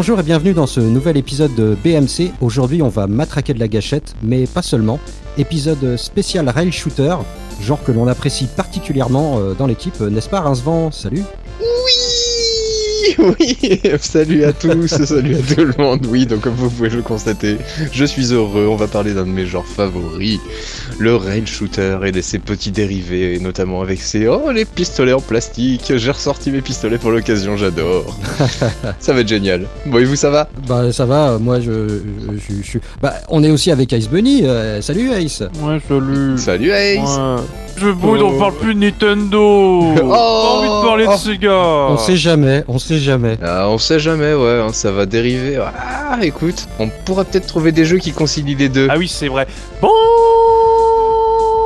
Bonjour et bienvenue dans ce nouvel épisode de BMC. Aujourd'hui, on va matraquer de la gâchette, mais pas seulement. Épisode spécial rail shooter, genre que l'on apprécie particulièrement euh, dans l'équipe, n'est-ce pas Rincevent? Salut oui, salut à tous, salut à tout le monde. Oui, donc comme vous pouvez le constater, je suis heureux. On va parler d'un de mes genres favoris, le rail shooter et de ses petits dérivés, notamment avec ses oh les pistolets en plastique. J'ai ressorti mes pistolets pour l'occasion, j'adore. ça va être génial. Bon et vous ça va? Bah ça va. Moi je, je, suis. Bah on est aussi avec Ice Bunny. Euh, salut Ice. Ouais salut. Salut Ice. Je veux on parle plus de Nintendo. oh, Pas envie de parler de Sega. On sait jamais. On sait jamais. Ah, on sait jamais, ouais, hein, ça va dériver. Ah, écoute, on pourra peut-être trouver des jeux qui concilient les deux. Ah oui, c'est vrai.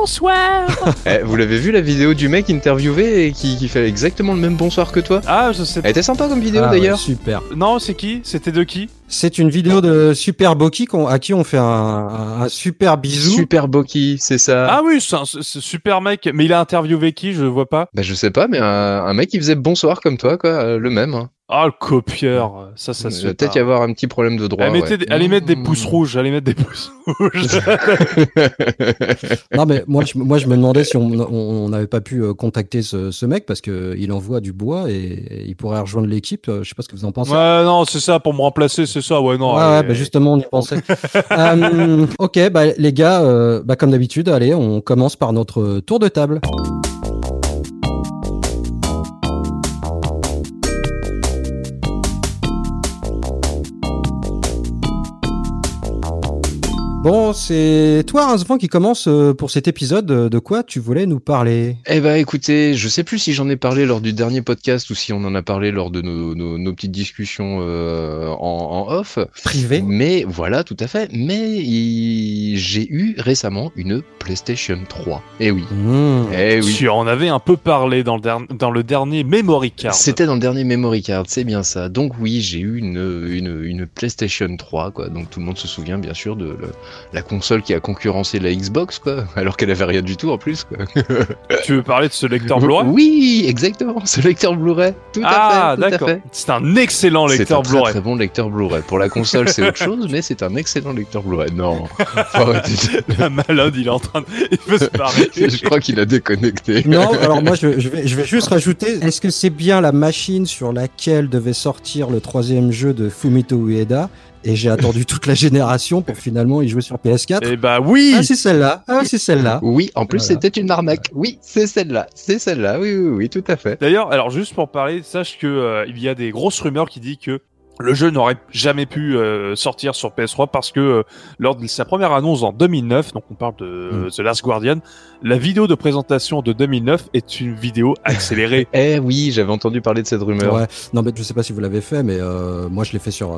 Bonsoir eh, Vous l'avez vu la vidéo du mec interviewé et qui, fait exactement le même bonsoir que toi Ah, je sais pas. Elle était sympa comme vidéo ah, d'ailleurs. super. Non, c'est qui? C'était de qui? C'est une vidéo de Super Boki à qui on fait un, super bisou. Super Boki, c'est ça. Ah oui, c'est un super mec. Mais il a interviewé qui? Je vois pas. Bah je sais pas, mais un, mec qui faisait bonsoir comme toi, quoi, euh, le même. Hein. Ah, le copieur, ça, ça se. Il va peut-être y avoir un petit problème de droit. Allez, mettre des pouces rouges, allez mettre des pouces rouges. non, mais moi je, moi, je me demandais si on n'avait pas pu euh, contacter ce, mec parce qu'il envoie du bois et, il pourrait rejoindre l'équipe. Euh, je sais pas ce que vous en pensez. Ouais, non, c'est ça, pour me remplacer, c'est ça, ouais, non. Ouais, bah, justement, on y pensait. euh, ok, bah, les gars, euh, bah, comme d'habitude, allez, on commence par notre tour de table. Bon, c'est toi, Rincevent, qui commence euh, pour cet épisode. De quoi tu voulais nous parler? Eh ben, écoutez, je sais plus si j'en ai parlé lors du dernier podcast ou si on en a parlé lors de nos, petites discussions euh, en, off. Privé. Mais voilà, tout à fait. Mais j'ai eu récemment une PlayStation 3. Eh oui. Mmh. Eh oui. Tu en avais un peu parlé dans le, dans le dernier Memory Card. C'était dans le dernier Memory Card, c'est bien ça. Donc oui, j'ai eu une, une, une, PlayStation 3, quoi. Donc tout le monde se souvient bien sûr de la console qui a concurrencé la Xbox, quoi, alors qu'elle avait rien du tout en plus. Quoi. tu veux parler de ce lecteur Blu-ray? Oui, exactement, ce lecteur Blu-ray. Tout ah, à fait. d'accord. C'est un excellent lecteur Blu-ray. C'est un très, bon lecteur Blu-ray. Pour la console, c'est autre chose, mais c'est un excellent lecteur Blu-ray. Non, La malade, il est en train de. Il veut se parler. je crois qu'il a déconnecté. Non, alors moi, je, vais, je vais juste rajouter est-ce que c'est bien la machine sur laquelle devait sortir le troisième jeu de Fumito Ueda? Et j'ai attendu toute la génération pour finalement y jouer sur PS4. Eh bah oui Ah, c'est celle-là Ah, c'est celle-là Oui, en plus, c'était une arnaque. Oui, c'est celle-là. C'est celle-là. Oui, oui, oui, tout à fait. D'ailleurs, alors juste pour parler, sache que euh, il y a des grosses rumeurs qui disent que le jeu n'aurait jamais pu euh, sortir sur PS3 parce que euh, lors de sa première annonce en 2009, donc on parle de mm. The Last Guardian, la vidéo de présentation de 2009 est une vidéo accélérée. eh oui, j'avais entendu parler de cette rumeur. Ouais. Non mais je sais pas si vous l'avez fait, mais euh, moi je l'ai fait sur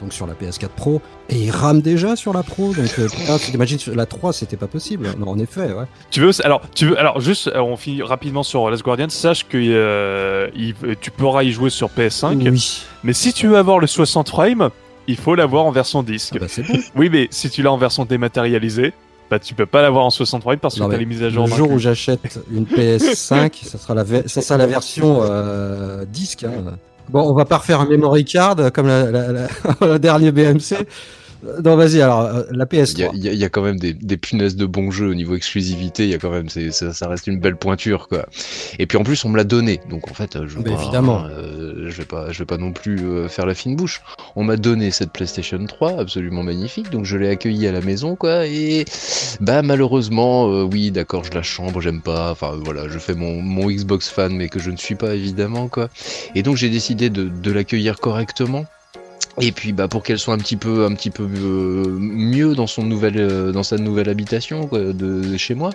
donc sur la PS4 Pro et il rame déjà sur la Pro. Donc t'imagines la 3 c'était pas possible. Non, en effet, ouais. Tu veux alors tu veux alors juste on finit rapidement sur Last Guardian. Sache que tu pourras y jouer sur PS5. Oui. Mais si tu veux avoir le 60 frames, il faut l'avoir en version disque. Ah bah c'est bon. Oui, mais si tu l'as en version dématérialisée, bah tu peux pas l'avoir en 60 frames parce que t'as les mises à jour. Le jour où j'achète une PS5, ça sera la, ça sera la version euh, disque. Hein. Bon, on va pas refaire un memory card comme la, la, la dernier BMC. Non, vas-y, alors, euh, la PS3. Il y, a quand même des, des, punaises de bons jeux au niveau exclusivité, il y a quand même, ça, ça, reste une belle pointure, quoi. Et puis en plus, on me l'a donné, donc en fait, je, vais évidemment. Euh, je vais pas, je vais pas non plus euh, faire la fine bouche. On m'a donné cette PlayStation 3, absolument magnifique, donc je l'ai accueillie à la maison, quoi, et bah malheureusement, oui, d'accord, je la chambre, j'aime pas, enfin voilà, je fais mon, mon Xbox fan, mais que je ne suis pas évidemment, quoi. Et donc j'ai décidé de, de l'accueillir correctement et puis bah pour qu'elle soit un petit peu un petit peu euh, mieux dans son nouvelle euh, dans sa nouvelle habitation de, chez moi,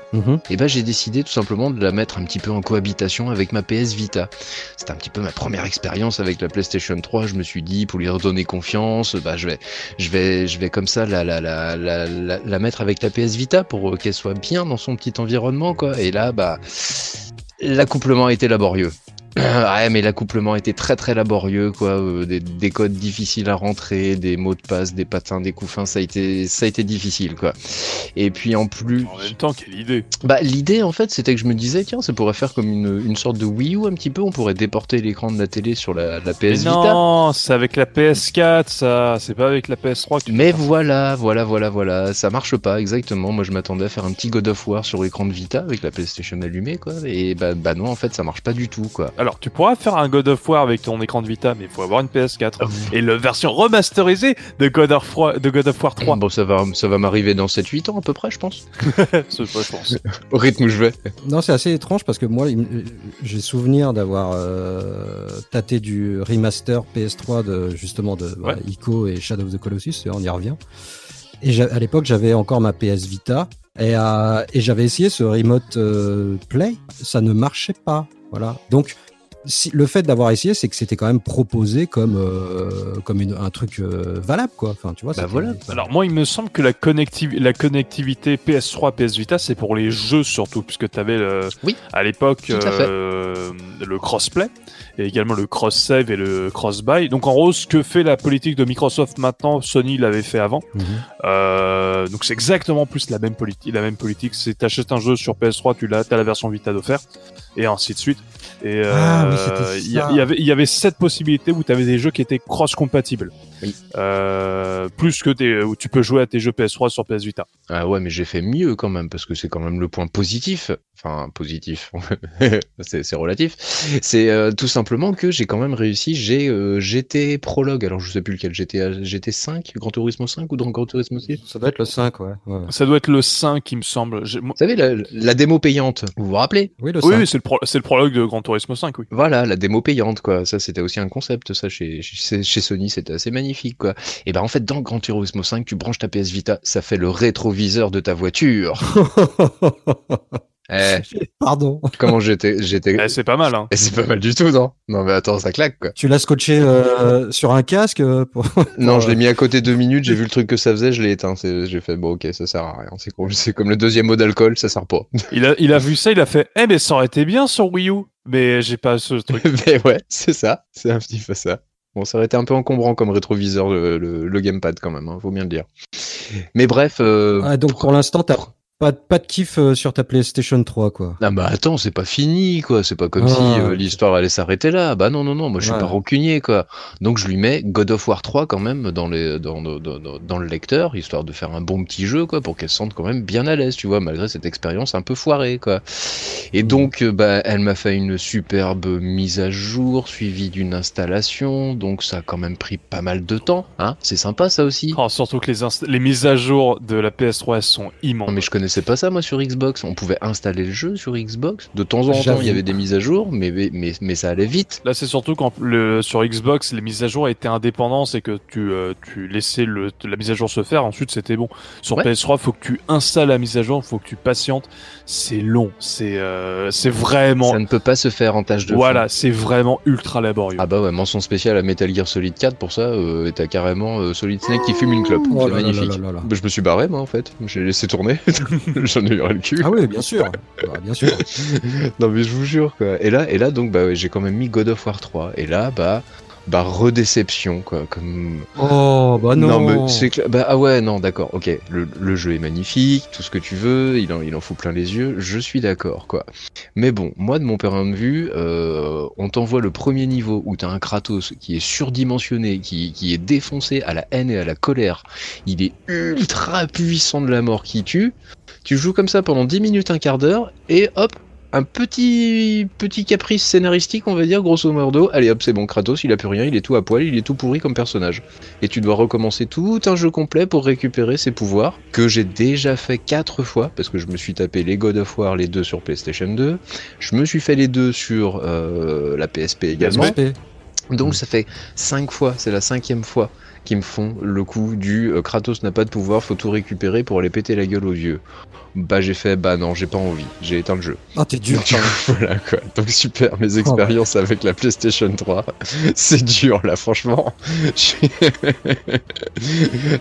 et bah j'ai décidé tout simplement de la mettre un petit peu en cohabitation avec ma PS Vita. C'était un petit peu ma première expérience avec la PlayStation 3. Je me suis dit pour lui redonner confiance, bah je vais je vais je vais comme ça la la la la, la, mettre avec la PS Vita pour qu'elle soit bien dans son petit environnement quoi. Et là bah l'accouplement a été laborieux. Ouais, mais l'accouplement était très très laborieux, quoi. euh, des, des codes difficiles à rentrer, des mots de passe, des patins, des coups fins, ça a été, ça a été difficile, quoi. Et puis en plus, En même temps, quelle idée. bah l'idée en fait, c'était que je me disais, tiens, ça pourrait faire comme une, une sorte de Wii U un petit peu. On pourrait déporter l'écran de la télé sur la, la PS Mais Vita. non, c'est avec la PS4, ça. C'est pas avec la PS3 que tu Mais voilà, voilà, voilà, voilà, ça marche pas exactement. Moi, je m'attendais à faire un petit God of War sur l'écran de Vita avec la PlayStation allumée, quoi. Et bah, bah non, en fait, ça marche pas du tout, quoi. Alors, tu pourras faire un God of War avec ton écran de Vita, mais il faut avoir une PS4. Ah, Et la version remasterisée de God of War, de God of War 3. Bon, ça va, ça va m'arriver dans 7-8 ans à peu près, je pense. Je pense. Au rythme où je vais. Non, c'est assez étrange parce que moi, j'ai souvenir d'avoir euh, tâté du remaster PS3 de justement de voilà, Ico et Shadow of the Colossus, et on y revient. Et à l'époque, j'avais encore ma PS Vita et, euh, et j'avais essayé ce remote euh, play, ça ne marchait pas. Voilà. Donc, si, le fait d'avoir essayé, c'est que c'était quand même proposé comme euh, comme une- un truc euh, valable, quoi. Enfin, tu vois. Bah voilà. Alors, moi, il me semble que la, connecti- la connectivité PS3, PS Vita, c'est pour les jeux surtout, puisque tu avais Oui. à l'époque euh, le crossplay et également le cross-save et le cross-buy. Donc, en gros, ce que fait la politique de Microsoft maintenant, Sony l'avait fait avant. Mhm. Euh, donc c'est exactement plus la même politique. La même politique, c'est t'achètes un jeu sur PS3, tu l'as, t'as la version Vita offerte, et ainsi de suite. Et euh, Ah oui, c'était il y, avait il y avait cette possibilité où t'avais des jeux qui étaient cross compatibles. Oui. Euh, plus que des où tu peux jouer à tes jeux PS3 sur PS Vita. Ah ouais, mais j'ai fait mieux quand même, parce que c'est quand même le point positif. Enfin, positif, c'est relatif. C'est euh, tout simplement que j'ai quand même réussi. J'ai euh, GT Prologue, alors je sais plus lequel, GT, GT 5, Grand Turismo 5 ou dans Grand Turismo 6 Ça doit être le 5, ouais. ouais. Ça doit être le 5, il me semble. Vous savez, la, la démo payante, vous vous rappelez? Oui, le Oui, 5. oui, c'est le, pro- c'est le prologue de Gran Turismo 5, oui. Voilà, la démo payante, quoi. Ça, c'était aussi un concept, ça, chez, chez, chez Sony, c'était assez magnifique, quoi. Et ben, en fait, dans Grand Turismo 5, tu branches ta PS Vita, ça fait le rétroviseur de ta voiture. Eh, Pardon. comment j'étais, j'étais, Eh, c'est pas mal, hein. Et c'est pas mal du tout, non? Non, mais attends, ça claque, quoi. Tu l'as scotché euh, sur un casque euh, pour... Non, je l'ai mis à côté deux minutes, j'ai vu le truc que ça faisait, je l'ai éteint. C'est- J'ai fait, bon, ok, ça sert à rien. C'est comme, c'est comme le deuxième mot d'alcool, ça sert pas. Il a, il a vu ça, il a fait Eh, mais ça aurait été bien sur Wii U. Mais j'ai pas ce truc. mais ouais, c'est ça, c'est un petit peu ça. Bon, ça aurait été un peu encombrant comme rétroviseur, le, le, le gamepad, quand même, hein, faut bien le dire. Mais bref, euh, Ah, donc pour l'instant, t'as pas, de- pas de kiff euh, sur ta PlayStation 3, quoi. Ah bah attends, c'est pas fini quoi, c'est pas comme Ah, si euh, ok. l'histoire allait s'arrêter là. Bah non non non, moi je suis Ouais. pas rancunier quoi. Donc je lui mets God of War 3 quand même dans les dans, dans, dans, dans le lecteur, histoire de faire un bon petit jeu quoi, pour qu'elle se sente quand même bien à l'aise, tu vois, malgré cette expérience un peu foirée quoi. Et Mhm. donc euh, bah elle m'a fait une superbe mise à jour suivie d'une installation, donc ça a quand même pris pas mal de temps, hein. C'est sympa ça aussi. Oh, surtout que les, mises à jour de la PS3 elles sont immenses. Non, mais je connaissais pas ça moi sur Xbox. On pouvait installer le jeu sur Xbox. De temps en temps, il y avait des mises à jour, mais, mais, mais, mais ça allait vite. Là, c'est surtout quand le, sur Xbox, les mises à jour étaient indépendantes et que tu, euh, tu laissais le, la mise à jour se faire. Ensuite, c'était bon. Sur Ouais. PS3, faut que tu installes la mise à jour, faut que tu patientes. C'est long. C'est euh, c'est vraiment. Ça ne peut pas se faire en tâche de. Voilà, c'est vraiment ultra laborieux. Ah bah ouais, mention spéciale à Metal Gear Solid 4 pour ça, euh, et t'as carrément euh, Solid Snake qui fume une clope. Oh c'est là là magnifique. là là là. Bah, je me suis barré moi en fait, j'ai laissé tourner, j'en ai eu le cul. Ah oui, bien sûr. Bah, bien sûr. non mais je vous jure quoi. Et là, et là donc bah ouais, j'ai quand même mis God of War 3. Et là bah bah redéception quoi. Comme Oh, bah non. mais c'est clair. Bah ah ouais non d'accord. Ok le, le jeu est magnifique, tout ce que tu veux, il en il en fout plein les yeux. Je suis d'accord quoi. Mais bon moi de mon point de vue, euh, on t'envoie le premier niveau où t'as un Kratos qui est surdimensionné, qui qui est défoncé à la haine et à la colère. Il est ultra puissant de la mort qui tue. Tu joues comme ça pendant 10 minutes, un quart d'heure, et hop, un petit petit caprice scénaristique, on va dire, grosso modo. Allez hop, c'est bon, Kratos, il a plus rien, il est tout à poil, il est tout pourri comme personnage. Et tu dois recommencer tout un jeu complet pour récupérer ses pouvoirs, que j'ai déjà fait quatre fois, parce que je me suis tapé les God of War, les deux sur PlayStation 2. Je me suis fait les deux sur euh, la PSP également. PSP. Donc ça fait cinq fois, c'est la cinquième fois qu'ils me font le coup du euh, Kratos n'a pas de pouvoir, faut tout récupérer pour aller péter la gueule aux vieux. Bah j'ai fait bah non j'ai pas envie, j'ai éteint le jeu. Ah, t'es dur, Donc, voilà quoi. Donc super, mes expériences avec la PlayStation 3, c'est dur là franchement.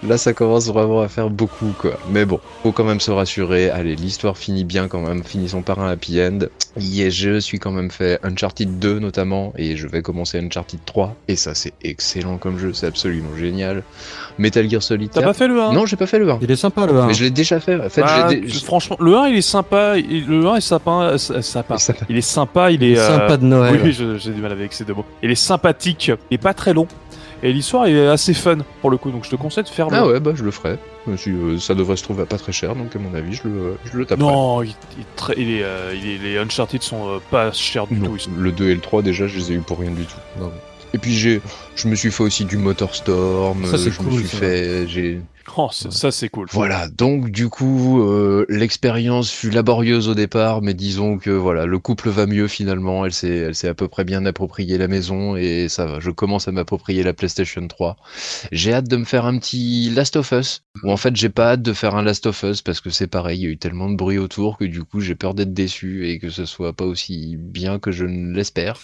Là ça commence vraiment à faire beaucoup quoi. Mais bon, faut quand même se rassurer. Allez, l'histoire finit bien quand même, finissons par un happy end. Yeah, je suis quand même fait Uncharted 2 notamment et je vais commencer Uncharted 3 et ça c'est excellent comme jeu, c'est absolument génial. Metal Gear Solid T'as 4. pas fait le 1 Non, j'ai pas fait le 1. Il est sympa, le 1. Mais je l'ai déjà fait. En fait, Bah, dé- Franchement, le 1 il est sympa, le 1 est sympa, euh, sympa. Il est sympa, il est, Il est euh, sympa de Noël. Oui, j'ai du mal avec ces deux mots. Il est sympathique, il est pas très long. Et l'histoire est assez fun pour le coup, donc je te conseille de faire le. Ah ouais, bah je le ferai. Suis- euh, ça devrait se trouver à pas très cher, donc à mon avis, je le, je le taperai. Non, il, il très- il est, euh, il est- les Uncharted sont euh, pas chers du Non, tout. ils sont- le 2 et le 3 déjà je les ai eu pour rien du tout. Et puis j'ai je me suis fait aussi du Motorstorm, Ça, c'est euh, je me cool, suis ça. fait j'ai Oh, c'est- ça c'est cool. voilà, donc du coup euh, l'expérience fut laborieuse au départ, mais disons que voilà, le couple va mieux finalement, elle s'est elle s'est à peu près bien appropriée la maison et ça va, je commence à m'approprier la PlayStation 3. J'ai hâte de me faire un petit Last of Us ou en fait j'ai pas hâte de faire un Last of Us parce que c'est pareil, il y a eu tellement de bruit autour que du coup j'ai peur d'être déçu et que ce soit pas aussi bien que je ne l'espère.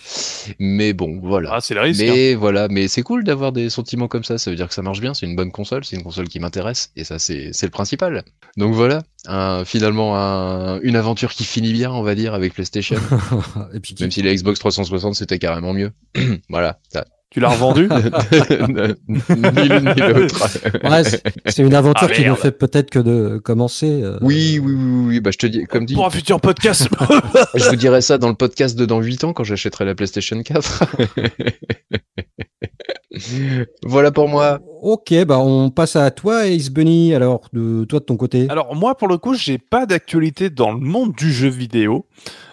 Mais bon, voilà. Ah, c'est le risque. hein. Mais voilà, mais c'est cool d'avoir des sentiments comme ça, ça veut dire que ça marche bien, c'est une bonne console, c'est une console qui m'intéresse, et ça c'est c'est le principal. Donc voilà, un- finalement un- une aventure qui finit bien, on va dire, avec PlayStation, Et puis, qui- même si la Xbox 360 c'était carrément mieux. voilà, ça. Tu l'as revendu ni l'une ni l'autre. Ouais, c'est- une aventure Ah, qui ne fait peut-être que de commencer. euh, Oui, oui, oui, oui, bah je te dis, comme dit, Pour un futur podcast. je vous dirai ça dans le podcast de dans 8 ans quand j'achèterai la PlayStation 4. voilà pour moi. Ok, bah on passe à toi, Ace Bunny. Alors, de toi de ton côté. Alors moi, pour le coup, j'ai pas d'actualité dans le monde du jeu vidéo.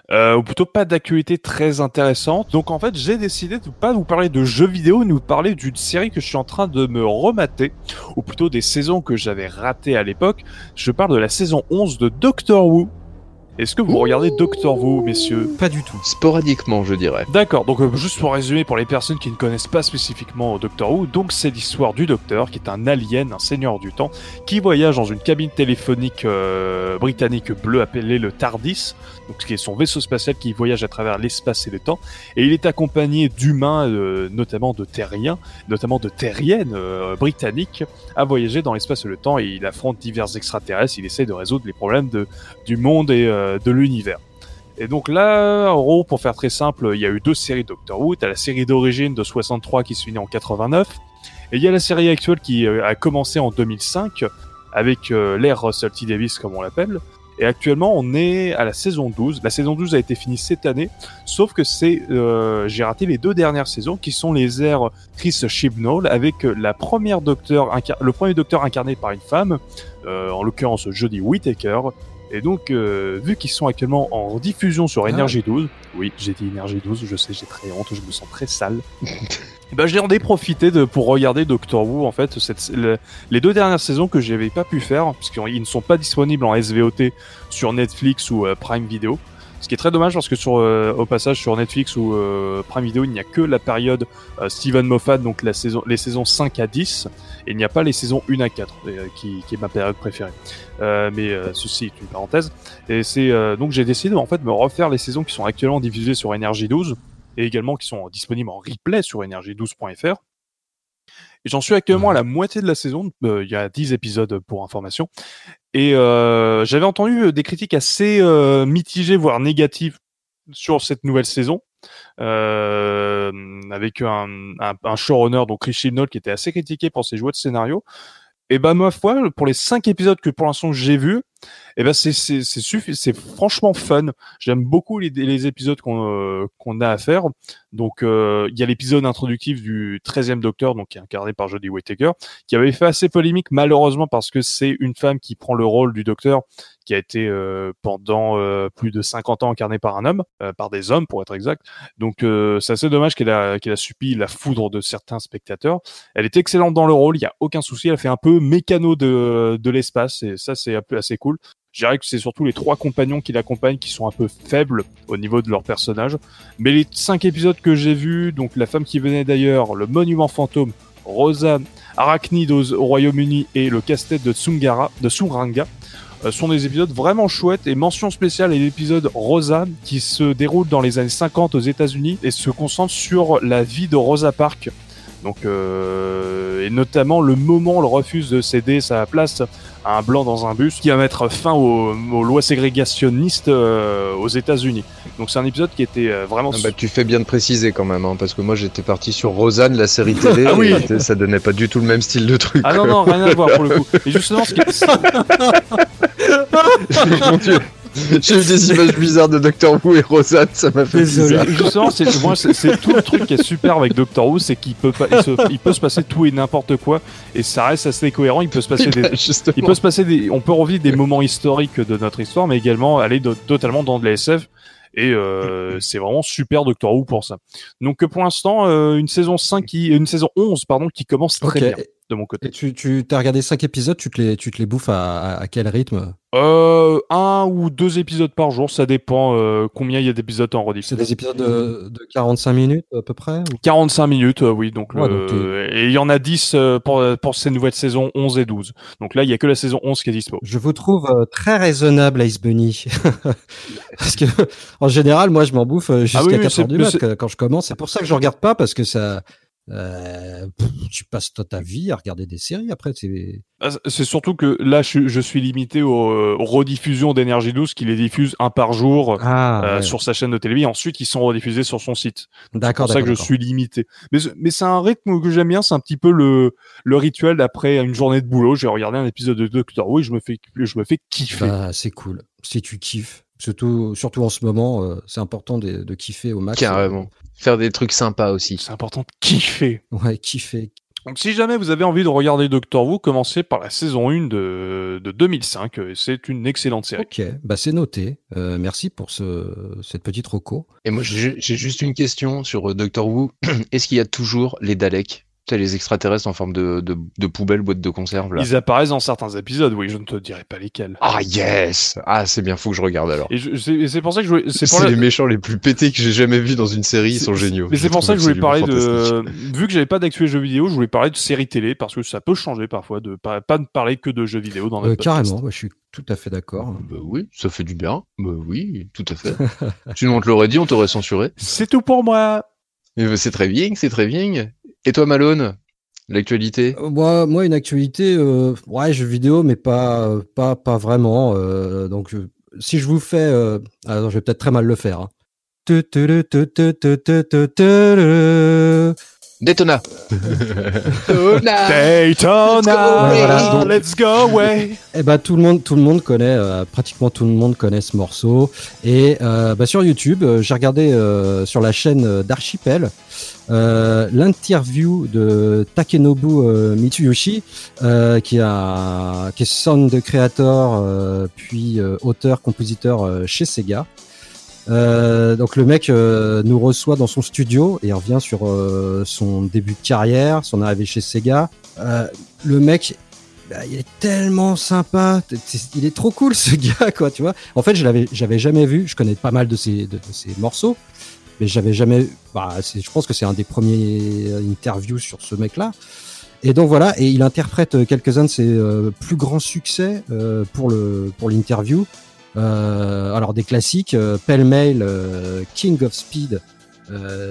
Euh, ou plutôt pas d'actualité très intéressante. Donc en fait, j'ai décidé de pas vous parler de jeux vidéo, mais vous parler d'une série que je suis en train de me remater, ou plutôt des saisons que j'avais ratées à l'époque. Je parle de la saison 11 de Doctor Who. Est-ce que vous regardez Doctor Who, messieurs Pas du tout. Sporadiquement, je dirais. D'accord, donc euh, juste pour résumer pour les personnes qui ne connaissent pas spécifiquement Doctor Who, donc c'est l'histoire du Docteur qui est un alien, un seigneur du temps, qui voyage dans une cabine téléphonique euh, britannique bleue appelée le TARDIS, donc ce qui est son vaisseau spatial qui voyage à travers l'espace et le temps, et il est accompagné d'humains, euh, notamment de terriens, notamment de terriennes euh, britanniques, à voyager dans l'espace et le temps, et il affronte divers extraterrestres, il essaie de résoudre les problèmes de, du monde et euh, de l'univers. Et donc là, en gros, pour faire très simple, il y a eu deux séries Doctor Who. T'as la série d'origine de 63 qui se finit en 89. Et il y a la série actuelle qui euh, a commencé en 2005 avec euh, l'ère Russell T. Davis, comme on l'appelle. Et actuellement, on est à la saison 12. La saison 12 a été finie cette année, sauf que c'est, euh, j'ai raté les deux dernières saisons qui sont les airs Chris Chibnall avec euh, la première docteur, le premier docteur incarné par une femme, euh, en l'occurrence Jodie Whittaker, et donc, euh, vu qu'ils sont actuellement en diffusion sur Ah. Énergie 12, oui, j'ai dit Énergie 12, je sais, j'ai très honte, je me sens très sale. Et ben, j'en ai profité de, pour regarder Doctor Who, en fait, cette, le- les deux dernières saisons que j'avais pas pu faire, puisqu'ils ne sont pas disponibles en SVOT sur Netflix ou euh, Prime Video. Ce qui est très dommage parce que sur, euh, au passage sur Netflix ou euh, Prime Video, il n'y a que la période euh, Steven Moffat, donc la saison, les saisons 5 à 10, et il n'y a pas les saisons 1 à 4, euh, qui, est ma période préférée. Mais ceci est une parenthèse. Et c'est donc j'ai décidé en fait de me refaire les saisons qui sont actuellement diffusées sur Énergie 12 et également qui sont disponibles en replay sur énergie12.fr. Et j'en suis actuellement à la moitié de la saison, il y a 10 épisodes pour information. Et euh, j'avais entendu des critiques assez euh, mitigées, voire négatives sur cette nouvelle saison. Euh, avec un, un, un showrunner, donc Richie Knoll, qui était assez critiqué pour ses choix de scénario. Et bah ma foi, pour les cinq épisodes que pour l'instant j'ai vus, et ben c'est c'est c'est franchement fun. J'aime beaucoup les, les épisodes qu'on euh, qu'on a à faire. Donc euh, il y a l'épisode introductif du 13e Docteur, donc qui est incarné par Jodie Whittaker, qui avait fait assez polémique malheureusement parce que c'est une femme qui prend le rôle du Docteur, qui a été euh, pendant euh, plus de 50 ans incarné par un homme, euh, par des hommes pour être exact. Donc c'est assez dommage qu'elle a subi la foudre de certains spectateurs. Elle est excellente dans le rôle, il y a aucun souci. Elle fait un peu mécano de l'espace et ça c'est assez cool. Je dirais que c'est surtout les trois compagnons qui l'accompagnent qui sont un peu faibles au niveau de leur personnage. Mais les cinq épisodes que j'ai vus, donc la femme qui venait d'ailleurs, le monument fantôme, Rosa, Arachnid au, au Royaume-Uni et le casse-tête de Tsungara, de Suranga, sont des épisodes vraiment chouettes et mention spéciale est l'épisode Rosa qui se déroule dans les années 50 aux États-Unis et se concentre sur la vie de Rosa Parks. Donc, euh, et notamment le moment où elle refuse de céder sa place à un blanc dans un bus qui va mettre fin aux, aux lois ségrégationnistes euh, aux États-Unis. Donc c'est un épisode qui était euh, vraiment Ah bah, tu fais bien de préciser quand même, hein, parce que moi j'étais parti sur Rosanne, la série télé, Ah oui. et ça donnait pas du tout le même style de truc. Ah non, non, rien à voir pour le coup. Et justement, ce qui est... Mon Dieu. J'ai eu des images bizarres de Doctor Who et Rosanne, ça m'a fait Désolé. bizarre. Justement, c'est moi, c'est- c'est tout le truc qui est super avec Doctor Who, c'est qu'il peut pas, il, se, il peut se passer tout et n'importe quoi, et ça reste assez cohérent. Il peut se passer des, Bah, il peut se passer des, on peut revivre des moments historiques de notre histoire, mais également aller de- totalement dans de la SF. Et euh, c'est vraiment super Doctor Who pour ça. Donc pour l'instant, euh, une saison 5 qui, une saison 11 pardon, qui commence très bien de mon côté. Et tu, tu as regardé 5 épisodes, tu te les, tu te les bouffes à, à- quel rythme? Euh, un ou deux épisodes par jour, ça dépend euh, combien il y a d'épisodes en rediff. C'est des épisodes de, de 45 minutes à peu près ou- 45 minutes, euh, oui. Donc, Ouais, le- donc et il y en a 10 euh, pour, pour ces nouvelles saisons 11 et 12. Donc là, il y a que la saison 11 qui est dispo. Je vous trouve euh, très raisonnable, Ice Bunny. parce que, en général, moi, je m'en bouffe euh, jusqu'à Ah oui, oui, 4 c'est- heures du mat quand je commence. C'est pour ça que je regarde pas, parce que ça. Euh, pff, tu passes toute ta vie à regarder des séries après. C'est Ah, surtout que là, je, suis- je suis limité aux, euh, aux rediffusions d'énergie douce qui les diffuse un par jour ah, euh, ouais. sur sa chaîne de télévision. Ensuite, ils sont rediffusés sur son site. C'est pour ça que je suis limité. Mais, ce- mais c'est un rythme que j'aime bien. C'est un petit peu le, le rituel d'après une journée de boulot. J'ai regardé un épisode de Doctor Who et je me fais, je me fais kiffer. Bah, c'est cool. Si tu kiffes, surtout, surtout en ce moment, euh, c'est important de, de kiffer au max. Carrément. Faire des trucs sympas aussi. C'est important de kiffer. Ouais, kiffer. Donc si jamais vous avez envie de regarder Doctor Who, commencez par la saison 1 de, de 2005. euh, C'est une excellente série. Ok, bah c'est noté. Euh, merci pour ce, cette petite roco. Et moi j'ai juste une question sur euh, Doctor Who. Est-ce qu'il y a toujours les Daleks? Sais, les extraterrestres en forme de, de, de poubelle, boîte de conserve là Ils apparaissent dans certains épisodes, oui, je ne te dirai pas lesquels. Ah yes Ah c'est bien, faut que je regarde alors. Et je- c'est et c'est pour ça que je voulais... C'est C'est pour la- les méchants les plus pétés que j'ai jamais vus dans une série, ils sont géniaux. Mais Je c'est pour ça que je voulais parler de... Vu que j'avais pas d'actuel jeux vidéo, je voulais parler de séries télé, parce que ça peut changer parfois, de pas, pas de parler que de jeux vidéo dans Euh, notre carrément, moi, je suis tout à fait d'accord. Bah oui, ça fait du bien. Bah oui, tout à fait. Sinon on te l'aurait dit, on t'aurait censuré. C'est tout pour moi Mais bah, c'est très bien, c'est très bien. Et toi Malone L'actualité Euh, Moi, moi, une actualité, euh, ouais, jeux vidéo, mais pas, euh, pas, pas vraiment. euh, donc, euh, si je vous fais, euh, alors, je vais peut-être très mal le faire. hein. Daytona. Daytona. Let's go away. Let's go away. Et bah, tout le monde, tout le monde connaît, euh, pratiquement tout le monde connaît ce morceau. Et euh, bah, sur YouTube, euh, j'ai regardé sur la chaîne d'Archipel l'interview de Takenobu Mitsuyoshi, qui, a, qui est sound creator puis auteur-compositeur chez Sega. Euh, donc le mec euh, nous reçoit dans son studio et revient sur euh, son début de carrière, son arrivée chez Sega. Le mec bah, il est tellement sympa, il est trop cool ce gars, quoi, tu vois. En fait, je l'avais, j'avais jamais vu, je connais pas mal de ses, de, morceaux, mais j'avais jamais, bah, je pense que c'est un des premiers interviews sur ce mec-là. Et donc voilà, et il interprète quelques-uns de ses plus grands succès pour le pour l'interview. Euh, alors des classiques, euh, Mail, euh, King of Speed,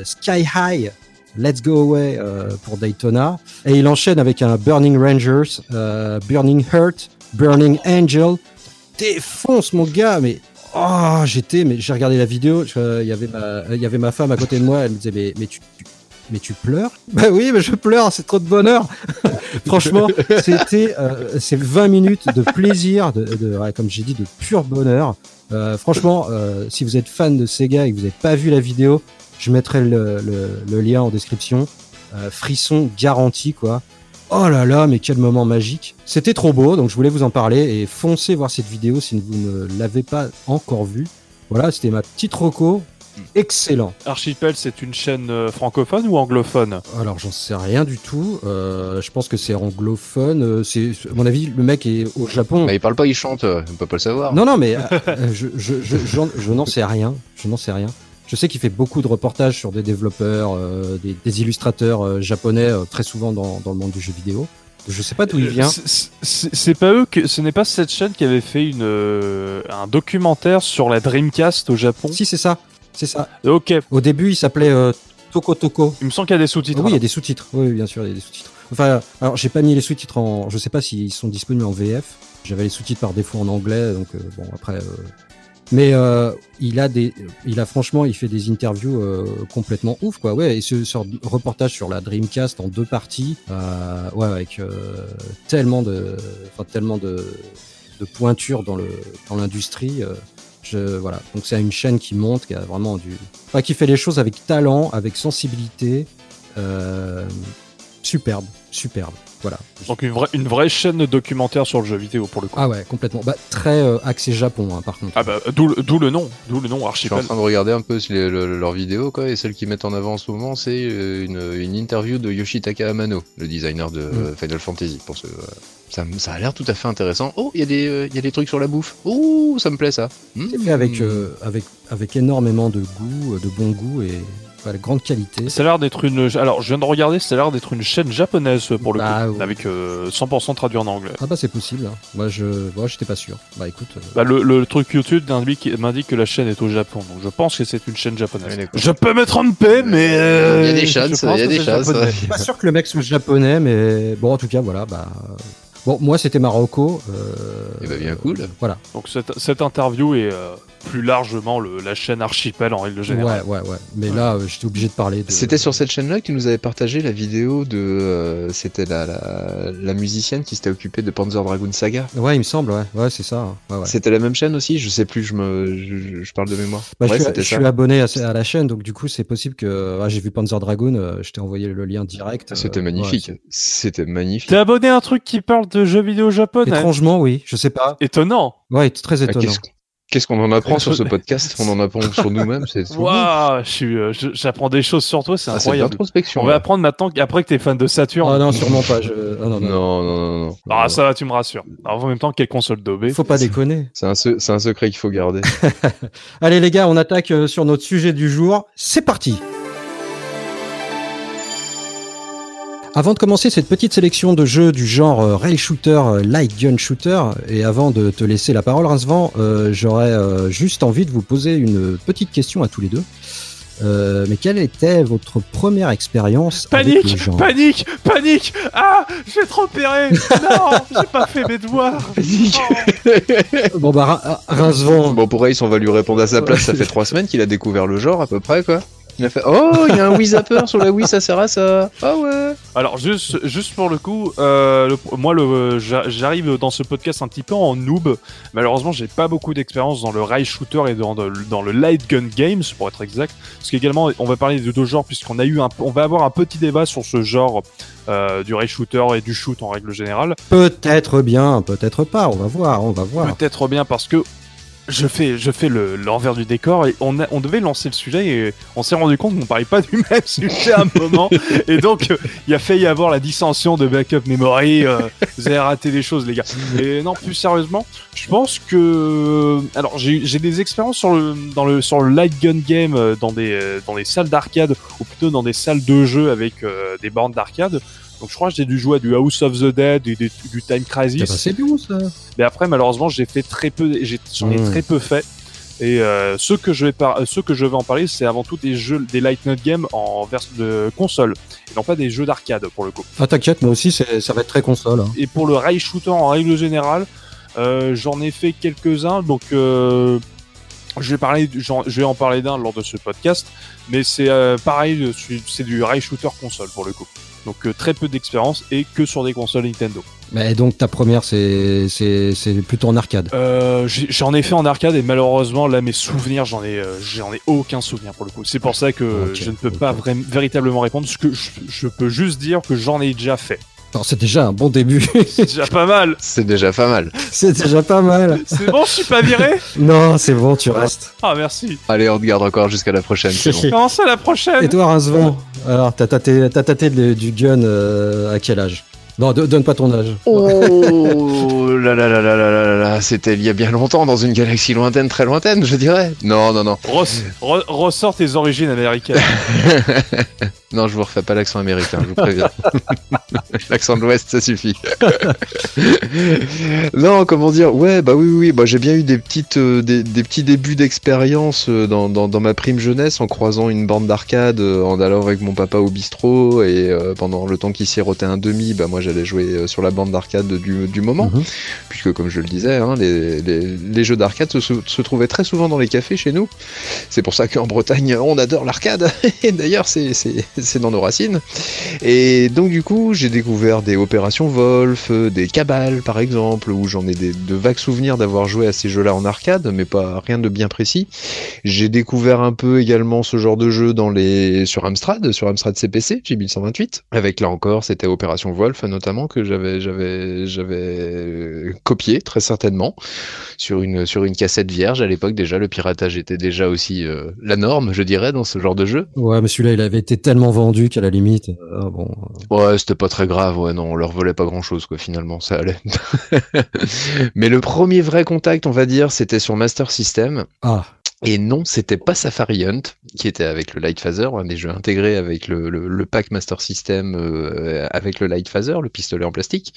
Sky High, Let's Go Away pour Daytona. Et il enchaîne avec un Burning Rangers, Burning Heart, Burning Angel. Défonce mon gars, mais oh, j'étais, mais j'ai regardé la vidéo. Il y avait ma, femme à côté de moi. Elle me disait mais, tu- mais tu pleures Bah oui, mais je pleure. C'est trop de bonheur. Franchement, c'était, euh, c'est 20 minutes de plaisir, de, comme j'ai dit, de pur bonheur. Euh, franchement, euh, si vous êtes fan de Sega et que vous n'avez pas vu la vidéo, je mettrai le, le- lien en description. Frisson garanti, quoi. Oh là là, mais quel moment magique. C'était trop beau, donc je voulais vous en parler et foncez voir cette vidéo si vous ne l'avez pas encore vue. Voilà, c'était ma petite roco. Excellent. Archipel, c'est une chaîne euh, francophone ou anglophone? Alors j'en sais rien du tout. Euh, je pense que c'est anglophone. Euh, C'est, à mon avis, le mec est au Japon. Bah, il parle pas, il chante, on peut pas le savoir. Non, non, mais euh, je, je, je, n'en sais rien. Je n'en sais rien. Je sais qu'il fait beaucoup de reportages sur des développeurs, euh, des, des illustrateurs euh, japonais, euh, très souvent dans, dans le monde du jeu vidéo. Je sais pas d'où il vient. C'est- C'est c'est pas eux que ce n'est pas cette chaîne qui avait fait une euh, un documentaire sur la Dreamcast au Japon? Si, c'est ça. C'est ça. Ok, Au début, il s'appelait euh, Toko Toko. il me semble qu'il y a des sous-titres. Oui, il y a des sous-titres. Oui, bien sûr, il y a des sous-titres. Enfin, alors j'ai pas mis les sous-titres en. Je sais pas s'ils sont disponibles en VF. J'avais les sous-titres par défaut en anglais, donc euh, bon après. euh, Mais euh, il a des, il a franchement, il fait des interviews euh, complètement ouf quoi. Ouais, et ce reportage sur la Dreamcast en deux parties, euh, ouais, avec euh, tellement de, enfin tellement de, de pointure dans le, dans l'industrie. Je, voilà. Donc c'est une chaîne qui monte, qui a vraiment du, enfin, qui fait les choses avec talent, avec sensibilité, euh, superbe, superbe. Voilà. Donc une vraie, une vraie chaîne de documentaire sur le jeu vidéo pour le coup. Ah ouais, complètement. Bah, très euh, axé Japon, hein, par contre. Ah bah d'où le- nom, d'où le nom Je suis en Archipel. train de regarder un peu les- le- leurs vidéos, quoi, et celle qu'ils mettent en avant en ce moment, c'est euh, une, une interview de Yoshitaka Amano, le designer de euh, Final Fantasy. Pour ce, euh, ça, a l'air tout à fait intéressant. Oh, il y, a des, euh, il y a des trucs sur la bouffe. Oh, ça me plaît ça. C'est Hmm. fait avec, euh, avec, avec énormément de goût, euh, de bon goût et voilà, grande qualité. Ça a l'air d'être une. Alors, je viens de regarder, ça a l'air d'être une chaîne japonaise pour le Bah, coup, ouais. avec euh, 100% traduit en anglais. Ah bah c'est possible. hein. Moi je, moi j'étais pas sûr. Bah écoute. euh, Bah, le, le truc YouTube m'indique m'indique que la chaîne est au Japon, donc je pense que c'est une chaîne japonaise. D'accord. je peux me tromper, mais euh, Il y a des je chances, pense il y a des chances. japonais. pas sûr que le mec soit japonais, mais bon en tout cas voilà. Bah euh, bon moi c'était Marocco. Euh, Eh bah, bien cool. Voilà. Donc cette, cette interview est euh, plus largement le, la chaîne Archipel en règle Ouais générale. ouais ouais. Mais là euh, j'étais obligé de parler. De... C'était sur cette chaîne-là que tu nous avais partagé la vidéo de. euh, C'était la, la, la musicienne qui s'était occupée de Panzer Dragoon Saga. Ouais il me semble ouais ouais c'est ça. hein. Ouais, ouais. C'était la même chaîne aussi? Je sais plus, je, me, je, je- parle de mémoire. Bah, ouais, je, suis, je suis abonné à, à la chaîne, donc du coup, c'est possible que. ah, J'ai vu Panzer Dragoon, euh, je t'ai envoyé le lien direct. euh, C'était ouais, magnifique. C'était magnifique. T'es abonné à un truc qui parle de jeux vidéo japonais? Étrangement, oui, je sais pas. Étonnant. Ouais, très Ah, étonnant. Qu'est-ce qu'on en apprend sur ce podcast? On en apprend sur nous-mêmes, c'est tout. Waouh, euh, j'apprends des choses sur toi, c'est Ah, incroyable. On va apprendre maintenant qu'après que t'es fan de Saturn. Ah non, sûrement pas. Je... ah, non, non, Non, non, non, non. Ah, ça va, tu me rassures. Alors, en même temps, quelle console d'OB Faut pas déconner. C'est un, se- c'est un secret qu'il faut garder. Allez, les gars, on attaque euh, sur notre sujet du jour. C'est parti! Avant de commencer cette petite sélection de jeux du genre euh, rail shooter, euh, light gun shooter, et avant de te laisser la parole, Rincevent, euh, j'aurais euh, juste envie de vous poser une petite question à tous les deux. Euh, mais quelle était votre première expérience avec le Panique, genre? panique, panique Ah, vais te repérer Non, j'ai pas fait mes devoirs Oh. Bon bah, Rincevent, bon, pour Ace, on va lui répondre à sa place. Ça fait trois semaines qu'il a découvert le genre, à peu près, quoi. Il a fait Oh, il y a un Wii Zapper sur la Wii, ça sert à ça. Ah ouais. Alors juste, juste pour le coup, euh, le- moi le, j'arrive dans ce podcast un petit peu en noob. Malheureusement, j'ai pas beaucoup d'expérience dans le rail shooter et dans, dans le- dans le light gun games pour être exact. Parce qu'également, on va parler de deux genres puisqu'on a eu un, on va avoir un petit débat sur ce genre euh, du rail shooter et du shoot en règle générale. peut-être bien, peut-être pas, on va voir, on va voir. Peut-être bien parce que je fais, je fais le- l'envers du décor et on, a- on devait lancer le sujet et on s'est rendu compte qu'on parlait pas du même sujet à un moment et donc il a failli y avoir la dissension de backup memory. euh, vous avez raté des choses les gars. Et non, plus sérieusement, je pense que alors j'ai j'ai des expériences sur le dans le sur le light gun game euh, dans des euh, dans des salles d'arcade ou plutôt dans des salles de jeu avec euh, des bornes d'arcade. Donc je crois que j'ai dû jouer à du House of the Dead et du, du Time Crisis. Eh ben, c'est bien ça. Mais après, malheureusement, j'ai fait très peu, j'ai- j'en ai Mmh. très peu fait. Et euh, ce que je vais par... ce que je vais en parler, c'est avant tout des jeux, des light note games en version de console, et non pas des jeux d'arcade pour le coup. Ah t'inquiète, moi aussi c'est- ça va être très console. hein. Et pour le rail shooter en règle générale, euh, j'en ai fait quelques-uns, donc euh, je vais parler, je vais en parler d'un lors de ce podcast, mais c'est euh, pareil, c'est du rail shooter console pour le coup. Donc euh, très peu d'expérience et que sur des consoles Nintendo. Mais donc ta première c'est plutôt en arcade. Euh, j'en ai fait en arcade et malheureusement là mes souvenirs j'en ai euh, j'en ai aucun souvenir pour le coup. C'est pour ça que je ne peux pas véritablement répondre. Ce que je, je peux juste dire que j'en ai déjà fait. C'est déjà un bon début. c'est déjà pas mal. C'est déjà pas mal. C'est déjà pas mal. c'est bon, je suis pas viré? Non, c'est bon, tu restes. Ah, merci. Allez, on te garde encore jusqu'à la prochaine. Bon. Comment ça, la prochaine? Edouard Rincevant, alors, t'as tâté, t'as tâté du gun euh, à quel âge? Non, donne pas ton âge. Oh là là là là là là là, c'était il y a bien longtemps dans une galaxie lointaine, très lointaine, je dirais. Non, non, non. Ressort tes origines américaines. Non, je vous refais pas l'accent américain, je vous préviens. l'accent de l'Ouest, ça suffit. non, comment dire Ouais, bah oui, oui, bah, j'ai bien eu des, petites, euh, des, des petits débuts d'expérience euh, dans, dans, dans ma prime jeunesse en croisant une bande d'arcade, euh, en allant avec mon papa au bistrot et pendant le temps qu'il sirotait un demi, bah moi j'allais jouer sur la bande d'arcade du, du moment, Mhm. puisque comme je le disais, hein, les, les, les jeux d'arcade se, se trouvaient très souvent dans les cafés chez nous. C'est pour ça qu'en Bretagne, on adore l'arcade. Et d'ailleurs, c'est- c'est dans nos racines. Et donc, du coup, j'ai découvert des opérations Wolf, euh, des cabales, par exemple, où j'en ai des, de vagues souvenirs d'avoir joué à ces jeux-là en arcade, mais pas rien de bien précis. J'ai découvert un peu également ce genre de jeu dans les, sur Amstrad, sur Amstrad CPC, J1128. Avec là encore, c'était Opération Wolf, notamment, que j'avais, j'avais, j'avais copié, très certainement sur une, sur une cassette vierge. À l'époque, déjà, le piratage était déjà aussi euh, la norme, je dirais, dans ce genre de jeu. Ouais, mais celui-là, il avait été tellement vendu qu'à la limite, euh, ah bon. Ouais, c'était pas très grave, ouais, non, on leur volait pas grand chose, quoi, finalement, ça allait. Mais le premier vrai contact, on va dire, c'était sur Master System. Ah, Et non, c'était pas Safari Hunt, qui était avec le Light Phaser, un des jeux intégrés avec le, le, le pack Master System, euh, avec le Light Phaser, le pistolet en plastique.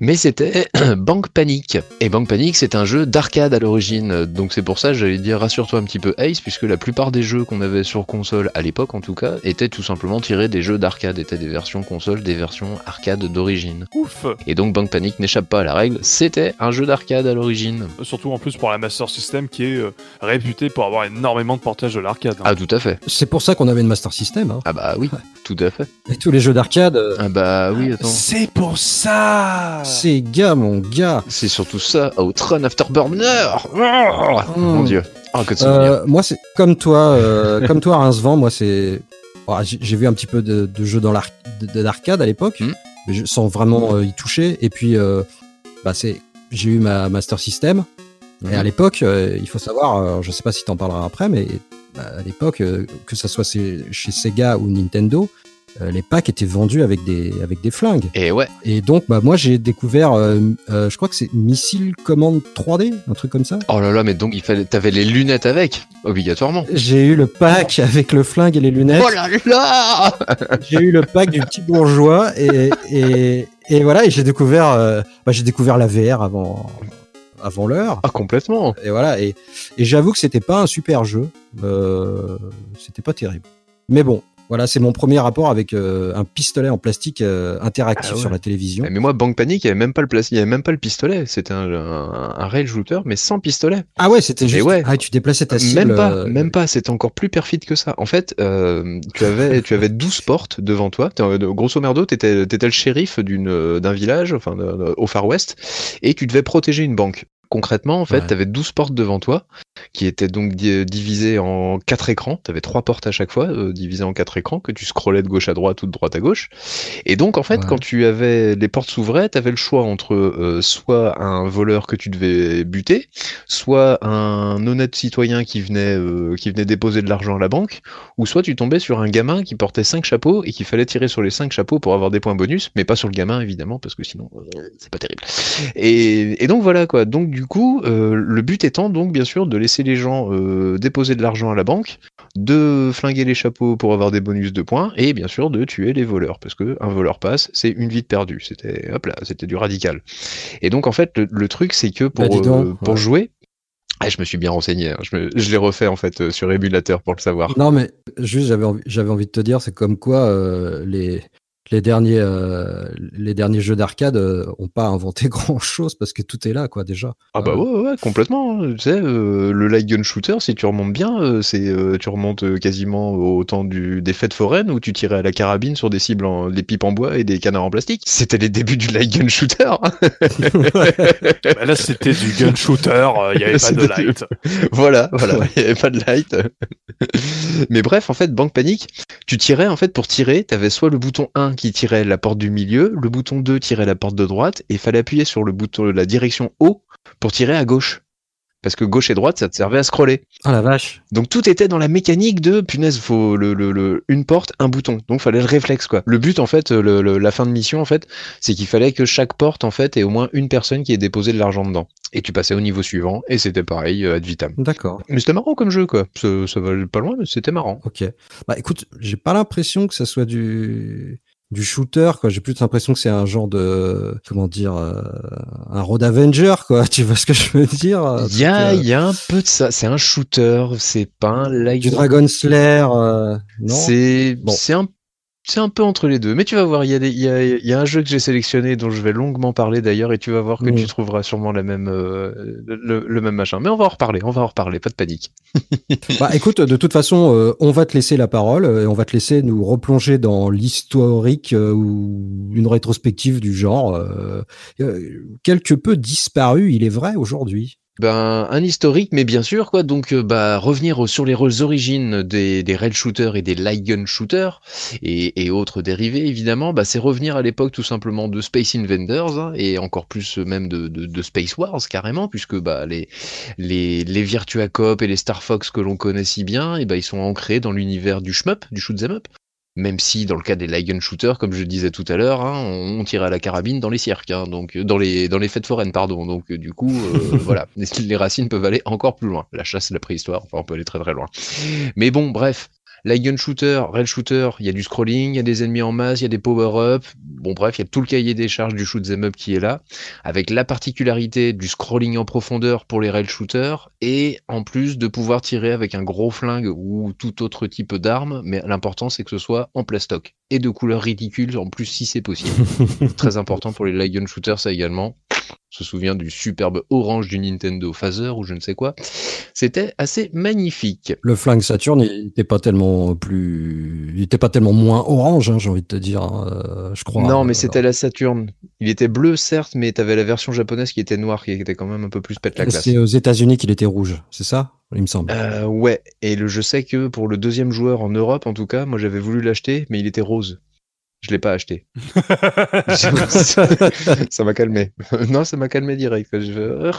Mais c'était Bank Panic. Et Bank Panic, c'est un jeu d'arcade à l'origine. Donc c'est pour ça, j'allais dire, rassure-toi un petit peu Ace, puisque la plupart des jeux qu'on avait sur console, à l'époque en tout cas, étaient tout simplement tirés des jeux d'arcade, étaient des versions console, des versions arcade d'origine. Ouf Et donc Bank Panic n'échappe pas à la règle, c'était un jeu d'arcade à l'origine. Surtout en plus pour la Master System qui est euh, réputée pour avoir énormément de portages de l'arcade. hein. Ah tout à fait. c'est pour ça qu'on avait une Master System. Hein. Ah bah oui, tout à fait. Et tous les jeux d'arcade, euh, Ah bah oui, attends. C'est pour ça ces gars, mon gars. C'est surtout ça, Outrun Afterburner oh, Mon dieu. Oh, que. Euh, moi, c'est comme toi, euh, comme toi, Rincevent, moi, c'est. Bon, j'ai vu un petit peu de, de jeux dans l'ar- de- d'arcade à l'époque, mais je- sans vraiment euh, y toucher. Et puis, euh, bah, c'est, j'ai eu ma Master System. Mhm. Et à l'époque, euh, il faut savoir, euh, je sais pas si t'en parleras après, mais bah, à l'époque, euh, que ça soit chez Sega ou Nintendo, euh, les packs étaient vendus avec des, avec des flingues. Et ouais, Et donc, bah, moi, j'ai découvert, euh, euh, je crois que c'est Missile Commande 3D, un truc comme ça. oh là là, mais donc il fallait, t'avais les lunettes avec, obligatoirement. J'ai eu le pack avec le flingue et les lunettes. Oh là là J'ai eu le pack du petit bourgeois et, et, et voilà, et j'ai découvert, euh, bah, j'ai découvert la VR avant, avant l'heure. Ah complètement Et voilà, et, et j'avoue que c'était pas un super jeu. Euh, c'était pas terrible. Mais bon, voilà, c'est mon premier rapport avec euh, un pistolet en plastique euh, interactif Ah ouais. sur la télévision. Mais moi, Bank Panic, il y avait même pas le place, il y avait même pas le pistolet. C'était un, un, un rail shooter, mais sans pistolet. Ah ouais, c'était juste. ouais. Ah, tu déplaçais ta cible. Même pas, euh, même pas. C'était encore plus perfide que ça. En fait, euh, tu avais, tu avais 12 portes devant toi. T'es- euh, Grosso merdo, t'étais, étais le shérif d'une, euh, d'un village, enfin, au Far West, et tu devais protéger une banque. Concrètement, en fait, Ouais. tu avais 12 portes devant toi, qui étaient donc di- divisées en quatre écrans. Tu avais trois portes à chaque fois, euh, divisées en quatre écrans, que tu scrollais de gauche à droite ou de droite à gauche. Et donc, en fait, Ouais. quand tu avais les portes s'ouvraient, tu avais le choix entre euh, soit un voleur que tu devais buter, soit un honnête citoyen qui venait, euh, qui venait déposer de l'argent à la banque, ou soit tu tombais sur un gamin qui portait cinq chapeaux et qu'il fallait tirer sur les cinq chapeaux pour avoir des points bonus, mais pas sur le gamin évidemment, parce que sinon euh, c'est pas terrible. Et, et donc voilà quoi. Donc du coup, euh, le but étant donc bien sûr de laisser les gens euh, déposer de l'argent à la banque, de flinguer les chapeaux pour avoir des bonus de points, et bien sûr de tuer les voleurs, parce que un voleur passe, c'est une vie de perdue. C'était hop là, c'était du radical. Et donc en fait, le, le truc c'est que pour Bah, donc, euh, pour ouais. jouer. Ah, je me suis bien renseigné, hein. je, l'ai refait en fait euh, sur émulateur pour le savoir. Non, mais juste, j'avais envie, j'avais envie de te dire, c'est comme quoi euh, les, les, derniers, euh, les derniers jeux d'arcade euh, ont pas inventé grand chose parce que tout est là, quoi, déjà. Ah bah Euh, ouais, ouais, ouais, complètement. hein. Tu sais, euh, le light gun shooter, si tu remontes bien, euh, c'est euh, tu remontes quasiment au temps du, des fêtes foraines où tu tirais à la carabine sur des cibles, en, des pipes en bois et des canards en plastique. C'était les débuts du light gun shooter. hein. Bah là, c'était du gun shooter, euh, il y avait pas de light. voilà, voilà, il n'y avait pas de light. Mais bref, en fait, Banque Panique, tu tirais, en fait, pour tirer, tu avais soit le bouton 1 qui tirait la porte du milieu, le bouton 2 tirait la porte de droite, et il fallait appuyer sur le bouton, la direction haut pour tirer à gauche. parce que gauche et droite, ça te servait à scroller. Ah la vache. Donc tout était dans la mécanique de punaise, faut le, le, le- une porte, un bouton. Donc fallait le réflexe quoi. Le but en fait, le, le- la fin de mission en fait, c'est qu'il fallait que chaque porte en fait ait au moins une personne qui ait déposé de l'argent dedans. Et tu passais au niveau suivant et c'était pareil euh, ad vitam. D'accord. Mais c'était marrant comme jeu quoi. Ça, ça va pas loin, mais c'était marrant. Ok. Bah écoute, j'ai pas l'impression que ça soit du du shooter quoi. J'ai plus l'impression que c'est un genre de comment dire euh, un road Avenger quoi. Tu vois ce que je veux dire? Il y a, il y a un peu de ça. C'est un shooter, c'est pas un like. du Dragon Slayer. euh, non? C'est Bon. c'est un c'est un peu entre les deux. Mais tu vas voir, il y a des il y a, il y a un jeu que j'ai sélectionné dont je vais longuement parler d'ailleurs et tu vas voir que tu trouveras sûrement la même euh, le, le même machin. Mais on va en reparler, on va en reparler, pas de panique. Bah écoute, de toute façon, euh, on va te laisser la parole euh, et on va te laisser nous replonger dans l'historique euh, ou une rétrospective du genre, quelque peu disparu, il est vrai aujourd'hui. Ben, un historique, mais bien sûr, quoi. Donc, euh, bah, revenir sur les origines des, des rail shooters et des light shooters et, autres dérivés, évidemment, bah, c'est revenir à l'époque tout simplement de Space Invaders hein, et encore plus euh, même de, de, de Space Wars carrément, puisque bah, les, les, les Virtua Cop et les Star Fox que l'on connaît si bien, et bah, ils sont ancrés dans l'univers du shmup, du shoot 'em up. Même si dans le cas des light gun shooters, comme je disais tout à l'heure, hein, on, on tirait à la carabine dans les cirques, hein, donc euh, dans les dans les fêtes foraines, pardon. Donc euh, du coup, euh, voilà, les, les racines peuvent aller encore plus loin. La chasse, la préhistoire, enfin on peut aller très très loin. Mais bon, bref, light gun shooter, rail shooter, il y a du scrolling, il y a des ennemis en masse, il y a des power-up. Bon bref, il y a tout le cahier des charges du shoot 'em up qui est là, avec la particularité du scrolling en profondeur pour les rail shooters et en plus de pouvoir tirer avec un gros flingue ou tout autre type d'arme. Mais l'important c'est que ce soit en plastoc et de couleur ridicule en plus si c'est possible. Très important pour les light gun shooters ça également. On se souvient du superbe orange du Nintendo Phaser ou je ne sais quoi. C'était assez magnifique. Le flingue Saturn, il était pas tellement plus, il était pas tellement moins orange, hein, j'ai envie de te dire, euh, je crois. non, mais Euh, c'était la Saturn. Il était bleu, certes, mais t'avais la version japonaise qui était noire, qui était quand même un peu plus pète la classe. C'est aux États-Unis qu'il était rouge, c'est ça Il me semble. Euh, ouais, et le, je sais que pour le deuxième joueur en Europe, en tout cas, moi j'avais voulu l'acheter, mais il était rose. Je l'ai pas acheté. ça m'a calmé. non, ça m'a calmé direct. Je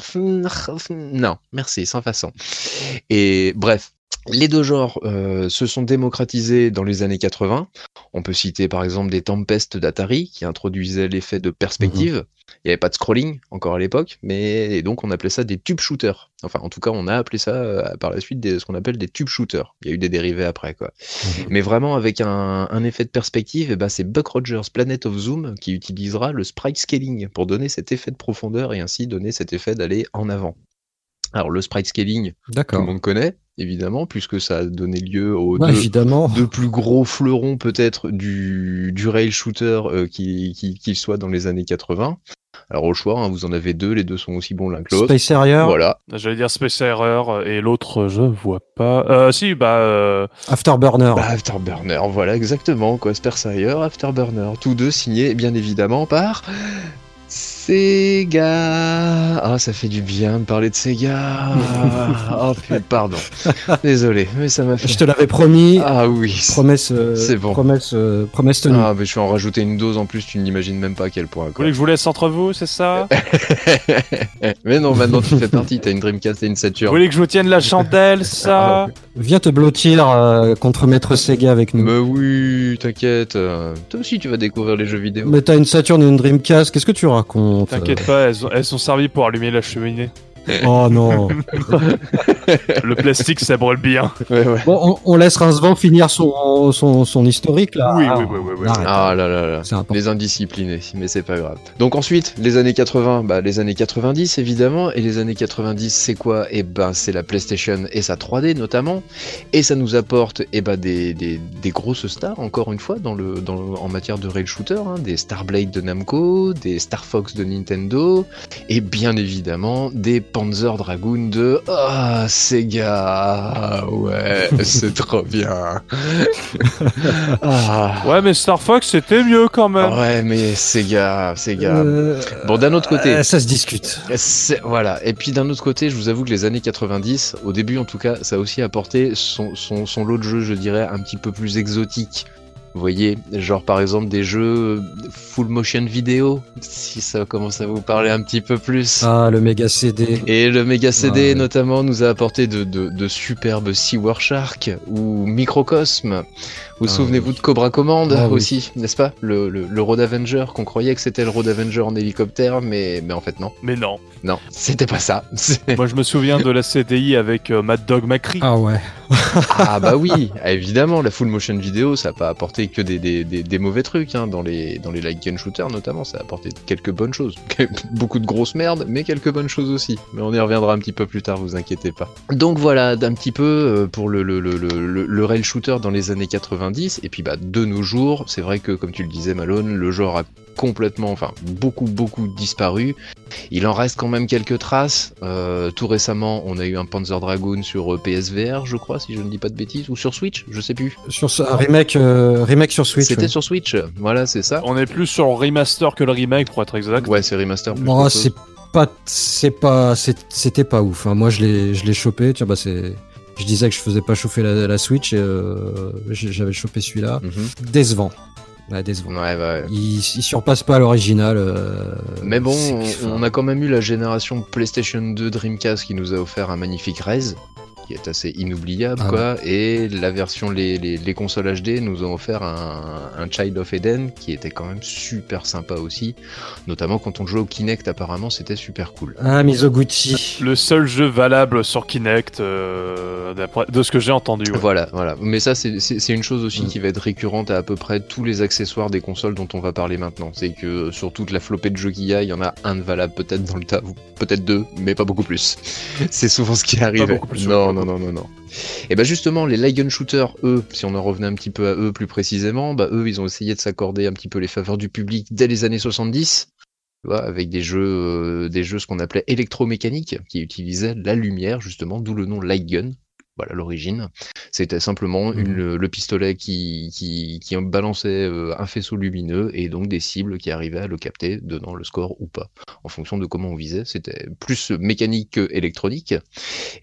Non, merci, sans façon. Et bref, les deux genres euh, se sont démocratisés dans les années 80. On peut citer par exemple des Tempest d'Atari qui introduisaient l'effet de perspective. Il n'y avait pas de scrolling encore à l'époque, mais et donc on appelait ça des tube shooters. Enfin, en tout cas, on a appelé ça euh, par la suite des, ce qu'on appelle des tube shooters. Il y a eu des dérivés après, quoi. Mais vraiment avec un, un effet de perspective, et ben c'est Buck Rogers Planet of Zoom qui utilisera le sprite scaling pour donner cet effet de profondeur et ainsi donner cet effet d'aller en avant. Alors le sprite scaling, tout le monde connaît évidemment puisque ça a donné lieu aux Ouais, deux, évidemment. deux plus gros fleurons peut-être du, du rail shooter euh, qui, qui, qui soit dans les années 80. Alors au choix, hein, vous en avez deux, les deux sont aussi bons l'un que l'autre. Space Harrier, Voilà. J'allais dire Space Error et l'autre, je vois pas. Euh, si, bah, euh, Afterburner. Bah, Afterburner, voilà exactement quoi, Spersayer, Afterburner, tous deux signés bien évidemment par Sega. Ah, ça fait du bien de parler de Sega. oh, putain, pardon. Désolé, mais ça m'a fait. Je te l'avais promis. Ah oui. Promesse, euh, c'est bon. promesse, euh, promesse tenue. Ah, mais je vais en rajouter une dose en plus, tu n'imagines même pas à quel point. vous Quoi. voulez que je vous laisse entre vous, c'est ça mais non, maintenant tu fais partie, t'as une Dreamcast et une Vous Saturn. voulez que je vous tienne la chandelle, ça Viens te blottir euh, contre Maître Sega avec nous. Mais oui, t'inquiète. Toi aussi tu vas découvrir les jeux vidéo. Mais t'as une Saturn et une Dreamcast, qu'est-ce que tu racontes? T'inquiète pas, elles, ont- elles sont servies pour allumer la cheminée. Oh non. Le plastique, ça brûle bien. Ouais, ouais. bon, on, on laisse Rincevent finir son, son, son historique là. Oui, Ah, oui, oui. Ah là là là. C'est important. Les indisciplinés, mais c'est pas grave. Donc ensuite, les années 80, bah, les années 90 évidemment, et les années 90 c'est quoi? Eh ben c'est la PlayStation et sa 3D notamment, et ça nous apporte eh ben, des, des, des grosses stars encore une fois dans le, dans le- en matière de rail shooter, hein, des Starblade de Namco, des Star Fox de Nintendo, et bien évidemment des Panzer Dragoon de ah Sega, ouais c'est trop bien. ah. Ouais, mais Star Fox, c'était mieux quand même. Ouais, mais Sega, Sega. Euh, Bon, d'un autre côté, euh, ça se discute. voilà. Et puis d'un autre côté, je vous avoue que les années 90, au début en tout cas, ça a aussi apporté son, son, son lot de jeux, je dirais, un petit peu plus exotique. Vous voyez, genre par exemple des jeux full motion vidéo, si ça commence à vous parler un petit peu plus. Ah, le méga CD. Et le Mega CD Ouais. notamment nous a apporté de, de, de superbes Seawar Shark ou Microcosme. Vous Ah, souvenez-vous oui. de Cobra Command Ah, oui. aussi, n'est-ce pas? Le, le, le Road Avenger, qu'on croyait que c'était le Road Avenger en hélicoptère, mais, mais en fait non. Mais non. Non, c'était pas ça. Moi, je me souviens de la CDI avec euh, Mad Dog McCree. Ah ouais. ah bah oui, ah, évidemment, la full motion vidéo, ça n'a pas apporté que des, des, des, des mauvais trucs, hein, dans les, dans les light gun shooters notamment, ça a apporté quelques bonnes choses. Beaucoup de grosses merdes, mais quelques bonnes choses aussi. Mais on y reviendra un petit peu plus tard, vous inquiétez pas. Donc voilà, d'un petit peu euh, pour le, le, le, le, le- le rail shooter dans les années 90, et puis bah de nos jours, c'est vrai que comme tu le disais Malone, le genre a complètement, enfin beaucoup beaucoup disparu. Il en reste quand même quelques traces. Euh, tout récemment, on a eu un Panzer Dragoon sur euh, PSVR, je crois, si je ne dis pas de bêtises, ou sur Switch, je sais plus. Sur ce- un remake, euh, remake sur Switch. C'était ouais. sur Switch, voilà, c'est ça. On est plus sur le remaster que le remake, pour être exact. Ouais, c'est remaster. plus Bon, c'est pas, c'est pas, c'était pas ouf. hein. Moi, je l'ai, je l'ai chopé. Tiens, bah c'est. Je disais que je faisais pas chauffer la, la Switch. Et, euh, j'avais chopé celui-là. Mhm. Décevant. Ouais, décevant. Ouais, ouais. Il, il surpasse pas l'original. euh, Mais bon, on, on a quand même eu la génération PlayStation 2 Dreamcast qui nous a offert un magnifique Rez, qui est assez inoubliable, Ah quoi. Et la version, les, les, les consoles HD nous ont offert un, un Child of Eden qui était quand même super sympa aussi. Notamment quand on jouait au Kinect, apparemment, c'était super cool. Ah, Mizoguchi. Le seul jeu valable sur Kinect, euh, d'après- de ce que j'ai entendu. ouais. Voilà, voilà. Mais ça, c'est- une chose aussi Mm. qui va être récurrente à à peu près tous les accessoires des consoles dont on va parler maintenant. C'est que sur toute la flopée de jeux qu'il y a, il y en a un de valable peut-être dans le tas, peut-être deux, mais pas beaucoup plus. c'est souvent ce qui arrive. beaucoup plus, non, ouais. Non, non, non, non. Et bah justement, les gun shooters, eux, si on en revenait un petit peu à eux plus précisément, bah eux, ils ont essayé de s'accorder un petit peu les faveurs du public dès les années 70. tu vois, avec des jeux, euh, des jeux ce qu'on appelait électromécaniques, qui utilisaient la lumière justement, d'où le nom light gun. Voilà l'origine. C'était simplement Mhm. une, le, le pistolet qui, qui, qui balançait euh, un faisceau lumineux et donc des cibles qui arrivaient à le capter, donnant le score ou pas, en fonction de comment on visait. C'était plus mécanique que électronique.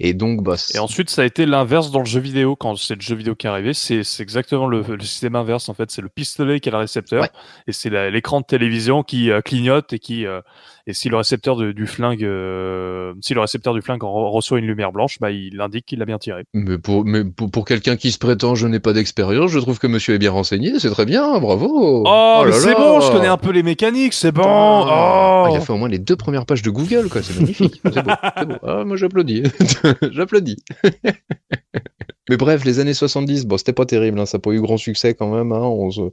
Et donc, bah, Et ensuite, ça a été l'inverse dans le jeu vidéo. Quand c'est le jeu vidéo qui est arrivé, c'est c'est exactement le, le système inverse. En fait, c'est le pistolet qui a le récepteur, Ouais. et c'est l'écran de télévision qui euh, clignote et qui euh, et si le récepteur de- du flingue, euh, si le récepteur du flingue re- reçoit une lumière blanche, bah il indique qu'il l'a bien tiré. Mais pour, mais pour, pour quelqu'un qui se prétend, je n'ai pas d'expérience, je trouve que monsieur est bien renseigné, c'est très bien, bravo. Oh, là c'est bon, je connais un peu les mécaniques, c'est bon. Ah, Oh. il a fait au moins les deux premières pages de Google, quoi. C'est magnifique. c'est beau, c'est beau. Ah, moi, j'applaudis. j'applaudis. Mais bref, les années 70, bon, c'était pas terrible, hein, ça n'a pas eu grand succès quand même. Hein, on, se-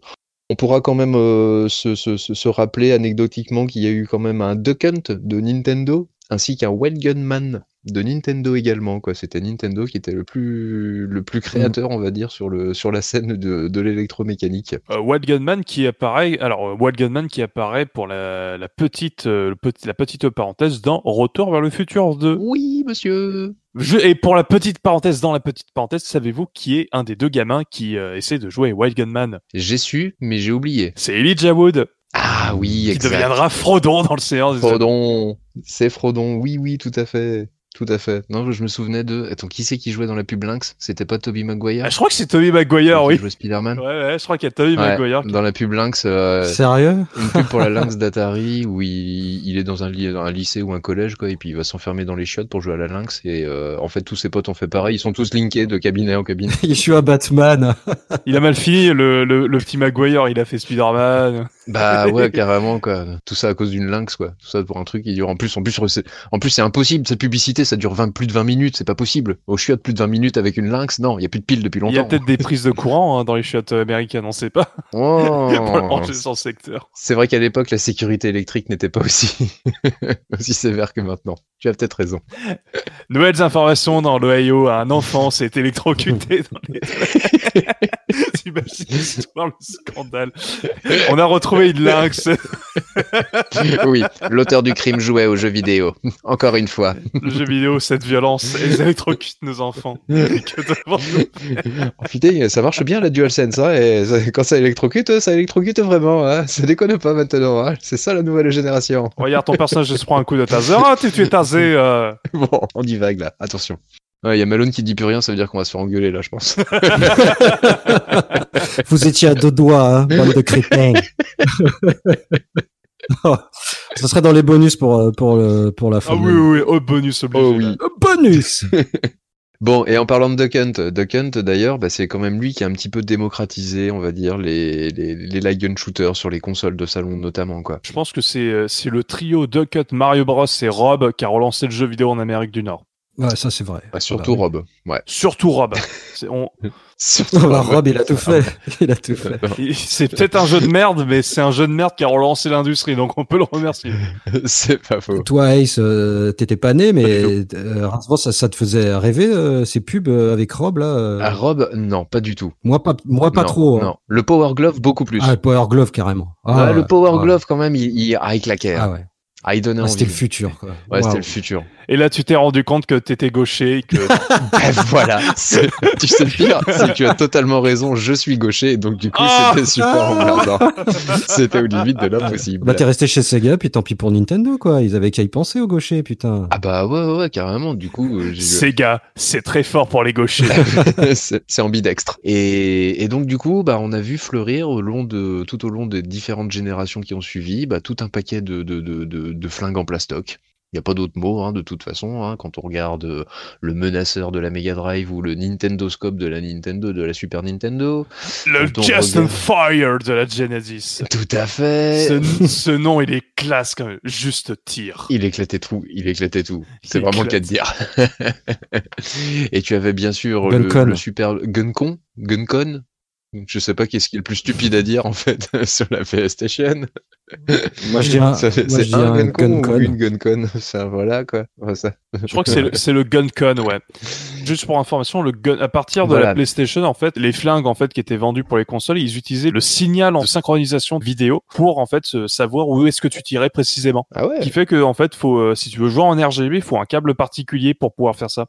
on pourra quand même euh, se, se- se- se rappeler anecdotiquement qu'il y a eu quand même un Duck Hunt de Nintendo, ainsi qu'un Well Gunman de Nintendo également. Quoi. C'était Nintendo qui était le plus, le plus créateur, on va dire, sur, le, sur la scène de, de l'électromécanique. Euh, Wild Gunman qui apparaît, alors euh, Wild Gunman qui apparaît pour la, la petite, euh, le petit- la petite parenthèse dans Retour vers le futur 2. Oui, monsieur Je- et pour la petite parenthèse dans la petite parenthèse, savez-vous qui est un des deux gamins qui euh, essaie de jouer Wild Gunman? J'ai su, mais j'ai oublié. C'est Elijah Wood Ah oui, qui exact. deviendra Frodon dans le séance. des Frodon, c'est Frodon, oui, oui, tout à fait. Tout à fait. Non, je me souvenais de. Attends, qui c'est qui jouait dans la pub Lynx? C'était pas Toby Maguire? Ah, je crois que c'est Tommy Maguire, qui oui. jouait Spider-Man? Ouais, ouais, je crois qu'il y a Ouais, Maguire. qui- Dans la pub Lynx, euh, Sérieux? une pub pour la Lynx d'Atari où il, il est dans un, li- dans un lycée ou un collège, quoi, et puis il va s'enfermer dans les chiottes pour jouer à la Lynx. Et euh, en fait, tous ses potes ont fait pareil. Ils sont tous linkés de cabinet en cabine. Je suis à Batman. Il a mal fini, le, le, le petit Maguire, il a fait Spider-Man. Bah ouais, carrément, quoi. Tout ça à cause d'une Lynx, quoi. Tout ça pour un truc qui dure. En plus, en plus, en plus, c'est impossible. Cette publicité, ça dure 20, plus de 20 minutes. C'est pas possible. Au chiottes, plus de 20 minutes avec une Lynx. Non, il y a plus de piles depuis Il y a longtemps. peut-être des prises de courant hein, dans les chiottes américaines, on sait pas. Oh. pour secteur. C'est vrai qu'à l'époque, la sécurité électrique n'était pas aussi, aussi sévère que maintenant. Tu as peut-être raison. Nouvelles informations dans l'Ohio, un enfant s'est électrocuté dans les T'imagines l'histoire, le scandale. On a retrouvé une lynx. Oui, l'auteur du crime jouait aux jeux vidéo. Encore une fois. Le jeu vidéo, cette violence, ils électrocutent nos enfants. Oh, putain, ça marche bien la DualSense. Hein, et ça- quand ça électrocute, ça électrocute vraiment. Hein, ça déconne pas maintenant. Hein, c'est ça la nouvelle génération. Regarde, ton personnage se prend un coup de taser. Ah, tu, es tasé. euh. Bon, on divague là. Attention. Ouais, il y a Malone qui dit plus rien, ça veut dire qu'on va se faire engueuler là, je pense. Vous étiez à deux doigts, hein, bande de crétins. Ça serait dans les bonus pour, euh, pour, le, pour la fin. Ah oui, oui, oui, oh, bonus obligé. Oh oui. Bonus Bon, et en parlant de Duck Hunt, Duck Hunt d'ailleurs, bah, c'est quand même lui qui a un petit peu démocratisé, on va dire, les, les, les light shooters sur les consoles de salon notamment, quoi. Je pense que c'est euh, c'est le trio Duck Hunt, Mario Bros et Rob qui a relancé le jeu vidéo en Amérique du Nord. Ouais, ça c'est vrai. Bah, surtout Bah, Rob. Ouais. Surtout Rob. C'est on- Surtout. Bah, Rob. Il a tout fait. Il a tout fait. c'est peut-être un jeu de merde, mais c'est un jeu de merde qui a relancé l'industrie, donc on peut le remercier. c'est pas faux. Toi, Ace, euh, t'étais pas né, mais Pas euh, ça, ça te faisait rêver euh, ces pubs euh, avec Rob là euh Ah, Rob, non, pas du tout. Moi pas, moi pas Non, trop. hein. Non. Le Power Glove, beaucoup plus. Ah, le Power Glove carrément. Ouais, Ah, le Power ouais. Glove, quand même, il, il, ah, il claquait. Ah hein. ouais. Ah, il donnait Ah, envie. c'était le futur quoi. Ouais, c'était le futur. Et là, tu t'es rendu compte que t'étais gaucher, que Bref, voilà. C'est- Tu sais le pire, c'est que tu as totalement raison. Je suis gaucher, donc du coup, Ah c'était super emmerdant. C'était aux limites de l'impossible. Bah t'es resté chez Sega, puis tant pis pour Nintendo quoi. Ils avaient qu'à y penser au gaucher, putain. Ah bah ouais, ouais, ouais, carrément. Du coup, euh, j'ai- Sega, c'est très fort pour les gauchers. c'est c'est ambidextre. Et, et donc du coup, bah, on a vu fleurir au long de, tout au long des différentes générations qui ont suivi, bah, tout un paquet de, de, de, de, de flingues en plastoc. Il n'y a pas d'autre mot, hein, de toute façon, hein, quand on regarde euh, le menaceur de la Mega Drive ou le Nintendo Scope de la Nintendo, de la Super Nintendo. le Just regarde- Fire de la Genesis. Tout à fait. Ce, ce nom, il est classe quand même. Juste tir. Il éclatait tout, il éclatait tout. C'est vraiment le cas de dire. Et tu avais bien sûr le super Guncon, Guncon. Je sais pas qu'est-ce qui est le plus stupide à dire en fait sur la PlayStation. Moi je un, je c'est un un Guncon ou Guncon. une Guncon? Ça voilà quoi. Ça. Je crois que c'est le, c'est le GunCon, ouais. Juste pour information, le gun, à partir de Voilà. la PlayStation, en fait, les flingues en fait qui étaient vendues pour les consoles, ils utilisaient le signal de synchronisation vidéo pour en fait savoir où est-ce que tu tirais précisément. Ah ouais. Ce qui fait que en fait, faut, euh, si tu veux jouer en RGB, il faut un câble particulier pour pouvoir faire ça.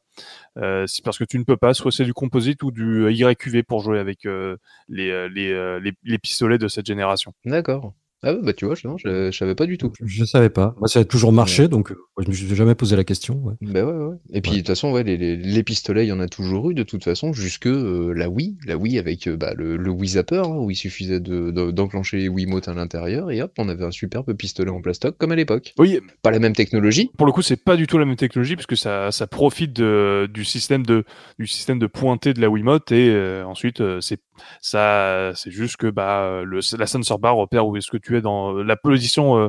Euh, c'est parce que tu ne peux pas, soit c'est du composite ou du euh, YQV pour jouer avec euh, les, les, les, les pistolets de cette génération. D'accord. Ah ouais, bah tu vois, je, non, je, je savais pas du tout. Je savais pas. Moi ça a toujours marché, donc euh, je me suis jamais posé la question. ouais. Bah ouais, ouais. Et puis de toute façon, ouais, les, les, les pistolets, il y en a toujours eu de toute façon, jusque euh, la Wii, la Wii avec euh, bah, le, le Wii Zapper, hein, où il suffisait de, de- d'enclencher les Wiimotes à l'intérieur, et hop, on avait un superbe pistolet en plastoc comme à l'époque. Oui, Pas la même technologie, pour le coup, c'est pas du tout la même technologie puisque ça, ça profite de, du système de du système de pointer de la Wiimote et euh, ensuite c'est ça c'est juste que bah le la sensor bar repère où est-ce que tu es dans la position euh,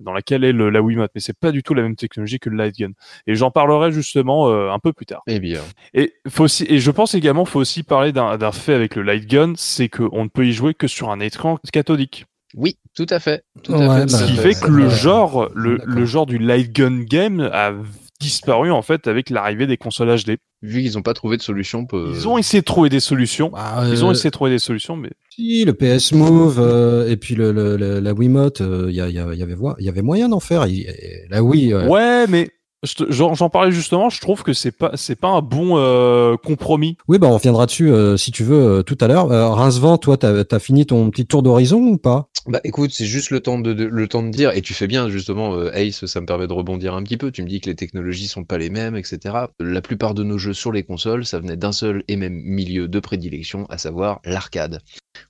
dans laquelle est le, la Wiimote mais c'est pas du tout la même technologie que le light gun et j'en parlerai justement euh, un peu plus tard. eh bien. Et faut aussi et je pense également faut aussi parler d'un d'un fait avec le light gun, c'est que on ne peut y jouer que sur un écran cathodique. Oui, tout à fait. Tout Ouais, à fait. bah, Ce qui fait fait. que le genre, le, le genre du light gun game a disparu en fait avec l'arrivée des consoles HD. Vu qu'ils n'ont pas trouvé de solution pour... Ils ont essayé de trouver des solutions. Bah, Ils ont euh, essayé de trouver des solutions, mais Si, le PS Move euh, et puis le, le- le- la Wiimote, il y, a- y a- y avait y avait moyen d'en faire. Y- et la Wii, euh, ouais, mais j'en parlais justement. Je trouve que c'est pas c'est pas un bon euh, compromis. oui, bah on reviendra dessus euh, si tu veux euh, tout à l'heure. Euh, Rincevent, toi, t'as as fini ton petit tour d'horizon ou pas? Bah écoute, c'est juste le temps de, de- le temps de dire, et tu fais bien justement, euh, Ace, ça me permet de rebondir un petit peu. Tu me dis que les technologies sont pas les mêmes, etc. La plupart de nos jeux sur les consoles, ça venait d'un seul et même milieu de prédilection, à savoir l'arcade.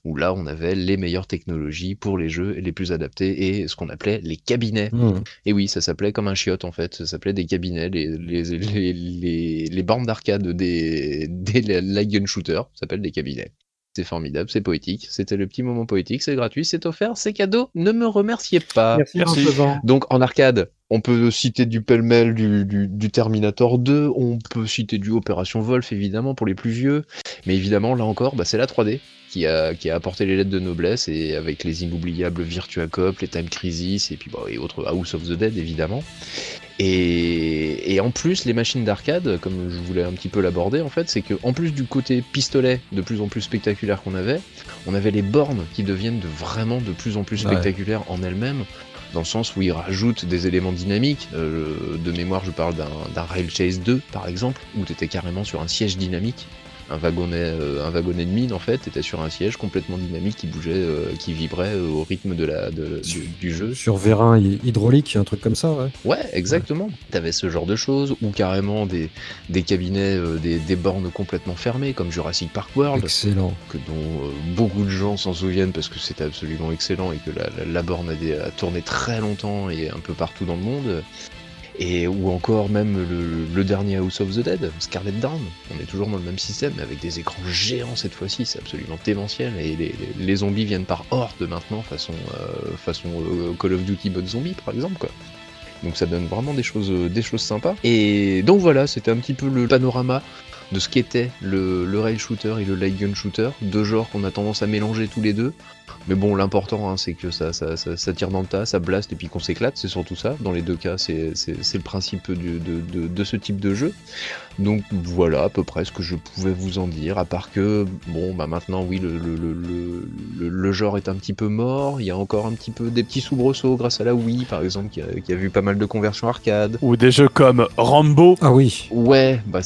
Où là, on avait les meilleures technologies pour les jeux les plus adaptés et ce qu'on appelait les cabinets. Hmm. Et oui, ça s'appelait comme un chiotte en fait, ça s'appelait des cabinets, les, les, les, les, les bornes d'arcade des, des light gun shooters s'appellent des cabinets. C'est formidable, c'est poétique, c'était le petit moment poétique, c'est gratuit, c'est offert, c'est cadeau, ne me remerciez pas. Merci. Donc en arcade, on peut citer du pêle-mêle du, du, du Terminator 2, on peut citer du Opération Wolf évidemment pour les plus vieux, mais évidemment là encore, bah, c'est la 3D qui a, qui a apporté les lettres de noblesse et avec les inoubliables Virtua Cop, les Time Crisis et puis bah, et autres House of the Dead évidemment. Et, et en plus, les machines d'arcade, comme je voulais un petit peu l'aborder, en fait, c'est que en plus du côté pistolet de plus en plus spectaculaire qu'on avait, on avait les bornes qui deviennent de vraiment de plus en plus Ouais. spectaculaires en elles-mêmes, dans le sens où ils rajoutent des éléments dynamiques. Euh, de mémoire, je parle d'un d'un Rail Chase 2, par exemple, où tu étais carrément sur un siège dynamique. Un wagonnet, euh, un wagonnet de mine en fait. T'étais sur un siège complètement dynamique qui bougeait, euh, qui vibrait euh, au rythme de la, de- du, du jeu. Sur vérin hy- hydraulique, un truc comme ça, ouais. Ouais, exactement. T'avais ce genre de choses, ou carrément des, des cabinets, des, des bornes complètement fermées, comme Jurassic Park World, Excellent. que dont beaucoup de gens s'en souviennent parce que c'était absolument excellent et que la, la- la borne a, des- a tourné très longtemps et un peu partout dans le monde. Et ou encore même le, dernier House of the Dead, Scarlet Dawn. On est toujours dans le même système, mais avec des écrans géants cette fois-ci, c'est absolument démentiel. Et les, zombies viennent par horde maintenant, façon, euh, façon euh, Call of Duty mode zombie par exemple. Donc ça donne vraiment des choses, euh, des sympas. Et donc voilà, c'était un petit peu le panorama de ce qu'était le, le rail shooter et le light gun shooter, deux genres qu'on a tendance à mélanger tous les deux. Mais bon, l'important, hein, c'est que ça, ça, ça, ça tire dans le tas, ça blast et puis qu'on s'éclate, c'est surtout ça. Dans les deux cas, c'est le principe du- de, de, de ce type de jeu. Donc voilà à peu près ce que je pouvais vous en dire, à part que, bon, bah maintenant, oui, le, le, le, le, genre est un petit peu mort, il y a encore un petit peu des petits soubresauts grâce à la Wii, par exemple, qui a, qui a vu pas mal de conversions arcade. Ou des jeux comme Rambo. Ah oui. Ouais, bah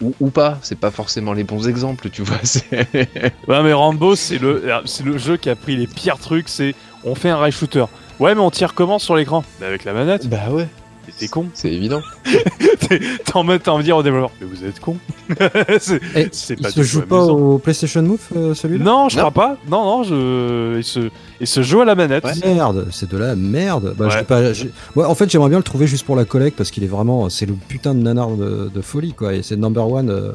ou, ou pas, c'est pas forcément les bons exemples, tu vois. Ouais, mais Rambo, c'est le, c'est le jeu qui a pris les pires trucs. C'est on fait un rail shooter. Ouais, mais on tire comment sur l'écran? Bah, Avec la manette. Bah ouais, T'es con. c'est évident. T'es- T'en mets, t'en dire au développeur. Mais vous êtes con. c'est c'est il pas se du joue tout pas amusant. au PlayStation Move, euh, celui-là? Non, je Non. crois pas. Non, non, je. Il se, il se joue à la manette. Ouais. Merde, c'est de la merde. Bah, Ouais. pas, j'ai- ouais, en fait, j'aimerais bien le trouver juste pour la collecte parce qu'il est vraiment, c'est le putain de nanar de, de folie, quoi. Et c'est number one. euh.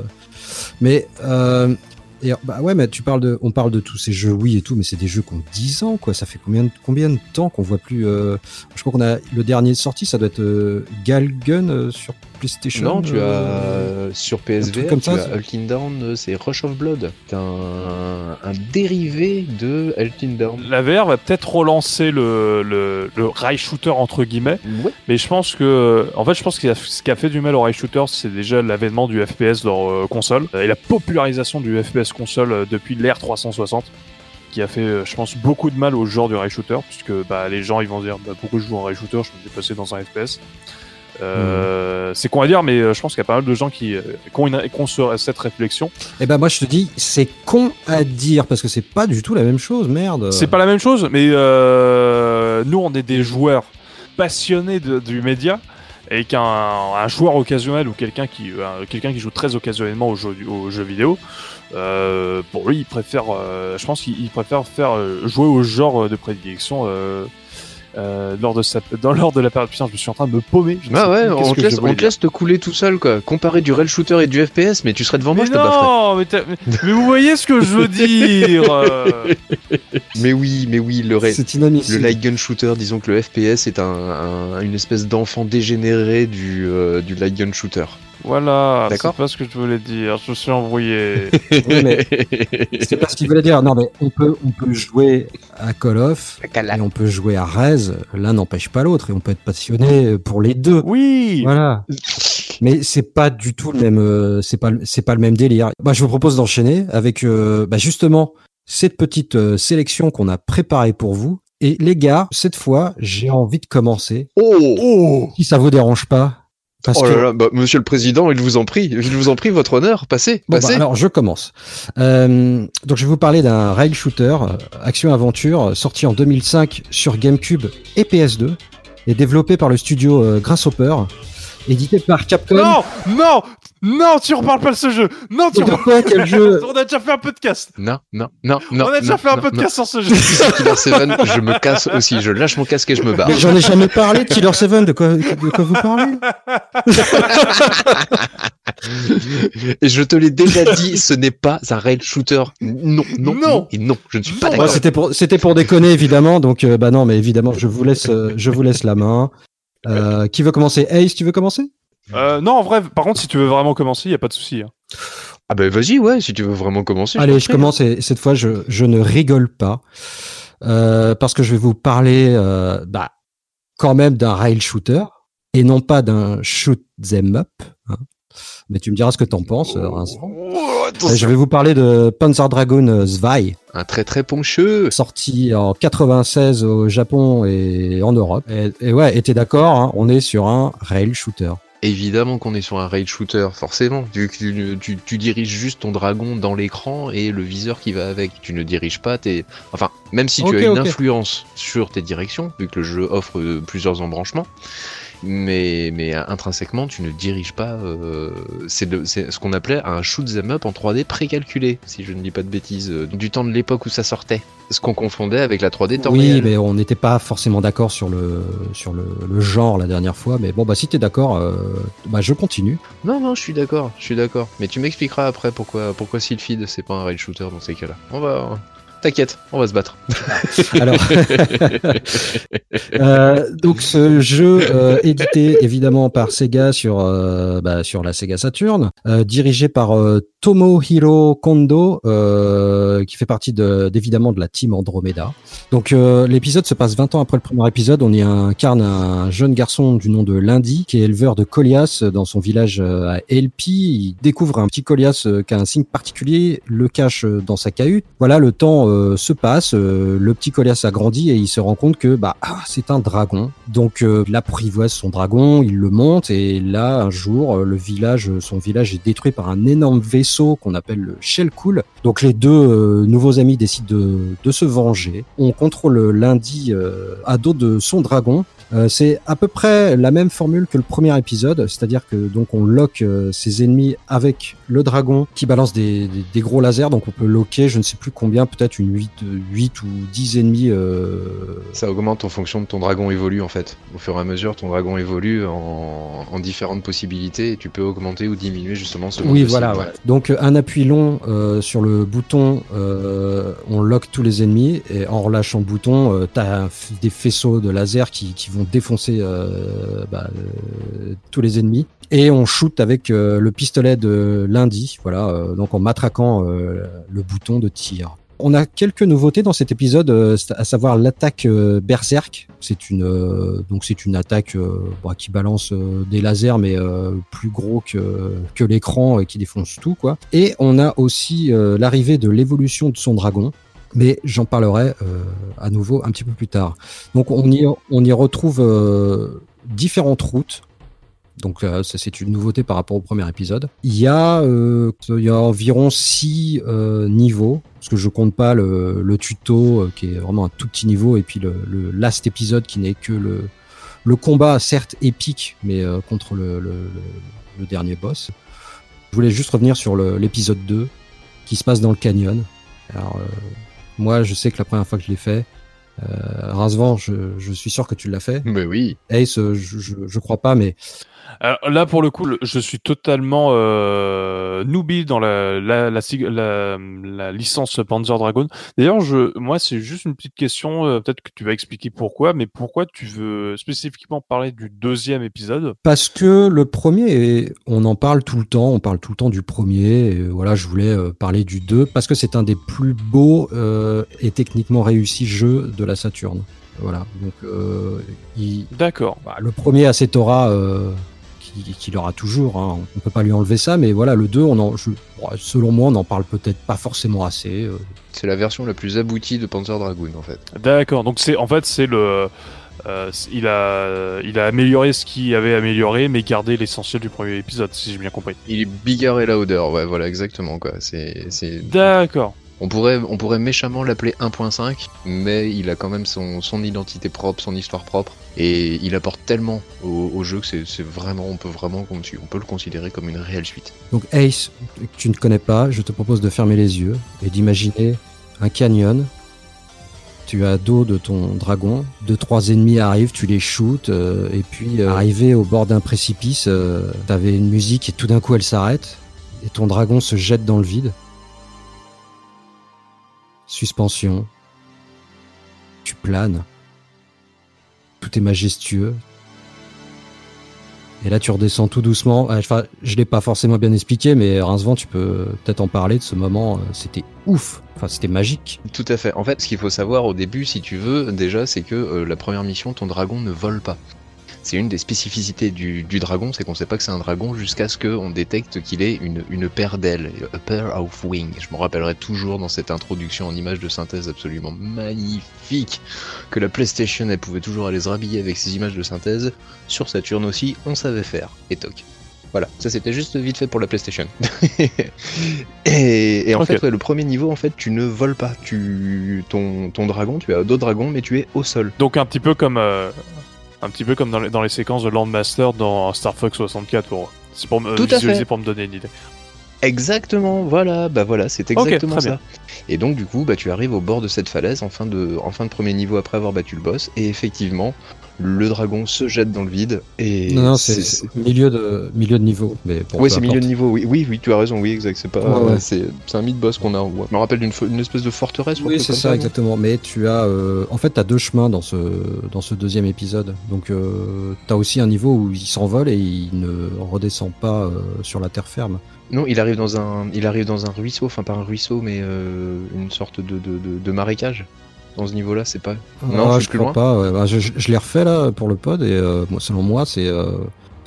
Mais, euh, bah ouais, mais tu parles de, on parle de tous ces jeux, oui et tout, mais c'est des jeux qui ont 10 ans, quoi. Ça fait combien de, combien de temps qu'on voit plus, euh, je crois qu'on a, le dernier sorti, ça doit être euh, Galgun euh, sur PlayStation. Non, tu euh, as sur truc PSVR, comme tu ça, as Ultin Down, euh, c'est Rush of Blood, c'est un, un dérivé de Ultin Down. La VR va peut-être relancer le, le, le rail shooter entre guillemets, Ouais. mais je pense que, en fait, je pense que ce qui a fait du mal au rail shooter, c'est déjà l'avènement du FPS dans euh, console euh, et la popularisation du FPS console euh, depuis l'ère 360 qui a fait, euh, je pense, beaucoup de mal au genre du rail shooter, puisque bah, les gens ils vont se dire bah, pourquoi je joue en rail shooter, je peux me dépasser dans un FPS. Euh, C'est con à dire, mais euh, je pense qu'il y a pas mal de gens qui, euh, qui ont, une- qui ont ce- cette réflexion. Eh ben, moi, je te dis, c'est con à dire parce que c'est pas du tout la même chose, merde. C'est pas la même chose, mais euh, nous, on est des joueurs passionnés de- du média et qu'un un joueur occasionnel ou quelqu'un qui, quelqu'un qui joue très occasionnellement aux jeux, aux jeux vidéo, euh, pour lui, il préfère, je pense qu'il il préfère faire jouer au genre de prédilection. Euh, lors de sa, dans lors de la période putain je me suis en train de me paumer je Ah ouais, on te, laisse, on te laisse te couler tout seul quoi. Comparer du rail shooter et du FPS, mais tu serais devant moi, je te non mais, mais- mais vous voyez ce que je veux dire euh. Mais oui, mais oui, le, rail- C'est le light gun shooter, disons que le FPS est un, un- une espèce d'enfant dégénéré du, euh, du light gun shooter. Voilà c'est pas ce que je voulais dire je me suis embrouillé Oui, mais c'est pas ce qu'il voulait dire. Non, mais on peut, on peut jouer à Call of et on peut jouer à Rez. L'un n'empêche pas l'autre et on peut être passionné pour les deux. oui Voilà. Mais c'est pas du tout le même, euh, c'est pas, le- c'est pas le même délire. Bah, je vous propose d'enchaîner avec, euh, bah, justement, cette petite euh, sélection qu'on a préparée pour vous. Et les gars, cette fois, j'ai envie de commencer. Oh, Si ça vous dérange pas. Parce Oh que, là là, bah, monsieur le président, il vous en prie, il vous en prie, votre honneur, passez, Bon, bah, passez. alors je commence. Euh, donc je vais vous parler d'un rail shooter euh, action-aventure euh, sorti en 2005 sur GameCube et PS2 et développé par le studio euh, Grasshopper, édité par Capcom. Non, non, non, tu reparles pas de ce jeu. Non, tu de reparles. quoi quel jeu On a déjà fait un podcast. Non, non, non, non. On a déjà non, fait un non, podcast sur ce jeu. non. Killer 7, je me casse aussi, je lâche mon casque et je me barre. Mais j'en ai jamais parlé de Killer 7, de quoi, de quoi vous parlez Et je te l'ai déjà dit, ce n'est pas un rail shooter. Non, non, Non. non, et non, je ne suis pas Non. Ouais, d'accord. C'était pour, c'était pour déconner évidemment, donc euh, bah non, mais évidemment je vous laisse, euh, je vous laisse la main. Euh, qui veut commencer? Ace, tu veux commencer? Euh, non, en vrai, par contre, si tu veux vraiment commencer, y a pas de souci. hein. Ah bah vas-y, ouais, si tu veux vraiment commencer. Allez, je prie. commence et cette fois je, je ne rigole pas euh, parce que je vais vous parler euh, bah, quand même d'un rail shooter et non pas d'un shoot them up. hein. Mais tu me diras ce que t'en penses. Oh, attention. je vais vous parler de Panzer Dragoon euh, Zwei, Un très très poncheux. sorti en 96 au Japon et en Europe. Et, et ouais, et t'es d'accord, hein, on est sur un rail shooter. Évidemment qu'on est sur un raid shooter, forcément. Tu, tu, tu, tu diriges juste ton dragon dans l'écran et le viseur qui va avec. Tu ne diriges pas tes. Enfin, même si tu as une influence sur tes directions, vu que le jeu offre euh, plusieurs embranchements, mais, mais euh, intrinsèquement, tu ne diriges pas. euh, c'est ce qu'on appelait un shoot 'em up en 3D précalculé, si je ne dis pas de bêtises, euh, du temps de l'époque où ça sortait. Ce qu'on confondait avec la 3D temps Oui, réel. mais on n'était pas forcément d'accord sur le sur le, le genre la dernière fois. Mais bon, bah si t'es d'accord, euh, bah je continue. Non, non, je suis d'accord, je suis d'accord. Mais tu m'expliqueras après pourquoi, pourquoi Sylphid c'est pas un rail shooter dans ces cas-là. On va. T'inquiète, on va se battre. Alors, euh, donc ce jeu euh, édité évidemment par Sega sur euh, bah, sur la Sega Saturn, dirigé par Tomohiro Kondo, qui fait partie de- d'évidemment de la team Andromeda. Donc l'épisode se passe 20 ans après le premier épisode. On y incarne un jeune garçon du nom de Lindy, qui est éleveur de Colias dans son village à Elpi. Il découvre un petit Colias qui a un signe particulier, le cache dans sa cahute. Voilà, le temps euh, se passe, euh, le petit Colias a grandi et il se rend compte que bah ah, c'est un dragon. Donc euh, il apprivoise son dragon, il le monte et là un jour euh, le village, son village est détruit par un énorme vaisseau qu'on appelle le Shell Cool. Donc les deux nouveaux amis décident de, de se venger. On contrôle lundi à dos de son dragon. Euh, c'est à peu près la même formule que le premier épisode, c'est-à-dire que donc on lock euh, ses ennemis avec le dragon qui balance des, des, des gros lasers, donc on peut locker je ne sais plus combien, peut-être une 8, 8 ou 10 ennemis. Euh... Ça augmente en fonction de ton dragon évolue en fait. Au fur et à mesure, ton dragon évolue en, en différentes possibilités et tu peux augmenter ou diminuer justement selon Oui, voilà. ouais. Donc un appui long euh, sur le bouton, euh, on lock tous les ennemis et en relâchant le bouton, euh, t'as un f- des faisceaux de laser qui, qui vont défoncer euh, bah, euh, tous les ennemis. Et on shoot avec euh, le pistolet de lundi, voilà, donc en matraquant le bouton de tir. On a quelques nouveautés dans cet épisode, à savoir l'attaque berserk. C'est une donc c'est une attaque bon, qui balance des lasers, mais plus gros que que l'écran et qui défonce tout quoi. Et on a aussi l'arrivée de l'évolution de son dragon. Mais j'en parlerai euh, à nouveau un petit peu plus tard. Donc on y on y retrouve euh, différentes routes. Donc euh, ça c'est une nouveauté par rapport au premier épisode. Il y a, euh, il y a environ six euh, niveaux, parce que je compte pas le, le tuto euh, qui est vraiment un tout petit niveau et puis le, le last épisode qui n'est que le, le combat certes épique mais contre le, le, dernier boss. Je voulais juste revenir sur l'épisode 2 qui se passe dans le canyon. Alors euh, moi je sais que la première fois que je l'ai fait, euh, Razvan, je, je suis sûr que tu l'as fait. Mais oui. Ace, je, je, je crois pas, mais Alors, là, pour le coup, je suis totalement euh, newbie dans la, la, la, la, licence Panzer Dragon. D'ailleurs, je, moi, c'est juste une petite question. euh, Peut-être que tu vas expliquer pourquoi, mais pourquoi tu veux spécifiquement parler du deuxième épisode? Parce que le premier, on en parle tout le temps, on parle tout le temps du premier. Et voilà, je voulais euh, parler du 2 parce que c'est un des plus beaux euh, et techniquement réussis jeux de la Saturne. Voilà, donc euh, il- D'accord. bah, le premier a cette aura qui- qu'il aura toujours, hein, on peut pas lui enlever ça, mais voilà, le 2, on en, je- selon moi, on n'en parle peut-être pas forcément assez. euh. C'est la version la plus aboutie de Panzer Dragoon en fait. D'accord. Donc c'est en fait c'est le euh, il a il a amélioré ce qu'il avait amélioré, mais gardé l'essentiel du premier épisode, si j'ai bien compris. Il est bigger et louder, ouais, voilà, exactement quoi. C'est, c'est... D'accord. On pourrait, on pourrait méchamment l'appeler 1.5, mais il a quand même son, identité propre, son histoire propre, et il apporte tellement au, jeu que c'est, vraiment, on peut vraiment, le considérer comme une réelle suite. Donc Ace, tu ne connais pas, je te propose de fermer les yeux et d'imaginer un canyon. Tu as dos de ton dragon, deux trois ennemis arrivent, tu les shoots, euh, et puis euh, arrivé au bord d'un précipice, euh, t'avais une musique et tout d'un coup elle s'arrête et ton dragon se jette dans le vide. Suspension. Tu planes. Tout est majestueux. Et là, tu redescends tout doucement. Ah, Enfin, je l'ai pas forcément bien expliqué, mais Rincevent, tu peux peut-être en parler de ce moment. euh, C'était ouf. Enfin, c'était magique. Tout à fait. En fait, ce qu'il faut savoir au début, si tu veux, déjà, c'est que euh, la première mission, ton dragon ne vole pas. C'est une des spécificités du, du dragon, c'est qu'on sait pas que c'est un dragon jusqu'à ce qu'on détecte qu'il ait une, une paire d'ailes, a pair of wings. Je me rappellerai toujours dans cette introduction en image de synthèse absolument magnifique que la PlayStation elle pouvait toujours aller se rhabiller avec ces images de synthèse. Sur Saturn aussi, on savait faire. Et toc. Voilà, ça c'était juste vite fait pour la PlayStation. et, et en fait, ouais, le premier niveau, en fait, tu ne voles pas. Tu, ton, ton dragon, tu as d'autres dragons, mais tu es au sol. Donc un petit peu comme euh, un petit peu comme dans les, dans les séquences de Landmaster dans Star Fox 64 pour c'est pour me Tout à visualiser fait. pour me donner une idée. Exactement, voilà, bah voilà, c'est exactement ça. bien. Et donc du coup, bah tu arrives au bord de cette falaise en fin de, en fin de premier niveau après avoir battu le boss, et effectivement, le dragon se jette dans le vide et Non, non, c'est milieu de, milieu de niveau. Mais peu c'est milieu de niveau. Oui, oui, oui, tu as raison. Oui, exact. C'est pas, Ouais, ouais. c'est, un mid-boss qu'on a. Je me rappelle d'une une espèce de forteresse. Oui, c'est ça, exactement. Mais tu as, euh, en fait, t'as deux chemins dans ce dans ce deuxième épisode. Donc, euh, t'as aussi un niveau où il s'envole et il ne redescend pas euh, sur la terre ferme. Non, il arrive dans un, il arrive dans un ruisseau, enfin pas un ruisseau, mais euh, une sorte de, de, de, de marécage. Dans ce niveau-là, c'est pas. Non, Ah, je suis je plus crois loin. pas. ouais. Bah, je je- je l'ai refait là pour le pod et euh, selon moi, c'est euh,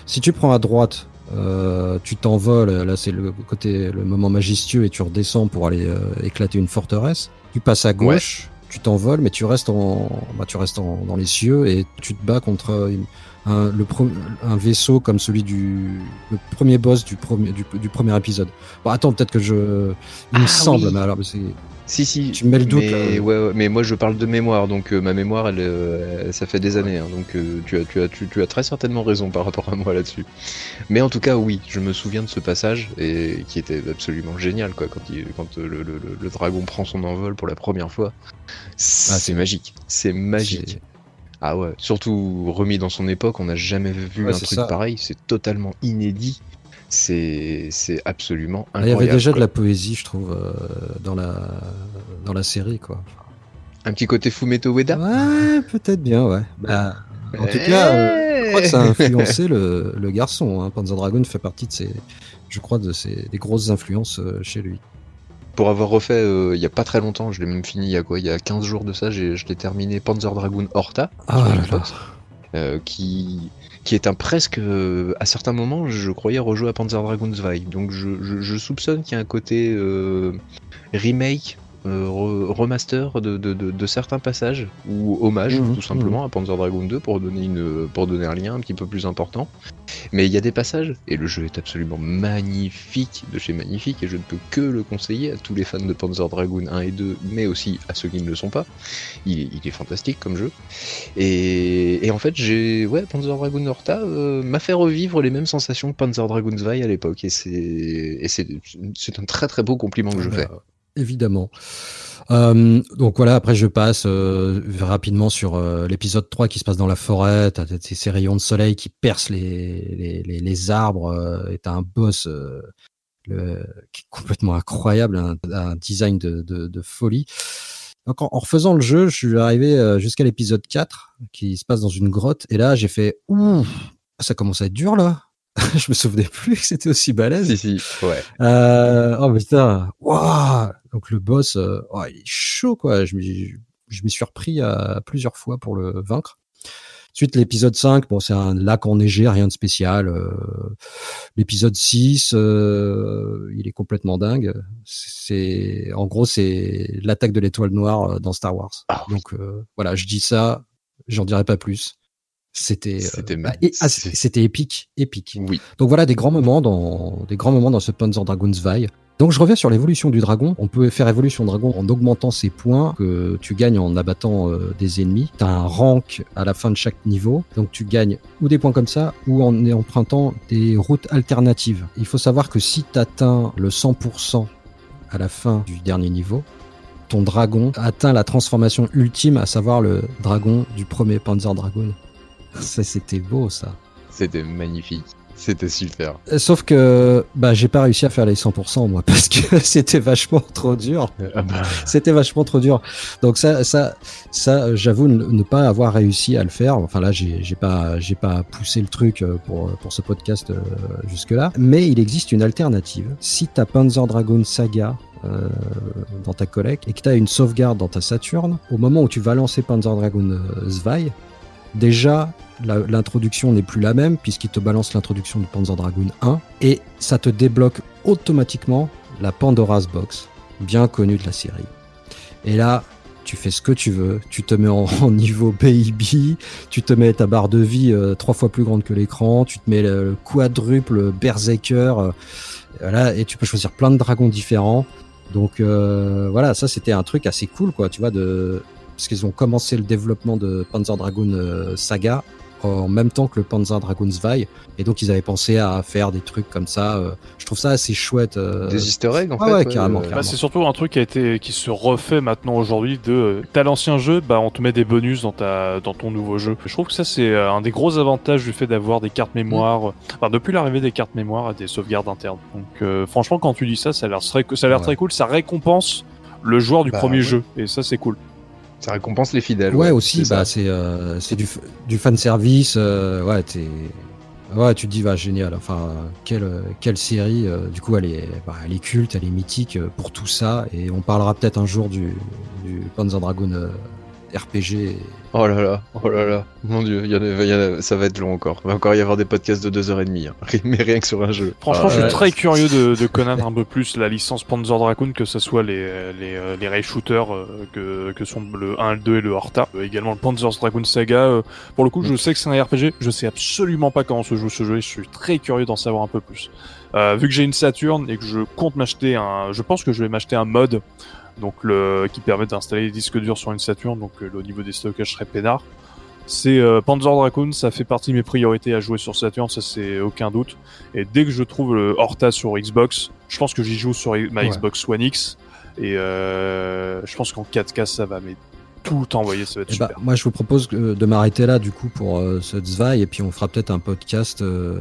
si tu prends à droite, euh, tu t'envoles. Là, c'est le côté, le moment majestueux et tu redescends pour aller euh, éclater une forteresse. Tu passes à gauche, tu t'envoles, mais tu restes en, bah, tu restes en- dans les cieux et tu te bats contre une- un, le pro- un vaisseau comme celui du le premier boss du premier du, du premier épisode. Bon, attends, peut-être que je, il me Ah, semble, oui. mais alors c'est Si, si. Tu me mets le doute, Mais, là. ouais, ouais, mais moi, je parle de mémoire, donc euh, ma mémoire, elle, euh, ça fait des années, hein, donc euh, tu, as, tu, as, tu, tu as très certainement raison par rapport à moi là-dessus. Mais en tout cas, oui, je me souviens de ce passage et qui était absolument génial, quoi, quand, il, quand le, le, le- le dragon prend son envol pour la première fois. C'est Ah, c'est- magique, c'est magique. Ah ouais, surtout remis dans son époque, on n'a jamais vu Ouais, un truc ça. pareil, c'est totalement inédit. C'est absolument Ah, Il y incroyable. avait déjà de la poésie, je trouve, euh, dans la dans la série, quoi. Un petit côté Fumeto Ueda? Ouais, peut-être bien, ouais. Bah, en tout cas, euh, je crois que ça a influencé le, le garçon. Hein. Panzer Dragon fait partie de ses, je crois, de ses des grosses influences euh, chez lui. Pour avoir refait euh, il y a pas très longtemps, je l'ai même fini il y a quoi? Il y a 15 jours de ça, je l'ai terminé Panzer Dragoon Horta, Ah sur là là. Euh, qui, qui est un presque, euh, à certains moments, je croyais rejouer à Panzer Dragoon Zwei. Donc je, je- soupçonne qu'il y a un côté euh, remake, re- remaster de, de, de- de certains passages, ou hommage Mhm, tout simplement à Panzer Dragoon 2 pour donner, une, pour donner un lien un petit peu plus important. Mais il y a des passages, et le jeu est absolument magnifique de chez Magnifique, et je ne peux que le conseiller à tous les fans de Panzer Dragoon 1 et 2, mais aussi à ceux qui ne le sont pas. Il, est- il est fantastique comme jeu. Et, et en fait, j'ai ouais, Panzer Dragoon Horta euh, m'a fait revivre les mêmes sensations que Panzer Dragoon Zwei à l'époque, et c'est et c'est c'est un très très beau compliment que je fais. Évidemment. Euh, donc voilà, après je passe euh, rapidement sur euh, l'épisode 3 qui se passe dans la forêt, t'as ces rayons de soleil qui percent les, les, les, les arbres, euh, et t'as un boss euh, le, qui est complètement incroyable, un, un design de, de, de folie. Donc en, en refaisant le jeu, je suis arrivé euh, jusqu'à l'épisode 4 qui se passe dans une grotte, et là j'ai fait Ouh, ça commence à être dur là. je me souvenais plus que c'était aussi balèze. Si, si, ouais. Euh, oh putain, waouh Donc le boss, euh, oh, il est chaud quoi. Je m'y, suis repris à plusieurs fois pour le vaincre. Suite l'épisode 5, bon c'est un lac enneigé, rien de spécial. Euh, l'épisode 6, euh, il est complètement dingue. C'est en gros c'est l'attaque de l'étoile noire euh, dans Star Wars. Ah. Donc euh, voilà, je dis ça, j'en dirai pas plus. C'était euh, C'était bah, ah, c'était épique, épique. Oui. Donc voilà des grands moments dans des grands moments dans ce Panzer Dragon Zwei. Donc je reviens sur l'évolution du dragon. On peut faire évolution dragon en augmentant ses points que tu gagnes en abattant euh, des ennemis. Tu as un rank à la fin de chaque niveau. Donc tu gagnes ou des points comme ça ou en empruntant des routes alternatives. Il faut savoir que si tu atteins le 100% à la fin du dernier niveau, ton dragon atteint la transformation ultime, à savoir le dragon du premier Panzer Dragon. C'était beau ça. C'était magnifique. C'était super. Euh, Sauf que bah j'ai pas réussi à faire les 100% moi parce que c'était vachement trop dur. Ah bah, C'était vachement trop dur. Donc ça ça ça euh, j'avoue ne, pas avoir réussi à le faire. Enfin là j'ai pas j'ai pas poussé le truc euh, pour pour ce podcast jusque là, mais il existe une alternative. Si t'as Panzer Dragon Saga euh, dans ta collecte et que tu as une sauvegarde dans ta Saturn, au moment où tu vas lancer Panzer Dragon euh, Zwei, déjà l'introduction n'est plus la même puisqu'il te balance l'introduction de Panzer Dragoon 1 et ça te débloque automatiquement la Pandora's Box, bien connue de la série. Et là, tu fais ce que tu veux, tu te mets en, niveau baby, tu te mets ta barre de vie euh, trois fois plus grande que l'écran, tu te mets le, le quadruple berserker, euh, voilà, et tu peux choisir plein de dragons différents. Donc euh, voilà, ça c'était un truc assez cool, quoi, tu vois, de parce qu'ils ont commencé le développement de Panzer Dragoon Saga en même temps que le Panzer Dragoon Zwei, et donc ils avaient pensé à faire des trucs comme ça. euh, je trouve ça assez chouette. euh, Des easter eggs en ah fait. ouais, carrément, euh, carrément. Bah, c'est surtout un truc qui a été qui se refait maintenant aujourd'hui de euh, t'as l'ancien jeu bah on te met des bonus dans ta dans ton nouveau jeu je trouve que ça c'est un des gros avantages du fait d'avoir des cartes mémoire euh, enfin depuis l'arrivée des cartes mémoire et des sauvegardes internes donc euh, franchement quand tu dis ça ça a l'air très ça a l'air Ouais. très cool ça récompense le joueur du Bah, premier ouais. jeu et ça c'est cool Ça récompense les fidèles. Ouais, aussi, c'est bah, c'est euh, c'est du, du fan service. euh, ouais, t'es. Ouais, tu te dis, bah, génial. Enfin, quelle, quelle série. euh, du coup, elle est, bah, elle est culte, elle est mythique euh, pour tout ça. Et on parlera peut-être un jour du, du Panzer Dragoon euh, RPG. Oh là là, oh là là, mon dieu, il y en a- il y en a- ça va être long encore. Il va encore y avoir des podcasts de 2h30, hein. mais rien que sur un jeu. Franchement, Ah, je suis ouais. très curieux de, de connaître un peu plus la licence Panzer Dragoon, que ce soit les, les, euh, les rail shooters euh, que, que sont le 1, le 2 et le Horta. Euh, également le Panzer Dragoon Saga. pour le coup, je sais que c'est un RPG. Je sais absolument pas comment se joue ce jeu et je suis très curieux d'en savoir un peu plus. Euh, vu que j'ai une Saturn et que je compte m'acheter un... Je pense que je vais m'acheter un mod donc le, qui permet d'installer les disques durs sur une Saturn. Donc euh, au niveau des stockages, je serai peinard. C'est euh, Panzer Dragoon, ça fait partie de mes priorités à jouer sur Saturn, ça c'est aucun doute. Et dès que je trouve le Horta sur Xbox, je pense que j'y joue sur ma Ouais. Xbox One X. Et euh, je pense qu'en 4K ça va mais tout envoyer, ça va être Eh bah, super. moi, je vous propose euh, de m'arrêter là, du coup, pour euh, ce Zwei. Et puis, on fera peut-être un podcast euh,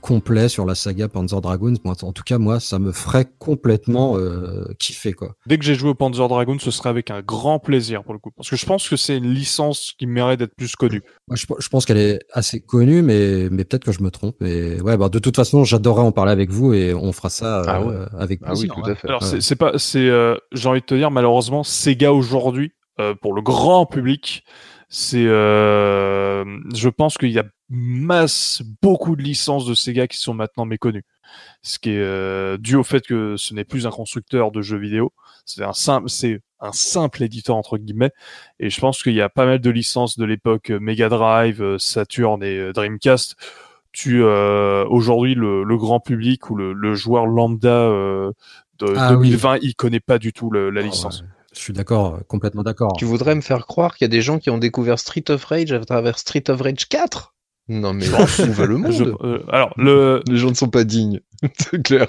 complet sur la saga Panzer Dragoon. En tout cas, moi, ça me ferait complètement euh, kiffer, quoi. Dès que j'ai joué au Panzer Dragoon, ce serait avec un grand plaisir pour le coup. Parce que je pense que c'est une licence qui mérite d'être plus connue. Moi, je, je pense qu'elle est assez connue, mais, mais peut-être que je me trompe. Et ouais, bah, de toute façon, j'adorerais en parler avec vous et on fera ça euh, Ah ouais. avec Ah oui, plaisir. tout ouais. à fait. Alors Ouais. c'est- c'est pas, c'est, euh, j'ai envie de te dire malheureusement, Sega aujourd'hui, euh, pour le grand public, c'est, euh, je pense qu'il y a masse, beaucoup de licences de Sega qui sont maintenant méconnues. Ce qui est euh, dû au fait que ce n'est plus un constructeur de jeux vidéo, c'est un simple, c'est un simple éditeur entre guillemets. Et je pense qu'il y a pas mal de licences de l'époque euh, Mega Drive, euh, Saturn et Dreamcast. Tu euh, aujourd'hui le, le grand public ou le, le joueur lambda euh, de Ah oui. 2020, il connaît pas du tout le- la Ah licence. ouais. Je suis d'accord, complètement d'accord. Tu voudrais me faire croire qu'il y a des gens qui ont découvert Street of Rage à travers Street of Rage 4 Non mais va le monde? Je- euh, alors le Les gens ne sont pas dignes, c'est clair.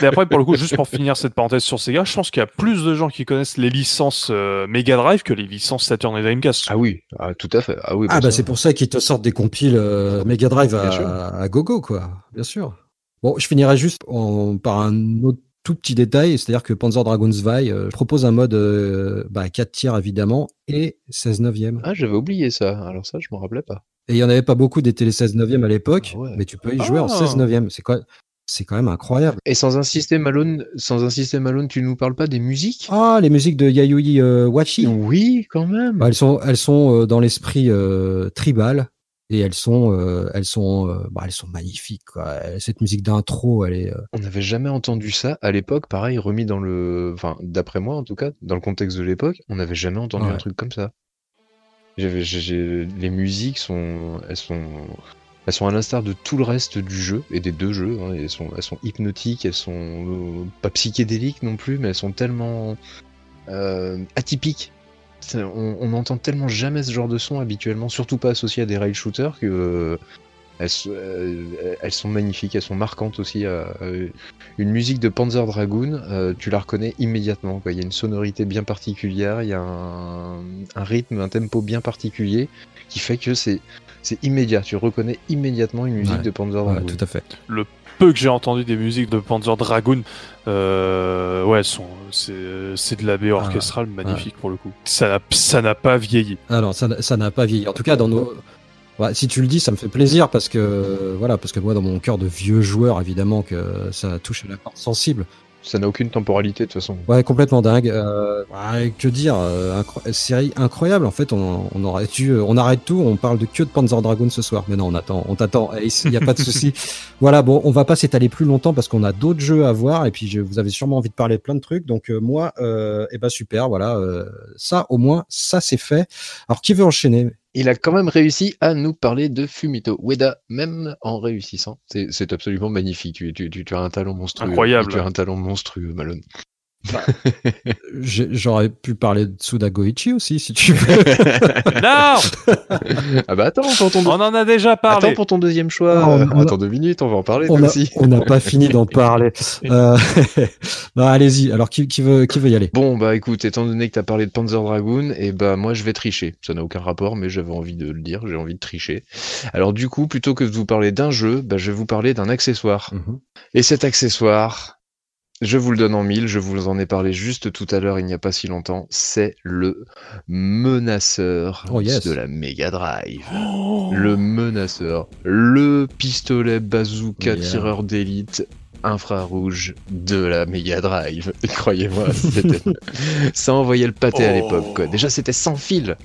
mais après pour le coup juste pour finir cette parenthèse sur Sega, je pense qu'il y a plus de gens qui connaissent les licences euh, Mega Drive que les licences Saturn et Dreamcast. Ah oui, ah, tout à fait. Ah oui, Ah bah c'est pour ça qu'ils te sortent des compiles euh, Mega Drive à, à gogo quoi, bien sûr. Bon, je finirai juste en- par un autre tout petit détail, c'est-à-dire que Panzer Dragoon Zwei euh, propose un mode euh, bah, 4 tiers évidemment et 16 neuvième. Ah, j'avais oublié ça. Alors ça, je m'en rappelais pas. Et il y en avait pas beaucoup des télé 16 neuvième à l'époque, Ah ouais. mais tu peux y jouer en Ah. 16 neuvième. C'est quand c'est quand même incroyable. Et sans un système alone, sans un système alone, tu nous parles pas des musiques? Ah, les musiques de Yayoi euh, Wachi. Oui, quand même. Bah, elles sont, elles sont dans l'esprit tribal et elles sont, euh, elles sont, euh, bah, elles sont magnifiques. Quoi. Cette musique d'intro, elle est. euh, On n'avait jamais entendu ça à l'époque, pareil, remis dans le. Enfin, d'après moi en tout cas, dans le contexte de l'époque, on n'avait jamais entendu Ouais. un truc comme ça. Les musiques sont. Elles sont. Elles sont à l'instar de tout le reste du jeu et des deux jeux. hein, elles, sont, elles sont hypnotiques, elles sont pas psychédéliques non plus, mais elles sont tellement atypiques. On on n'entend tellement jamais ce genre de son habituellement, surtout pas associé à des rail shooters, que euh, elles, euh, elles sont magnifiques, elles sont marquantes aussi. euh, euh, une musique de Panzer Dragoon, euh, tu la reconnais immédiatement. quoi. Il y a une sonorité bien particulière, il y a un, un rythme, un tempo bien particulier qui fait que c'est c'est immédiat. Tu reconnais immédiatement une musique Ouais. de Panzer ouais, Dragoon. tout à fait. Le peu que j'ai entendu des musiques de Panzer Dragoon, euh, ouais, c'est, c'est de la baie orchestrale magnifique pour le coup. Ça n'a, ça n'a pas vieilli. Alors, ça n'a- ça n'a pas vieilli. En tout cas, dans nos. Si tu le dis, ça me fait plaisir parce que voilà, parce que moi, dans mon cœur de vieux joueur, évidemment que ça touche à la corde sensible. Ça n'a aucune temporalité de toute façon. Ouais, complètement dingue. Euh, ouais, que dire euh, incro- Série incroyable. En fait, on, on aurait dû, on arrête tout. On parle de que de Panzer Dragoon ce soir. Mais non, on attend, on t'attend. Ace, Il n'y a pas de souci. voilà. Bon, on va pas s'étaler plus longtemps parce qu'on a d'autres jeux à voir. Et puis, je, vous avez sûrement envie de parler de plein de trucs. Donc, euh, moi, euh, eh ben super. Voilà. euh, ça, au moins, ça c'est fait. Alors, qui veut enchaîner? Il a quand même réussi à nous parler de Fumito Ueda, même en réussissant. C'est absolument magnifique. Tu, tu- tu- tu as un talent monstrueux. Incroyable. Tu as un talent monstrueux, Malone. J'ai- J'aurais pu parler de Suda Goichi aussi, si tu veux. Non ah bah attends, pour ton, On en a déjà parlé. attends pour ton deuxième choix. On a- Attends deux minutes, on va en parler on toi a- aussi. on n'a pas fini d'en parler. Euh, non, allez-y. Alors, qui, qui veut, qui veut y aller? Bon bah écoute, étant donné que t'as parlé de Panzer Dragoon, et bah moi je vais tricher. Ça n'a aucun rapport, mais j'avais envie de le dire, j'ai envie de tricher. Alors du coup, plutôt que de vous parler d'un jeu, bah, je vais vous parler d'un accessoire. Et cet accessoire, je vous le donne en mille, je vous en ai parlé juste tout à l'heure, il n'y a pas si longtemps, c'est le menaceur Oh, yes. de la Mega Drive. Oh. Le menaceur, le pistolet bazooka Yeah. tireur d'élite infrarouge de la Mega Drive. Croyez-moi, ça envoyait le pâté à Oh. l'époque. quoi. Déjà, c'était sans fil.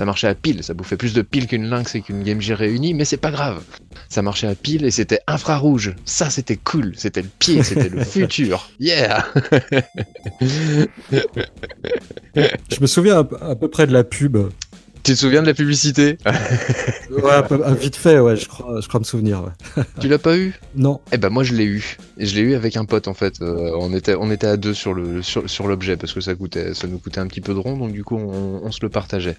Ça marchait à pile, ça bouffait plus de piles qu'une Lynx et qu'une Game Gear réunie, mais c'est pas grave. Ça marchait à pile et c'était infrarouge. Ça, c'était cool. C'était le pied, c'était le futur. Yeah! Je me souviens à, peu- à peu près de la pub. Tu te souviens de la publicité? Ouais, vite fait, ouais, je crois, je crois me souvenir. ouais. tu l'as pas eu? Non. Eh ben moi je l'ai eu. Et je l'ai eu avec un pote en fait. Euh, on était on était à deux sur le sur, sur l'objet parce que ça coûtait ça nous coûtait un petit peu de rond donc du coup on, on se le partageait.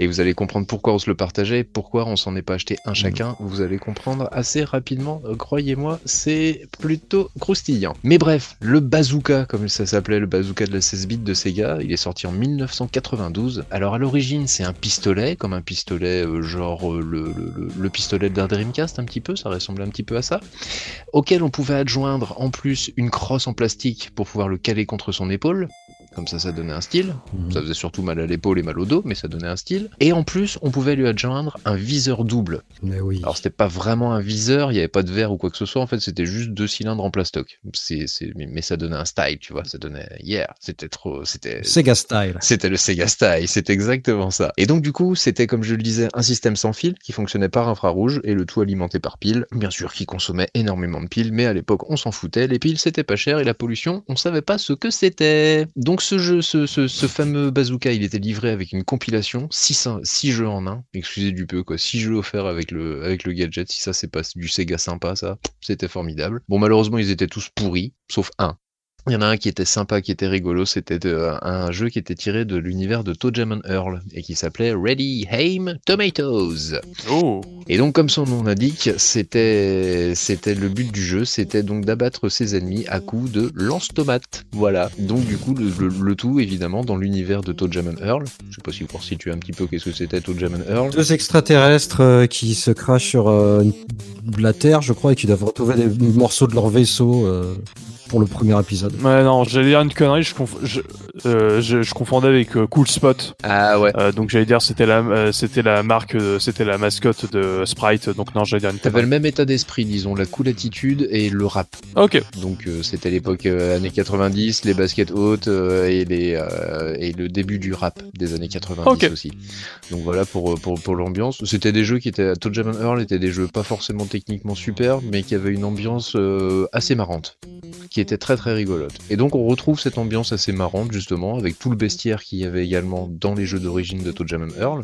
Et vous allez comprendre pourquoi on se le partageait et pourquoi on s'en est pas acheté un chacun. Vous allez comprendre assez rapidement. Euh, Croyez-moi, c'est plutôt croustillant. Mais bref, le bazooka comme ça s'appelait, le bazooka de la 16 bits de Sega, il est sorti en 1992. Alors à l'origine c'est un pistolet comme un pistolet euh, genre euh, le, le, le- le pistolet d'un Dreamcast un petit peu, ça ressemble un petit peu à ça auquel on pouvait adjoindre en plus une crosse en plastique pour pouvoir le caler contre son épaule. Comme ça, ça donnait un style. Ça faisait surtout mal à l'épaule et mal au dos, mais ça donnait un style. Et en plus, on pouvait lui adjoindre un viseur double. Mais oui. Alors, c'était pas vraiment un viseur, il n'y avait pas de verre ou quoi que ce soit. En fait, c'était juste deux cylindres en plastoc. C'est. Mais ça donnait un style, tu vois. Ça donnait. Yeah, c'était trop. C'était. Sega Style. C'était le Sega Style, c'est exactement ça. Et donc du coup, c'était comme je le disais, un système sans fil qui fonctionnait par infrarouge et le tout alimenté par piles, bien sûr qui consommait énormément de piles, mais à l'époque on s'en foutait, les piles c'était pas cher et la pollution, on savait pas ce que c'était. Donc ce jeu, ce, fameux bazooka, il était livré avec une compilation, 6 jeux en un, excusez du peu quoi, 6 jeux offerts avec avec le gadget, si ça c'est pas du Sega sympa ça, c'était formidable. Bon malheureusement ils étaient tous pourris, sauf un. Il y en a un qui était sympa, qui était rigolo, c'était euh, un jeu qui était tiré de l'univers de Toadjam Earl et qui s'appelait Ready Aim Tomatoes. Oh. Et donc comme son nom l'indique, c'était c'était le but du jeu, c'était donc d'abattre ses ennemis à coups de lance-tomates. Voilà. Donc du coup le, le- le tout évidemment dans l'univers de Toadjam Earl. Je sais pas si vous situer un petit peu qu'est-ce que c'était Toadjam Earl. Deux extraterrestres euh, qui se crachent sur euh, une- la Terre, je crois, et qui doivent retrouver des morceaux de leur vaisseau euh, pour le premier épisode. Ouais, non, j'allais dire une connerie, je, conf- je, euh, je, je confondais avec euh, Cool Spot. Ah ouais. Euh, donc j'allais dire c'était la euh, c'était la marque euh, c'était la mascotte de Sprite donc non j'allais dire une T'avais le même état d'esprit, disons, la cool attitude et le rap. Ok. Donc euh, c'était l'époque euh, années 90, les baskets hautes euh, et, les, euh, et le début du rap des années 90 Ok. aussi. Donc voilà pour, pour, pour l'ambiance. C'était des jeux qui étaient, Toadjam Earl étaient des jeux pas forcément techniquement super, mais qui avaient une ambiance euh, assez marrante, qui très très rigolote. Et donc on retrouve cette ambiance assez marrante justement avec tout le bestiaire qu'il y avait également dans les jeux d'origine de Toadjam Earl.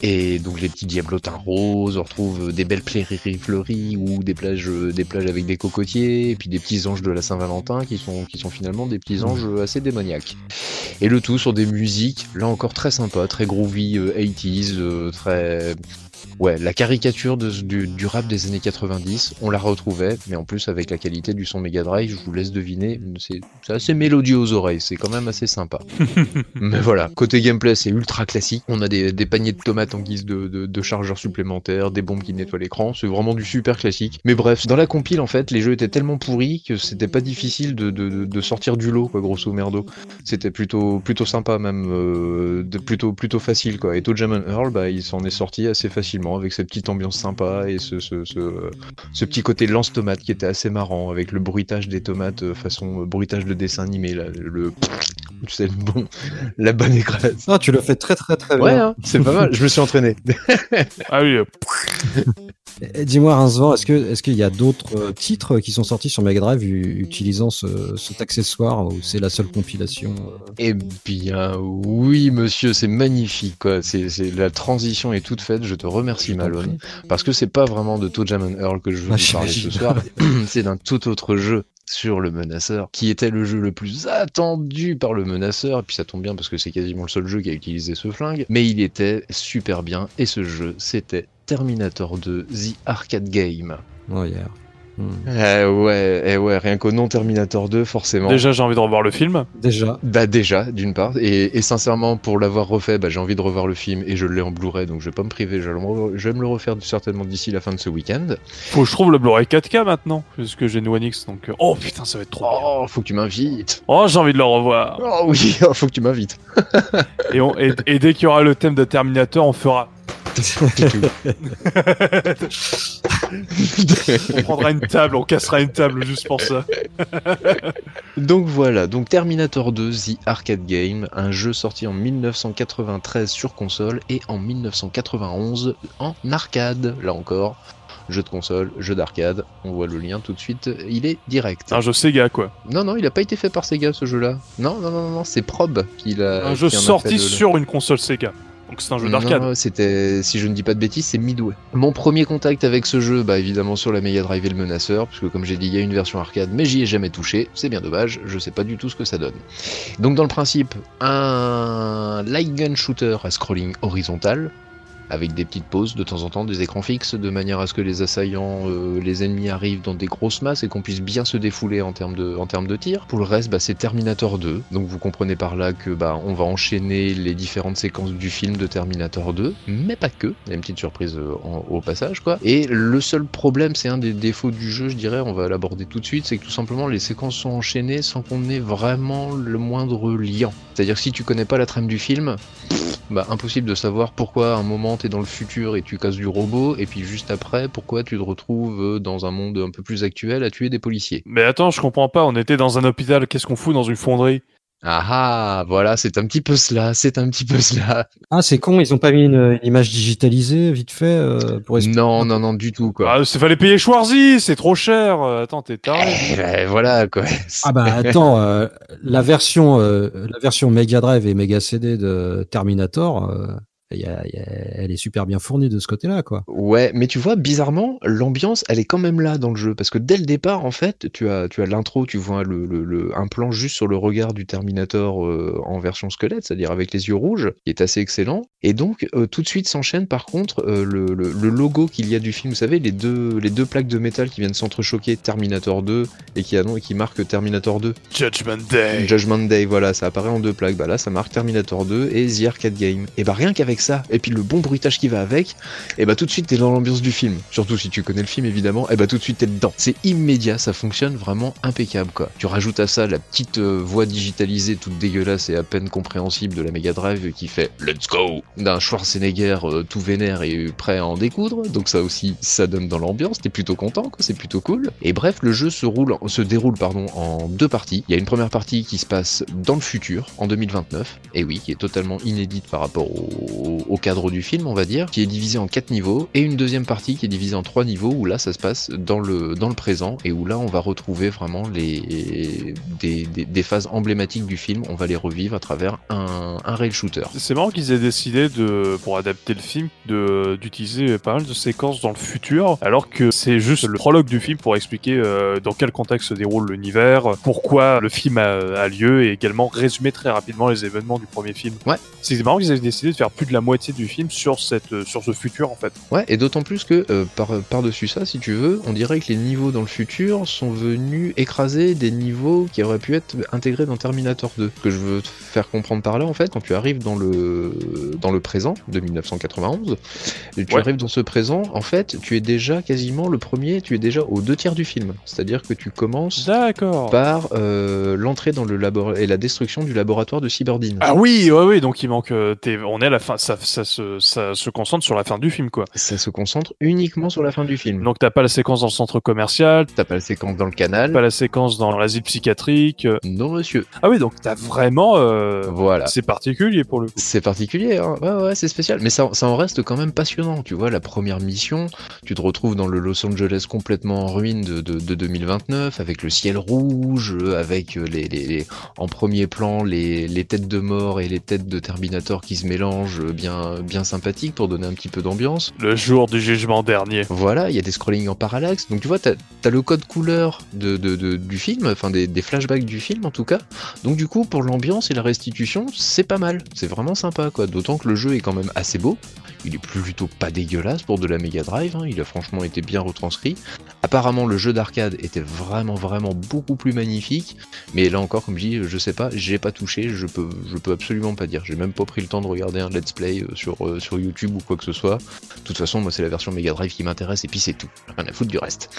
Et donc les petits diablotins roses, on retrouve des belles prairies fleuries ou des plages, euh, des plages avec des cocotiers, et puis des petits anges de la Saint-Valentin qui sont, qui sont finalement des petits anges assez démoniaques. Et le tout sur des musiques, là encore très sympa, très groovy, euh, 80s, euh, très... Ouais, la caricature de- du, du rap des années 90, on la retrouvait, mais en plus avec la qualité du son Mega Drive, je vous laisse deviner, c'est assez mélodieux aux oreilles, c'est quand même assez sympa. Mais voilà, côté gameplay, c'est ultra classique. On a des, des paniers de tomates en guise de, de, de chargeurs supplémentaires, des bombes qui nettoient l'écran. C'est vraiment du super classique. Mais bref, dans la compile, en fait, les jeux étaient tellement pourris que c'était pas difficile de, sortir du lot, quoi, grosso merdo. C'était plutôt, plutôt sympa, même, euh, plutôt, plutôt facile, quoi. Et Toadjam Earl, bah, il s'en est sorti assez facilement facilement avec cette petite ambiance sympa et ce, ce, ce, ce petit côté lance-tomate qui était assez marrant avec le bruitage des tomates euh, façon euh, bruitage de dessin animé, là, le. Tu sais, le bon, la bonne écrase. Ah, tu le fais très très très Ouais, bien. hein, c'est pas mal, je me suis entraîné. Ah oui, euh, Et Dis-moi, Rincevent, est-ce que est-ce qu'il y a d'autres titres qui sont sortis sur Mega Drive utilisant ce, cet accessoire ou c'est la seule compilation Eh bien, oui, monsieur, c'est magnifique, quoi. C'est- la transition est toute faite. Je te remercie, Malone. Parce que c'est pas vraiment de Toe and Earl que je veux Ah, vous parler ce soir. c'est d'un tout autre jeu sur le menaceur, qui était le jeu le plus attendu par le menaceur. Et puis ça tombe bien parce que c'est quasiment le seul jeu qui a utilisé ce flingue. Mais il était super bien. Et ce jeu, c'était Terminator 2, The Arcade Game. Oh, yeah. Eh ouais, eh ouais, rien qu'au nom Terminator 2, forcément. déjà j'ai envie de revoir le film. Déjà, Bah déjà, d'une part, et, et sincèrement, pour l'avoir refait, bah, j'ai envie de revoir le film et je l'ai en Blu-ray, donc je vais pas me priver, je vais me, re- je vais me le refaire certainement d'ici la fin de ce week-end. Faut que je trouve le Blu-ray 4K maintenant, parce que j'ai une One X, donc... euh, Oh putain, ça va être trop bien. Oh, faut que tu m'invites Oh, j'ai envie de le revoir. Oh oui, faut que tu m'invites Et, on- et, et dès qu'il y aura le thème de Terminator, on fera... On prendra une table, on cassera une table juste pour ça. Donc voilà, donc Terminator 2, The Arcade Game, un jeu sorti en 1993 sur console et en 1991 en arcade, là encore. Jeu de console, jeu d'arcade, on voit le lien tout de suite, il est direct. Un jeu Sega, quoi. Non, non, il a pas été fait par Sega ce jeu-là. Non, non, non, non, non, c'est Prob qui l'a. Un jeu sorti sur une console Sega. Donc c'est un jeu d'arcade. C'était, si je ne dis pas de bêtises, c'est Midway. Mon premier contact avec ce jeu, bah évidemment sur la Mega Drive et le Menaceur, puisque comme j'ai dit, il y a une version arcade, mais j'y ai jamais touché. C'est bien dommage, je sais pas du tout ce que ça donne. Donc dans le principe, un light gun shooter à scrolling horizontal. Avec des petites pauses de temps en temps, des écrans fixes, de manière à ce que les assaillants, euh, les ennemis arrivent dans des grosses masses et qu'on puisse bien se défouler en termes de, en termes de tir. Pour le reste, bah, c'est Terminator 2. Donc vous comprenez par là que bah, on va enchaîner les différentes séquences du film de Terminator 2, mais pas que. Il y a une petite surprise euh, au passage, quoi. Et le seul problème, c'est un des défauts du jeu, je dirais, on va l'aborder tout de suite, c'est que tout simplement les séquences sont enchaînées sans qu'on ait vraiment le moindre lien. C'est-à-dire que si tu connais pas la trame du film, bah impossible de savoir pourquoi à un moment t'es dans le futur et tu casses du robot, et puis juste après, pourquoi tu te retrouves euh, dans un monde un peu plus actuel à tuer des policiers? Mais attends, je comprends pas, on était dans un hôpital, qu'est-ce qu'on fout dans une fonderie? Ah ah, voilà, c'est un petit peu cela, c'est un petit peu cela. Ah, c'est con, ils ont pas mis une, une image digitalisée vite fait euh, pour expliquer- Non, non, non, du tout, quoi. Ah, c'est fallait payer Schwarzy, c'est trop cher. Euh, Attends, t'es taré. Eh ben, voilà, quoi. Ah bah attends, euh, la version euh, la version Mega Drive et Mega CD de Terminator, euh, y a- il y a- elle est super bien fournie de ce côté-là, quoi. Ouais, mais tu vois, bizarrement, l'ambiance, elle est quand même là dans le jeu. Parce que dès le départ, en fait, tu as, tu as l'intro, tu vois le, le- le- un plan juste sur le regard du Terminator euh, en version squelette, c'est-à-dire avec les yeux rouges, qui est assez excellent. Et donc, euh, tout de suite s'enchaîne, par contre, euh, le, le- le logo qu'il y a du film. Vous savez, les deux, les deux plaques de métal qui viennent s'entrechoquer, Terminator 2, et qui, annon- et qui marquent Terminator 2. Judgment Day. Judgment Day, voilà, ça apparaît en deux plaques. Bah là, ça marque Terminator 2 et The Arcade Game. Et bah rien qu'avec ça, et puis le bon bruitage qui va avec, et bah tout de suite t'es dans l'ambiance du film. Surtout si tu connais le film évidemment, et bah tout de suite t'es dedans. C'est immédiat, ça fonctionne vraiment impeccable quoi. Tu rajoutes à ça la petite euh, voix digitalisée toute dégueulasse et à peine compréhensible de la Mega Drive qui fait Let's go d'un Schwarzenegger euh, tout vénère et prêt à en découdre. Donc ça aussi, ça donne dans l'ambiance. T'es plutôt content quoi, c'est plutôt cool. Et bref, le jeu se roule, se déroule pardon en deux parties. Il y a une première partie qui se passe dans le futur, en 2029, et oui, qui est totalement inédite par rapport au, au cadre du film, on va dire, qui est divisée en quatre niveaux, et une deuxième partie qui est divisée en trois niveaux, où là ça se passe dans le, dans le présent, et où là on va retrouver vraiment les, des, des- des phases emblématiques du film, on va les revivre à travers un, un rail shooter. C'est marrant qu'ils aient décidé de, pour adapter le film, d'utiliser pas mal de séquences dans le futur, alors que c'est juste le prologue du film pour expliquer euh, dans quel contexte se déroule l'univers, pourquoi le film a, a lieu, et également résumer très rapidement les événements du premier film. Ouais. C'est marrant qu'ils aient décidé de faire plus de la moitié du film sur cette, euh, sur ce futur en fait. Ouais, et d'autant plus que euh, par, par-dessus ça, si tu veux, on dirait que les niveaux dans le futur sont venus écraser des niveaux qui auraient pu être intégrés dans Terminator 2. Ce que je veux te faire comprendre par là, en fait, quand tu arrives dans le, dans le présent de 1991, et tu Ouais. arrives dans ce présent, en fait, tu es déjà quasiment le premier, tu es déjà aux deux tiers du film. C'est-à-dire que tu commences D'accord. par euh, l'entrée dans le laboratoire et la destruction du laboratoire de Cyberdine. Ah oui, ouais, oui, donc il manque. t'es- on est à la fin. Ça, ça, se, ça se concentre sur la fin du film, quoi. Ça se concentre uniquement sur la fin du film. Donc t'as pas la séquence dans le centre commercial, T'as pas la séquence dans le canal. pas la séquence dans l'asile psychiatrique. Non, monsieur. Ah oui, donc t'as vraiment... euh, Voilà. C'est particulier pour le coup. C'est particulier, hein. ouais, ouais, c'est spécial. Mais ça, ça en reste quand même passionnant. Tu vois, la première mission, tu te retrouves dans le Los Angeles complètement en ruine de, de, de 2029, avec le ciel rouge, avec euh, les, les, les- en premier plan les, les têtes de mort et les têtes de Terminator qui se mélangent, euh, bien, bien sympathiques pour donner un petit peu d'ambiance. Le jour du jugement dernier. Voilà, il y a des scrollings en parallaxe. Donc tu vois, t'as as le code couleur de, de- de- du film, enfin des, des flashbacks du film en tout cas. Donc du coup, pour l'ambiance et la restitution, c'est pas mal. C'est vraiment sympa, quoi. D'autant que le jeu est quand même assez beau. Il est plutôt pas dégueulasse pour de la Mega Drive. hein. Il a franchement été bien retranscrit. Apparemment, le jeu d'arcade était vraiment, vraiment beaucoup plus magnifique. Mais là encore, comme je dis, je sais pas, j'ai pas touché, je peux, je peux absolument pas dire. J'ai même pas pris le temps de regarder un let's euh, sur, euh, sur YouTube ou quoi que ce soit. De toute façon, moi, c'est la version Mega Drive qui m'intéresse et puis c'est tout. Rien à foutre du reste.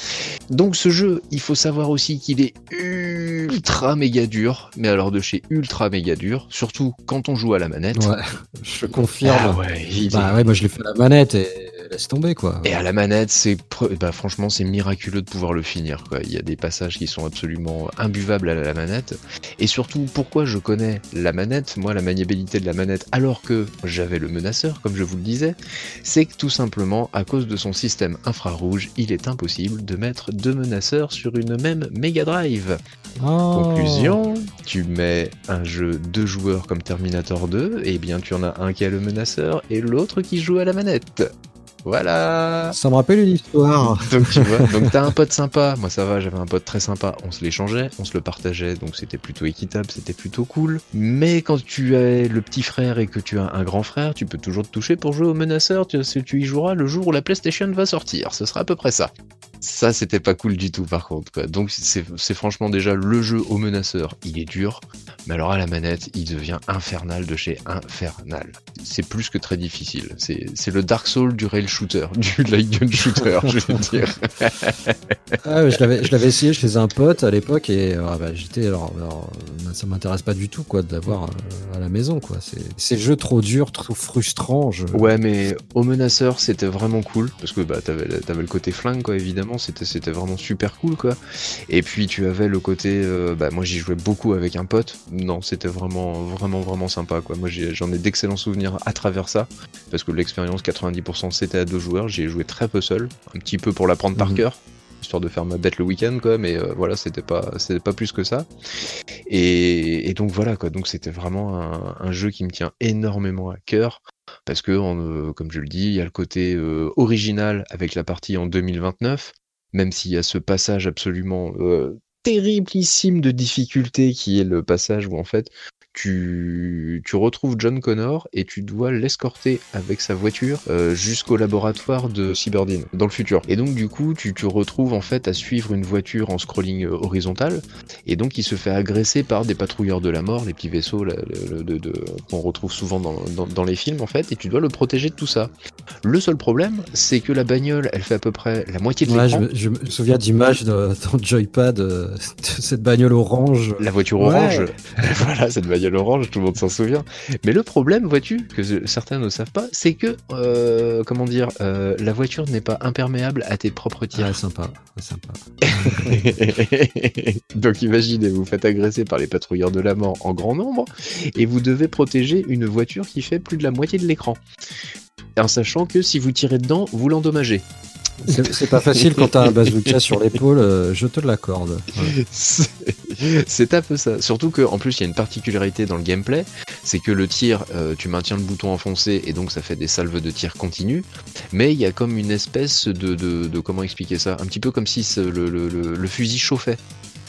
Donc, ce jeu, il faut savoir aussi qu'il est ultra méga dur. Mais alors, de chez ultra méga dur. Surtout quand on joue à la manette. Ouais, je confirme. Ah ouais, bah est- ouais, moi je l'ai fait à la manette et laisse tomber quoi. Et à la manette, c'est pre- bah, franchement c'est miraculeux de pouvoir le finir. Quoi. Il y a des passages qui sont absolument imbuvables à la manette. Et surtout, pourquoi je connais la manette, moi la maniabilité de la manette, alors que j'avais le menaceur, comme je vous le disais, c'est que tout simplement, à cause de son système infrarouge, il est impossible de mettre deux menaceurs sur une même Mega Drive. Oh. Conclusion, tu mets un jeu deux joueurs comme Terminator 2, et bien tu en as un qui a le menaceur et l'autre qui joue à la manette. Voilà Ça me rappelle une histoire. donc tu vois, donc t'as un pote sympa, moi ça va, j'avais un pote très sympa, on se l'échangeait, on se le partageait, donc c'était plutôt équitable, c'était plutôt cool. Mais quand tu es le petit frère et que tu as un grand frère, tu peux toujours te toucher pour jouer au menaceur, tu, tu y joueras le jour où la PlayStation va sortir, ce sera à peu près ça. Ça c'était pas cool du tout par contre, quoi. donc c'est franchement déjà le jeu au menaceur, il est dur, mais alors à la manette, il devient infernal de chez infernal. C'est plus que très difficile, c'est c'est le Dark Soul du rail shooter, du light gun shooter, je vais dire. Ah, je l'avais, je l'avais essayé chez un pote à l'époque et euh, bah, j'étais alors, alors, euh, ça m'intéresse pas du tout quoi de l'avoir euh, à la maison quoi. C'est, ces jeux trop durs, trop frustrants. Je... Ouais, mais au menaceur, c'était vraiment cool parce que bah t'avais t'avais le côté flingue quoi, évidemment, c'était c'était vraiment super cool quoi. Et puis tu avais le côté, euh, bah moi j'y jouais beaucoup avec un pote. Non, c'était vraiment vraiment vraiment sympa quoi. Moi j'en ai, d'excellents souvenirs à travers ça parce que l'expérience 90% c'était à deux joueurs. J'y ai joué très peu seul, un petit peu pour l'apprendre par Mhm. cœur. Histoire de faire ma bête le week-end, quoi, mais euh, voilà, c'était pas, c'était pas plus que ça. Et, et donc voilà, quoi. Donc c'était vraiment un, un jeu qui me tient énormément à cœur parce que, euh, comme je le dis, il y a le côté euh, original avec la partie en 2029, même s'il y a ce passage absolument terriblissime de difficulté qui est le passage où en fait tu, tu retrouves John Connor et tu dois l'escorter avec sa voiture euh, jusqu'au laboratoire de Cyberdine dans le futur. Et donc du coup tu te retrouves en fait à suivre une voiture en scrolling euh, horizontal et donc il se fait agresser par des patrouilleurs de la mort, les petits vaisseaux là, le- le- de- de- qu'on retrouve souvent dans, dans- dans les films en fait, et tu dois le protéger de tout ça. Le seul problème, c'est que la bagnole, elle fait à peu près la moitié de Ouais, je, l'écran. me, je me souviens d'images dans Joypad euh, de cette bagnole orange. La voiture Ouais. orange, voilà, cette bagnole orange, tout le monde s'en souvient. Mais le problème, vois-tu, que certains ne savent pas, c'est que, euh, comment dire, euh, la voiture n'est pas imperméable à tes propres tirs. Ouais, sympa, sympa. Donc imaginez, vous faites agresser par les patrouilleurs de la mort en grand nombre et vous devez protéger une voiture qui fait plus de la moitié de l'écran. En sachant que si vous tirez dedans, vous l'endommagez. C'est pas facile quand t'as un bazooka sur l'épaule, euh, je te l'accorde. C'est un peu ça. Surtout qu'en plus, il y a une particularité dans le gameplay, c'est que le tir, euh, tu maintiens le bouton enfoncé et donc ça fait des salves de tir continu, mais il y a comme une espèce de, de, de- comment expliquer ça? Un petit peu comme si le- le fusil chauffait.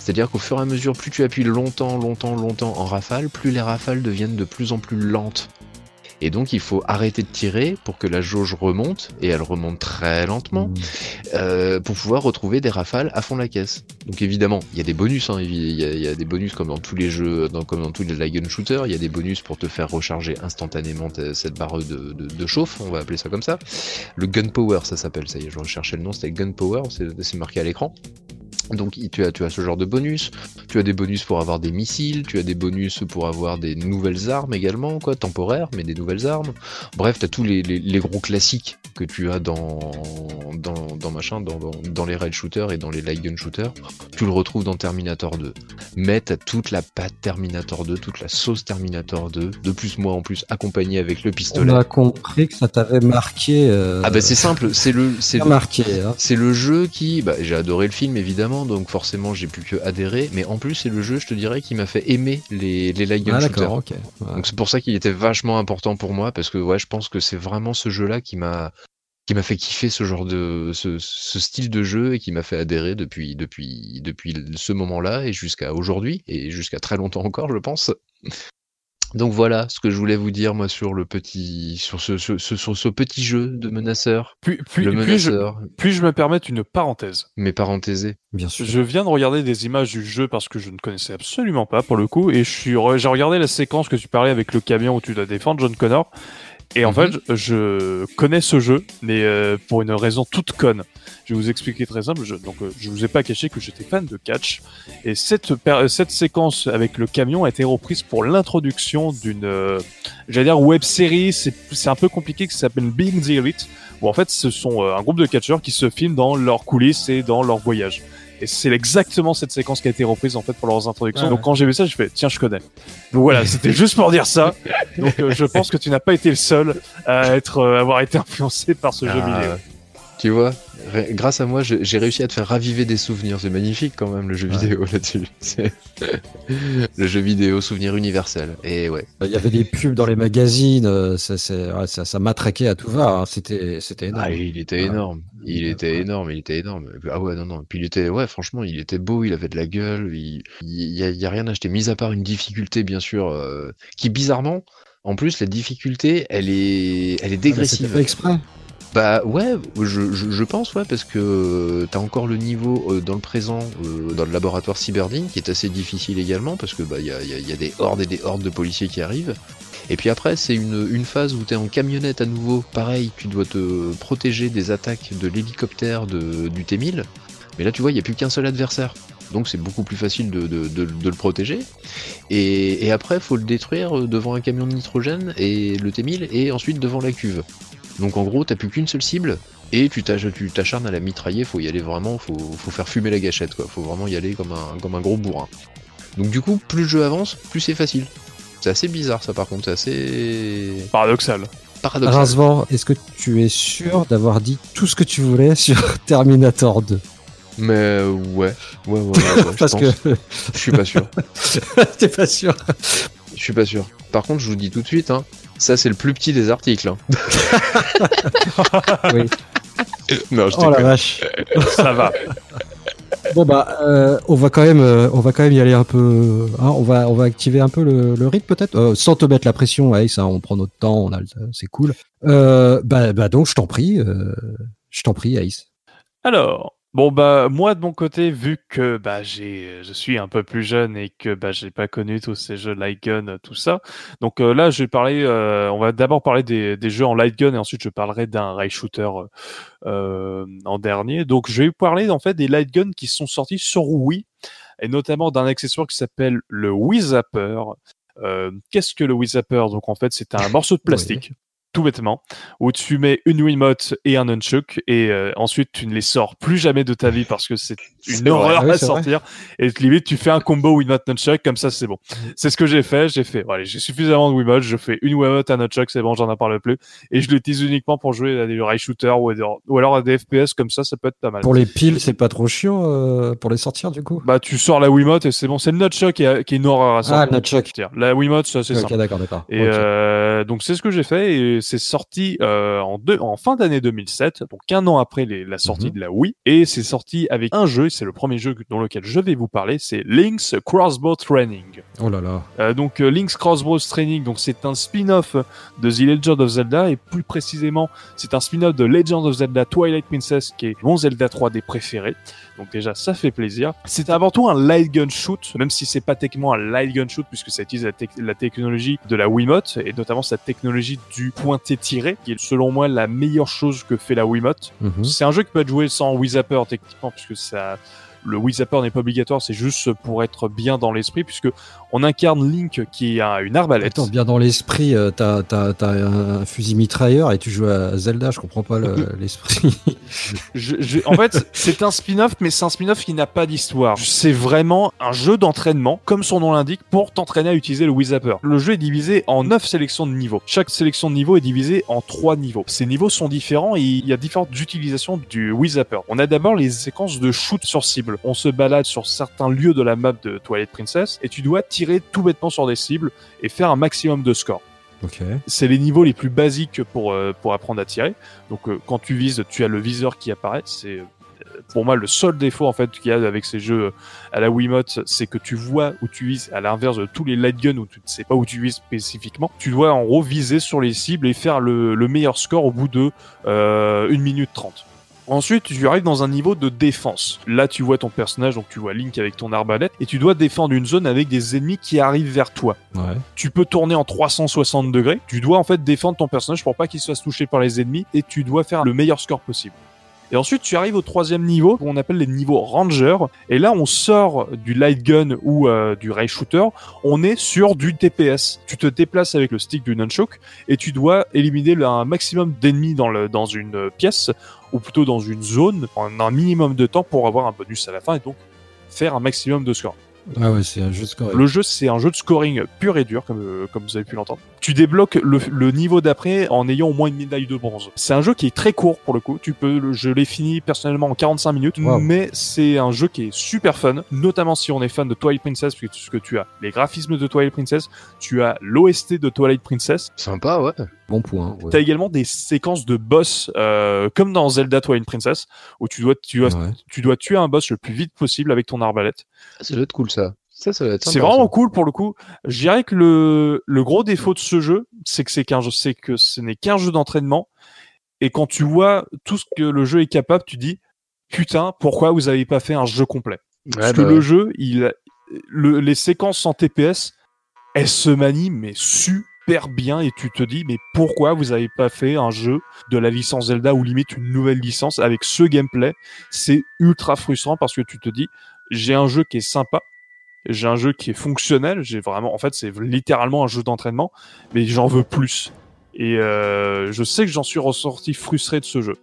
C'est-à-dire qu'au fur et à mesure, plus tu appuies longtemps, longtemps, longtemps en rafale, plus les rafales deviennent de plus en plus lentes. Et donc il faut arrêter de tirer pour que la jauge remonte, et elle remonte très lentement, Mm. euh, pour pouvoir retrouver des rafales à fond la caisse. Donc évidemment, il y a des bonus, hein, il y, y a des bonus comme dans tous les jeux, dans, comme dans tous les light gun shooters, il y a des bonus pour te faire recharger instantanément ta- cette barre de, de, de chauffe, on va appeler ça comme ça. Le gunpower, ça s'appelle, ça y est, je recherchais le nom, c'était gunpower, c'est c'est marqué à l'écran. Donc tu as, tu as ce genre de bonus, tu as des bonus pour avoir des missiles, tu as des bonus pour avoir des nouvelles armes également, quoi, temporaires, mais des nouvelles armes. Bref, tu as tous les, les- les gros classiques que tu as dans, dans, dans machin, dans, dans, dans les rail shooters et dans les light gun shooters. Tu le retrouves dans Terminator 2. Mais tu as toute la patte Terminator 2, toute la sauce Terminator 2, de plus moi en plus accompagné avec le On pistolet. a compris que ça t'avait marqué. euh, Ah bah c'est simple, c'est le, c'est bien le, marqué. Hein. c'est le jeu qui, bah, j'ai adoré le film évidemment, donc forcément j'ai pu que adhérer, mais en plus c'est le jeu, je te dirais, qui m'a fait aimer les, les light gun Ah shooters. Ouais. Donc c'est pour ça qu'il était vachement important pour moi, parce que ouais, je pense que c'est vraiment ce jeu-là qui m'a qui m'a fait kiffer ce genre de ce, ce style de jeu et qui m'a fait adhérer depuis depuis depuis ce moment-là et jusqu'à aujourd'hui et jusqu'à très longtemps encore, je pense. Donc voilà ce que je voulais vous dire moi sur le petit sur ce, ce- ce- sur ce petit jeu de menaceur, Puis, le puis-je me permettre une parenthèse mes parenthésés. Bien sûr. Je viens de regarder des images du jeu parce que je ne connaissais absolument pas pour le coup et je suis re- j'ai regardé la séquence que tu parlais avec le camion où tu dois défendre John Connor et en Mhm. fait je, connais ce jeu mais euh, pour une raison toute conne. Je vais vous expliquer très simple. Je, donc euh, je vous ai pas caché que j'étais fan de catch et cette per- cette séquence avec le camion a été reprise pour l'introduction d'une euh, j'allais dire web série. C'est c'est un peu compliqué qui s'appelle Being the Elite où en fait ce sont euh, un groupe de catcheurs qui se filment dans leurs coulisses et dans leur voyage. Et c'est exactement cette séquence qui a été reprise en fait pour leurs introductions. Ouais, Donc ouais. quand j'ai vu ça, je fais tiens, je connais. Donc voilà, c'était juste pour dire ça. Donc euh, je pense que tu n'as pas été le seul à être euh, avoir été influencé par ce jeu Ah, vidéo. Tu vois, grâce à moi, j'ai réussi à te faire raviver des souvenirs. C'est magnifique quand même le jeu Ouais. vidéo là-dessus. Le jeu vidéo, souvenir universel. Et ouais. Il y avait des pubs dans les magazines, euh, ça, ça, ça matraquait à tout va. hein. C'était, c'était énorme. Ah, il était Ah. énorme. Il était énorme, il était énorme. Ah ouais, non, non. Puis il était, ouais, franchement, il était beau, il avait de la gueule. Il, il y, a, il y a rien à acheter, mis à part une difficulté, bien sûr, euh, qui bizarrement, en plus, la difficulté, elle est, elle est Ah, dégressive. fait exprès. Bah ouais, je, je, je pense ouais parce que euh, t'as encore le niveau euh, dans le présent euh, dans le laboratoire Cyberdine qui est assez difficile également parce que bah y a, y a- y a des hordes et des hordes de policiers qui arrivent. Et puis après c'est une, une phase où t'es en camionnette à nouveau, pareil, tu dois te protéger des attaques de l'hélicoptère du T1000. Mais là tu vois il y a plus qu'un seul adversaire. Donc c'est beaucoup plus facile de, de, de- de le protéger. Et, et après faut le détruire euh, devant un camion de nitrogène et le T1000 et ensuite devant la cuve. Donc en gros, t'as plus qu'une seule cible et tu t'ach- tu t'acharnes à la mitrailler. Faut y aller vraiment, faut, faut faire fumer la gâchette, quoi. Faut vraiment y aller comme un, comme un gros bourrin. Donc du coup, plus le jeu avance, plus c'est facile. C'est assez bizarre, ça par contre, c'est assez Paradoxal. paradoxal. Razvan, est-ce que tu es sûr d'avoir dit tout ce que tu voulais sur Terminator 2 Mais euh, ouais, ouais, ouais, ouais, ouais, je Parce pense. que Je suis pas sûr. t'es pas sûr. Je suis pas sûr. Par contre, je vous dis tout de suite, hein, ça c'est le plus petit des articles. hein. Oui. non, je Oh la déconne. vache. Ça va. Bon bah, euh, on va quand même, euh, on va quand même y aller un peu. hein, on va, on va activer un peu le, le rythme peut-être, Euh, sans te mettre la pression, Ace. hein, on prend notre temps, on a, le- c'est cool. Euh, bah, bah donc, je t'en prie, euh, je t'en prie, Ace. Alors, bon bah moi de mon côté, vu que bah j'ai, je suis un peu plus jeune et que bah j'ai pas connu tous ces jeux light gun, tout ça. Donc euh, là, je vais parler. euh, on va d'abord parler des, des jeux en light gun et ensuite je parlerai d'un rail shooter euh, en dernier. Donc je vais parler en fait des light guns qui sont sortis sur Wii et notamment d'un accessoire qui s'appelle le Wii Zapper. Euh, Qu'est-ce que le Wii Zapper Donc en fait, c'est un morceau de plastique. Tout bêtement, où tu mets une Wiimote et un nunchuk et euh, ensuite tu ne les sors plus jamais de ta vie parce que c'est une vrai. horreur Oui, à c'est vrai. sortir et limite tu fais un combo Wiimote nunchuk comme ça c'est bon. C'est ce que j'ai fait, j'ai fait voilà, j'ai suffisamment de Wiimote, je fais une Wiimote un nunchuk, c'est bon, j'en en parle plus et je l'utilise uniquement pour jouer à des rail shooters ou, ou alors à des FPS comme ça, ça peut être pas mal. Pour les piles, c'est pas trop chiant euh, pour les sortir du coup? Bah tu sors la Wiimote et c'est bon, c'est le nunchuk qui, est- qui est une horreur à sortir. Ah, le nunchuk. La Wiimote ça c'est Ok, simple. d'accord, d'accord. Et euh, donc c'est ce que j'ai fait et c'est sorti euh, en, deux, en fin d'année 2007, donc un an après les- la sortie Mhm. de la Wii, et c'est sorti avec un jeu, c'est le premier jeu dans lequel je vais vous parler, c'est Link's Crossbow Training. Oh là là. Euh, donc euh, Link's Crossbow Training, donc c'est un spin-off de The Legend of Zelda et plus précisément c'est un spin-off de Legend of Zelda Twilight Princess qui est mon Zelda 3D préféré. Donc déjà ça fait plaisir. C'est avant tout un light gun shoot, même si c'est pas techniquement un light gun shoot puisque ça utilise la, tec- la technologie de la Wiimote et notamment cette technologie du pointé tiré qui est selon moi la meilleure chose que fait la Wiimote. Mhm. C'est un jeu qui peut être joué sans Wii Zapper techniquement puisque ça le Wii Zapper n'est pas obligatoire, c'est juste pour être bien dans l'esprit, puisque on incarne Link qui a une arbalète. Attends, bien dans l'esprit, euh, t'as t'as- t'as un fusil mitrailleur et tu joues à Zelda, je comprends pas le- l'esprit. Je- je- en fait, c'est un spin-off, mais c'est un spin-off qui n'a pas d'histoire. C'est vraiment un jeu d'entraînement, comme son nom l'indique, pour t'entraîner à utiliser le Wii Zapper. Le jeu est divisé en 9 sélections de niveaux. Chaque sélection de niveau est divisée en 3 niveaux. Ces niveaux sont différents et il y a différentes utilisations du Wii Zapper. On a d'abord les séquences de shoot sur cible. On se balade sur certains lieux de la map de Twilight Princess et tu dois tirer tout bêtement sur des cibles et faire un maximum de score c'est les niveaux les plus basiques pour, euh, pour apprendre à tirer. Donc euh, quand tu vises, tu as le viseur qui apparaît. C'est euh, pour moi le seul défaut en fait qu'il y a avec ces jeux à la Wiimote, c'est que tu vois où tu vises. À l'inverse de tous les light guns où tu ne sais pas où tu vises spécifiquement, tu dois en gros viser sur les cibles et faire le, le meilleur score au bout de euh, 1 minute 30. Ensuite, tu arrives dans un niveau de défense. Là, tu vois ton personnage, donc tu vois Link avec ton arbalète, et tu dois défendre une zone avec des ennemis qui arrivent vers toi Ouais. tu peux tourner en 360 degrés. Tu dois en fait défendre ton personnage pour pas qu'il se fasse toucher par les ennemis et tu dois faire le meilleur score possible. Et ensuite, tu arrives au troisième niveau, qu'on appelle les niveaux Ranger. Et là, on sort du light gun ou euh, du ray shooter. On est sur du TPS. Tu te déplaces avec le stick du nunchuk et tu dois éliminer un maximum d'ennemis dans, dans une pièce ou plutôt dans une zone en un minimum de temps pour avoir un bonus à la fin et donc faire un maximum de score. Ah ouais, c'est un jeu de score. Le jeu, c'est un jeu de scoring pur et dur, comme, euh, comme vous avez pu l'entendre. Tu débloques le, le niveau d'après en ayant au moins une médaille de bronze. C'est un jeu qui est très court pour le coup. Tu peux, le- je l'ai fini personnellement en 45 minutes, Wow. mais c'est un jeu qui est super fun, notamment si on est fan de Twilight Princess, puisque tu as les graphismes de Twilight Princess, tu as l'OST de Twilight Princess, Sympa, ouais. Bon point. ouais. T'as également des séquences de boss, euh, comme dans Zelda Twilight Princess, où tu dois, tu, dois, Ouais. tu dois tuer un boss le plus vite possible avec ton arbalète. Ça doit être cool, ça. Ça, C'est vraiment cool pour le coup. Je dirais que le, le gros défaut de ce jeu, c'est que c'est qu'un jeu, c'est que ce n'est qu'un jeu d'entraînement. Et quand tu vois tout ce que le jeu est capable, tu dis putain, pourquoi vous avez pas fait un jeu complet? Parce que bah le jeu, il, le, les séquences en TPS, elles se manient mais super bien et tu te dis mais pourquoi vous avez pas fait un jeu de la licence Zelda ou limite une nouvelle licence avec ce gameplay? C'est ultra frustrant parce que tu te dis j'ai un jeu qui est sympa, j'ai un jeu qui est fonctionnel, j'ai vraiment en fait c'est littéralement un jeu d'entraînement mais j'en veux plus. Et euh, je sais que j'en suis ressorti frustré de ce jeu.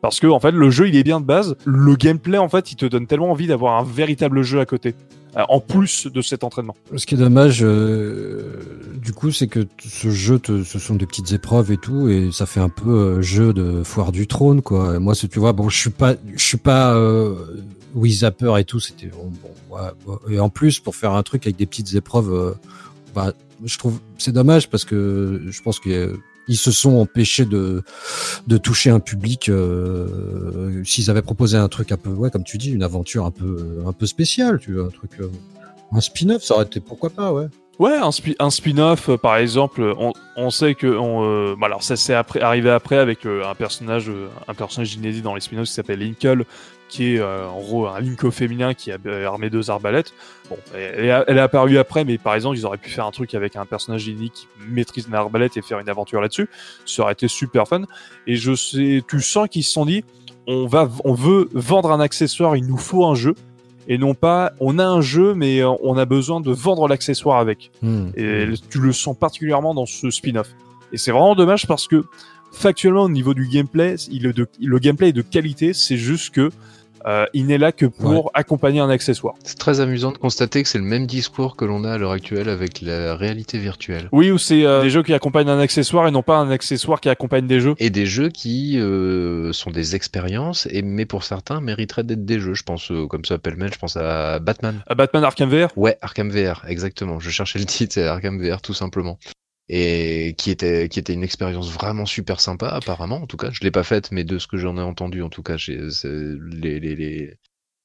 Parce que en fait le jeu il est bien de base, le gameplay en fait il te donne tellement envie d'avoir un véritable jeu à côté, euh, en plus de cet entraînement. Ce qui est dommage, euh, du coup, c'est que ce jeu, ce sont des petites épreuves et tout, et ça fait un peu euh, jeu de foire du trône, quoi. Moi, tu vois, bon, je suis pas, je suis pas euh, Wii Zapper et tout. C'était bon, et en plus pour faire un truc avec des petites épreuves, bah, je trouve c'est dommage parce que je pense que ils se sont empêchés de de toucher un public euh, s'ils avaient proposé un truc un peu ouais comme tu dis une aventure un peu un peu spéciale tu vois un truc euh, un spin-off ça aurait été pourquoi pas ouais. Ouais, un, spi- un spin-off, euh, par exemple, on, on sait que, on, bah alors ça s'est après, arrivé après avec un personnage, un personnage inédit dans les spin-offs qui s'appelle Linkle, qui est euh, en gros un Link au féminin qui a euh, armé deux arbalètes. Bon, elle, est- elle est apparue après, mais par exemple, ils auraient pu faire un truc avec un personnage inédit qui maîtrise une arbalète et faire une aventure là-dessus. Ça aurait été super fun. Et je sais, tu sens qu'ils se sont dit, on va, on veut vendre un accessoire, il nous faut un jeu. Et non pas, on a un jeu, mais euh, on a besoin de vendre l'accessoire avec. Hmm. Et tu le sens particulièrement dans ce spin-off. Et c'est vraiment dommage parce que factuellement au niveau du gameplay, il est de, le gameplay est de qualité, c'est juste que euh, il n'est là que pour accompagner un accessoire. C'est très amusant de constater que c'est le même discours que l'on a à l'heure actuelle avec la réalité virtuelle. Oui, ou c'est euh, des jeux qui accompagnent un accessoire et non pas un accessoire qui accompagne des jeux. Et des jeux qui euh, sont des expériences, et mais pour certains mériteraient d'être des jeux. Je pense, euh, comme ça pêle-mêle, je pense à Batman. À Batman Arkham VR, Ouais, Arkham VR, exactement. Je cherchais le titre, c'est Arkham VR tout simplement. Et qui était, qui était une expérience vraiment super sympa, apparemment. En tout cas, je l'ai pas faite, mais de ce que j'en ai entendu, en tout cas, les, les, les,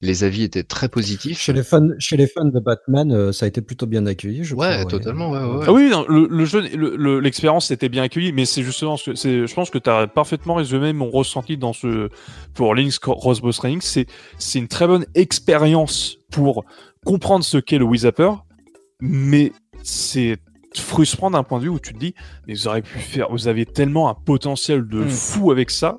les avis étaient très positifs. chez les fans chez les fans de Batman euh, ça a été plutôt bien accueilli je Ouais, crois, totalement, ouais, ouais, ouais. Ah oui, non, le, le jeu, le- le- l'expérience était bien accueillie, mais c'est justement, ce que- c'est, je pense que tu as parfaitement résumé mon ressenti dans ce pour Link's Crossbow Training. C'est, c'est une très bonne expérience pour comprendre ce qu'est le Wii Zapper, mais c'est frustrant d'un point de vue où tu te dis, mais vous auriez pu faire, vous avez tellement un potentiel de Mm. fou avec ça.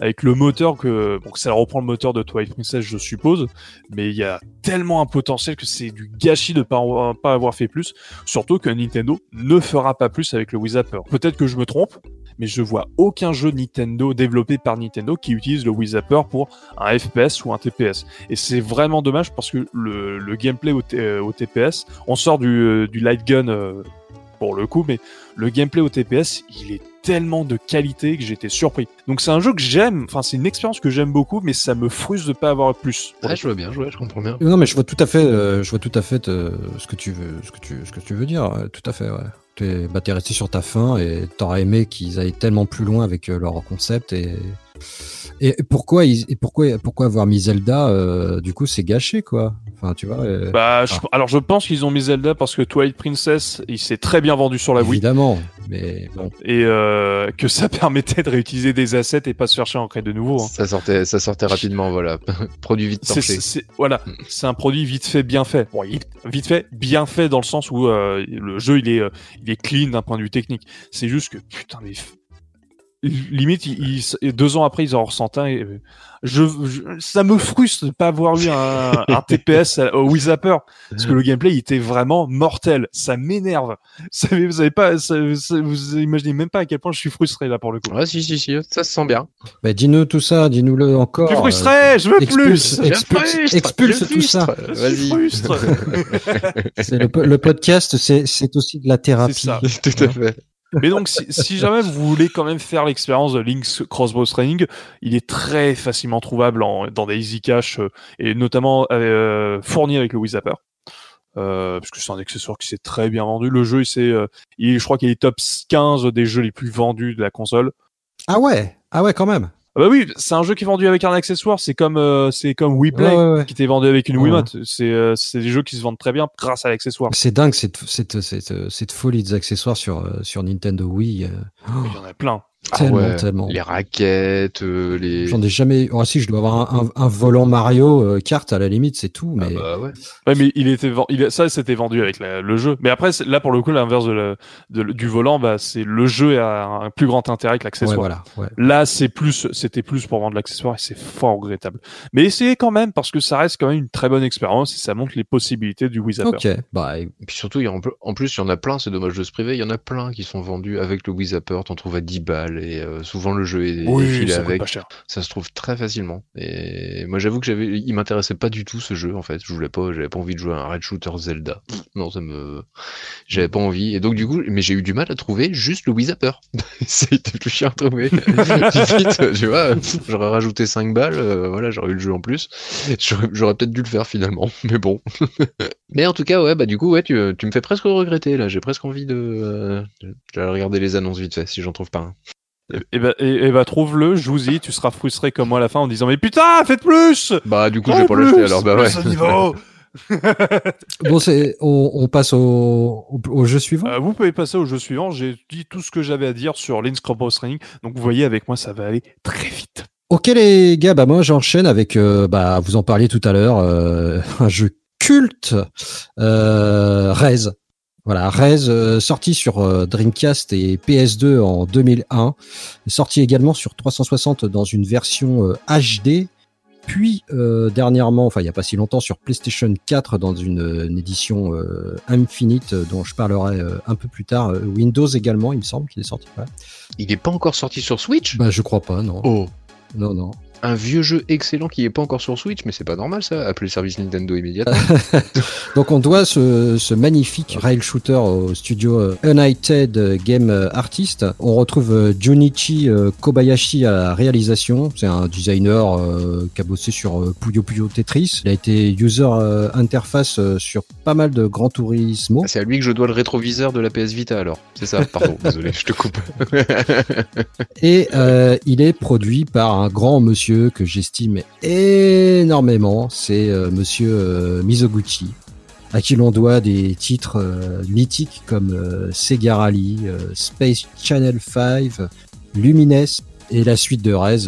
avec le moteur que bon, ça reprend le moteur de Twilight Princess, je suppose, mais il y a tellement un potentiel que c'est du gâchis de pas pas avoir fait plus. Surtout que Nintendo ne fera pas plus avec le Wii Zapper. Peut-être que je me trompe, mais je vois aucun jeu Nintendo développé par Nintendo qui utilise le Wii Zapper pour un FPS ou un TPS. Et c'est vraiment dommage parce que le, le gameplay au, euh, au, TPS, on sort du, euh, du light gun euh, pour le coup, mais le gameplay au TPS, il est tellement de qualité que j'étais surpris. Donc c'est un jeu que j'aime, enfin c'est une expérience que j'aime beaucoup, mais ça me frustre de pas avoir plus. Ouais, je vois bien, je, vois, je comprends bien. Non mais je vois tout à fait, euh, je vois tout à fait euh, ce que tu veux, ce que tu, ce que tu veux dire. Tout à fait, ouais. Bah, t'es resté sur ta fin et t'aurais aimé qu'ils aillent tellement plus loin avec euh, leur concept et et pourquoi ils, et pourquoi pourquoi avoir mis Zelda euh, du coup c'est gâché quoi. Enfin tu vois euh, bah je, alors je pense qu'ils ont mis Zelda parce que Twilight Princess il s'est très bien vendu sur la Wii. Évidemment mais bon. Et euh, que ça permettait de réutiliser des assets et pas se chercher à en créer de nouveaux hein. ça sortait ça sortait rapidement voilà. Produit vite torché. c'est, voilà. C'est un produit vite fait bien fait. Bon il, vite fait bien fait dans le sens où euh, le jeu il est euh, il est clean d'un point de vue technique. C'est juste que putain mais limite, deux ans après, ils en ressentent un. Et, je, je, ça me frustre de pas avoir eu un, un TPS au Wii Zapper parce que le gameplay il était vraiment mortel. Ça m'énerve. Vous avez pas, ça, ça, vous imaginez même pas à quel point je suis frustré là pour le coup. Ouais, si, si, si, ça se sent bien. Bah, dis-nous tout ça, dis-nous-le encore. Je suis frustré, je veux expulse, plus. Expulse, frustre, expulse je tout ça. Vas-y. le, le, podcast, c'est aussi de la thérapie. C'est ça. Tout à fait. Mais donc, si, si, jamais vous voulez quand même faire l'expérience de Link's Crossbow Training, il est très facilement trouvable en, dans des easy cache euh, et notamment euh, fourni avec le Wii Zapper. Euh, parce que c'est un accessoire qui s'est très bien vendu. Le jeu, c'est, euh, il, je crois qu'il est top 15 des jeux les plus vendus de la console. Ah ouais, ah ouais, quand même. Ah bah oui, c'est un jeu qui est vendu avec un accessoire. C'est comme euh, c'est comme Wii Play Ouais, ouais, ouais. qui était vendu avec une. Wiimote. C'est euh, c'est des jeux qui se vendent très bien grâce à l'accessoire. C'est dingue cette, cette, cette, cette folie des accessoires sur, euh, sur Nintendo Wii. euh. Oh, Il y en a plein. Tellement, Ah ouais, tellement. Les raquettes, euh, les. J'en ai jamais. Oh, si, je dois avoir un, un, un volant Mario euh, Kart à la limite, c'est tout. Ah Mais bah ouais. Ouais, mais il était il, ça c'était vendu avec la- le jeu. Mais après c'est- là pour le coup l'inverse de la- de- du volant, bah c'est le jeu a un plus grand intérêt que ouais, l'accessoire. voilà. Ouais. Là, c'est plus, c'était plus pour vendre l'accessoire et c'est fort regrettable. Mais essayez quand même parce que ça reste quand même une très bonne expérience et ça montre les possibilités du Wii. Ok. Bah, Et puis surtout, il y a en, pl- en plus, il y en a plein, c'est dommage de se priver, il y en a plein qui sont vendus avec le Wii Zapper, t'en trouves à 10 balles, et euh, souvent le jeu est, est Oui, filé ça avec, pas cher. ça se trouve très facilement. Et moi j'avoue que j'avais, il m'intéressait pas du tout ce jeu en fait, je voulais pas, j'avais pas envie de jouer à un Red Shooter Zelda. Non, ça me, j'avais pas envie, et donc du coup, mais j'ai eu du mal à trouver juste le Wii Zapper. ça a été le plus chiant à trouver. Vite, tu vois, j'aurais rajouté 5 balles, euh, voilà, j'aurais eu le jeu en plus. J'aurais peut-être dû le faire finalement, mais bon. Mais en tout cas, ouais, bah du coup, ouais, tu, tu me fais presque regretter là. J'ai presque envie de. Euh, J'allais regarder les annonces vite fait si j'en trouve pas un. Et, et bah, et, et bah, trouve-le, je vous dis, tu seras frustré comme moi à la fin en disant, mais putain, faites plus! Bah du coup, je vais pas l'acheter alors. Bah ouais. bon, c'est. On, on passe au, au, au jeu suivant. Euh, vous pouvez passer au jeu suivant. J'ai dit tout ce que j'avais à dire sur Link's Crossbow Training. Donc, vous voyez, avec moi, ça va aller très vite. Ok les gars, bah moi j'enchaîne avec, euh, bah vous en parliez tout à l'heure, euh, un jeu culte, euh, Rez. Voilà, Rez, euh, sorti sur euh, Dreamcast et PS2 en 2001, sorti également sur 360 dans une version euh, HD, puis euh, dernièrement, enfin il n'y a pas si longtemps, sur PlayStation 4 dans une, une édition Infinite dont je parlerai un peu plus tard. Windows également, il me semble qu'il est sorti. Ouais. Il est pas encore sorti sur Switch? Bah je crois pas, non. Oh. Non, non. Un vieux jeu excellent qui est pas encore sur Switch, mais c'est pas normal ça. Appelez le service Nintendo immédiatement. Donc on doit ce, ce magnifique rail shooter au studio euh, United Game Artist. On retrouve euh, Junichi euh, Kobayashi à la réalisation. C'est un designer euh, qui a bossé sur Puyo Puyo Tetris. Il a été user interface sur pas mal de Gran Turismo. c'est à lui que je dois le rétroviseur de la PS Vita alors. C'est ça. Pardon. désolé, je te coupe. Et euh, il est produit par un grand monsieur que j'estime énormément. C'est euh, monsieur euh, Mizoguchi, à qui l'on doit des titres euh, mythiques comme euh, Sega Space Channel 5, Lumines et la suite de Rez,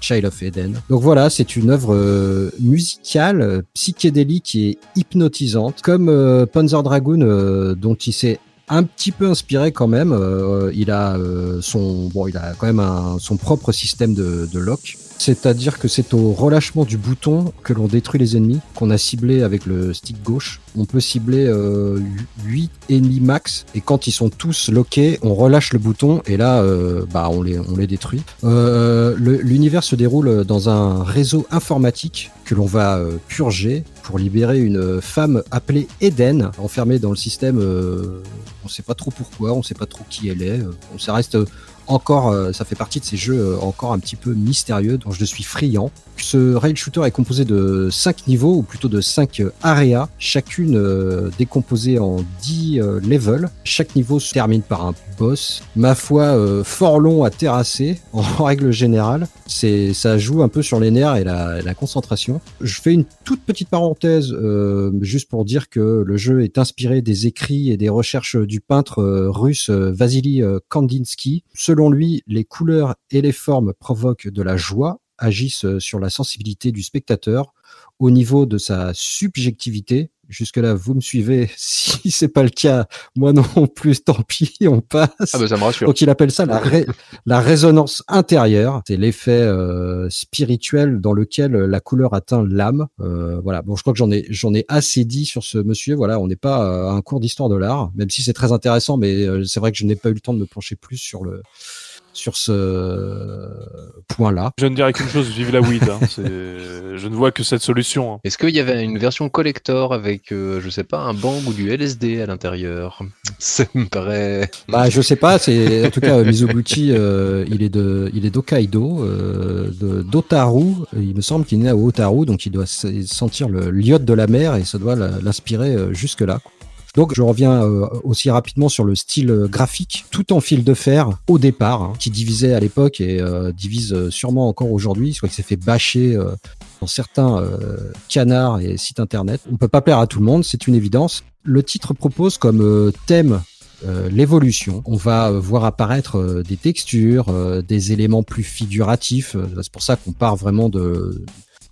Child of Eden. Donc voilà, c'est une œuvre musicale, psychédélique et hypnotisante, comme Panzer Dragoon, dont il s'est un petit peu inspiré quand même. Euh, il a euh, son bon, il a quand même son propre système de, de lock. C'est-à-dire que c'est au relâchement du bouton que l'on détruit les ennemis, qu'on a ciblé avec le stick gauche. On peut cibler euh, 8 ennemis max, et quand ils sont tous lockés, on relâche le bouton, et là, euh, bah, on, les, on les détruit. L'univers se déroule dans un réseau informatique que l'on va euh, purger pour libérer une femme appelée Eden, enfermée dans le système. euh, on sait pas trop pourquoi, on sait pas trop qui elle est. euh, ça reste encore, ça fait partie de ces jeux encore un petit peu mystérieux dont je suis friand. Ce rail shooter est composé de 5 niveaux, ou plutôt de 5 areas, chacune décomposée en 10 euh, levels. Chaque niveau se termine par un boss, ma foi, euh, fort long à terrasser, en règle générale. C'est, ça joue un peu sur les nerfs et la, concentration. Je fais une toute petite parenthèse, euh, juste pour dire que le jeu est inspiré des écrits et des recherches du peintre euh, russe Vasily Kandinsky. Selon lui, les couleurs et les formes provoquent de la joie, agissent sur la sensibilité du spectateur au niveau de sa subjectivité. Jusque-là, vous me suivez. Si c'est pas le cas, moi non plus, tant pis, on passe. Ah bah ça me rassure. Donc il appelle ça la, ré- la résonance intérieure. C'est l'effet euh, spirituel dans lequel la couleur atteint l'âme. Euh, voilà. Bon, je crois que j'en ai j'en ai assez dit sur ce monsieur. Voilà, on n'est pas euh, à un cours d'histoire de l'art, même si c'est très intéressant, mais euh, c'est vrai que je n'ai pas eu le temps de me pencher plus sur le sur ce point-là. Je ne dirais qu'une chose, vive la weed. hein. Je ne vois que cette solution. hein. Est-ce qu'il y avait une version collector avec, euh, je sais pas, un bang ou du LSD à l'intérieur? Ça me paraît. Bah, je sais pas. C'est en tout cas Mizoguchi. euh, il est de, il est d'Hokkaido, euh, de d'Otaru. Il me semble qu'il est né à Otaru, donc il doit se- sentir le l'iode de la mer et ça doit l'inspirer euh, jusque là. Donc je reviens euh, aussi rapidement sur le style euh, graphique, tout en fil de fer au départ, hein, qui divisait à l'époque et euh, divise euh, sûrement encore aujourd'hui, soit qu'il s'est fait bâcher euh, dans certains euh, canards et sites internet. On peut pas plaire à tout le monde, c'est une évidence. Le titre propose comme thème l'évolution. On va voir apparaître des textures, des éléments plus figuratifs. C'est pour ça qu'on part vraiment de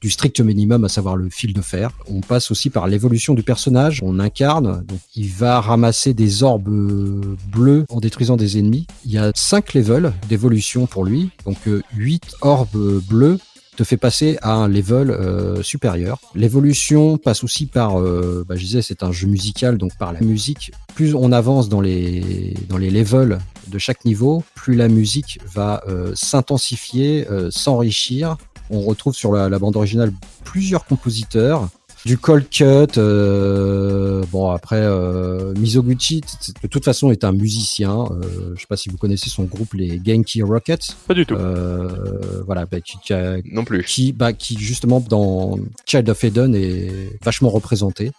du strict minimum, à savoir le fil de fer. On passe aussi par l'évolution du personnage. On incarne, donc il va ramasser des orbes euh, bleus en détruisant des ennemis. Il y a cinq levels d'évolution pour lui, donc euh, 8 orbes bleus te fait passer à un level euh, supérieur. L'évolution passe aussi par, euh, bah, je disais, c'est un jeu musical, donc par la musique. Plus on avance dans les dans les levels de chaque niveau, plus la musique va euh, s'intensifier, euh, s'enrichir. On retrouve sur la, la bande originale plusieurs compositeurs. Du cold cut, euh, bon après euh, Mizoguchi de toute façon est un musicien. Euh, je sais pas si vous connaissez son groupe les Genki Rockets. Pas du tout. Euh, voilà, bah, qui, qui a- Non plus. qui, bah, qui justement dans Child of Eden est vachement représenté.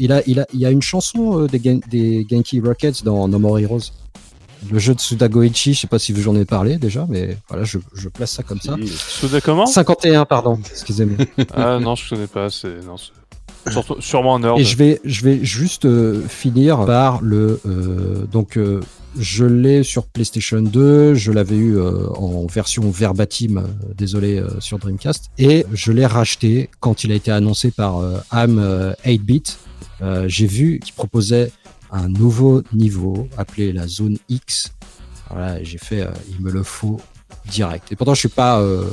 Il a, il a, il y a une chanson euh, des, Gen- des Genki Rockets dans No More Heroes. Le jeu de Sudagoichi, je sais pas si vous j'en ai parlé déjà, mais voilà, je, je place ça comme ça. Souda comment 51, pardon, excusez-moi. Ah non, je connais pas. C'est non, surtout- sûrement un nerd. Et je vais, je vais juste euh, finir par le. euh, donc, euh, je l'ai sur PlayStation 2, je l'avais eu en version verbatim, désolé, sur Dreamcast, et je l'ai racheté quand il a été annoncé par Am euh, 8-bit. Euh, J'ai vu qu'il proposait un nouveau niveau appelé la zone X. Voilà, j'ai fait, euh, il me le faut direct. Et pourtant, je suis pas. euh,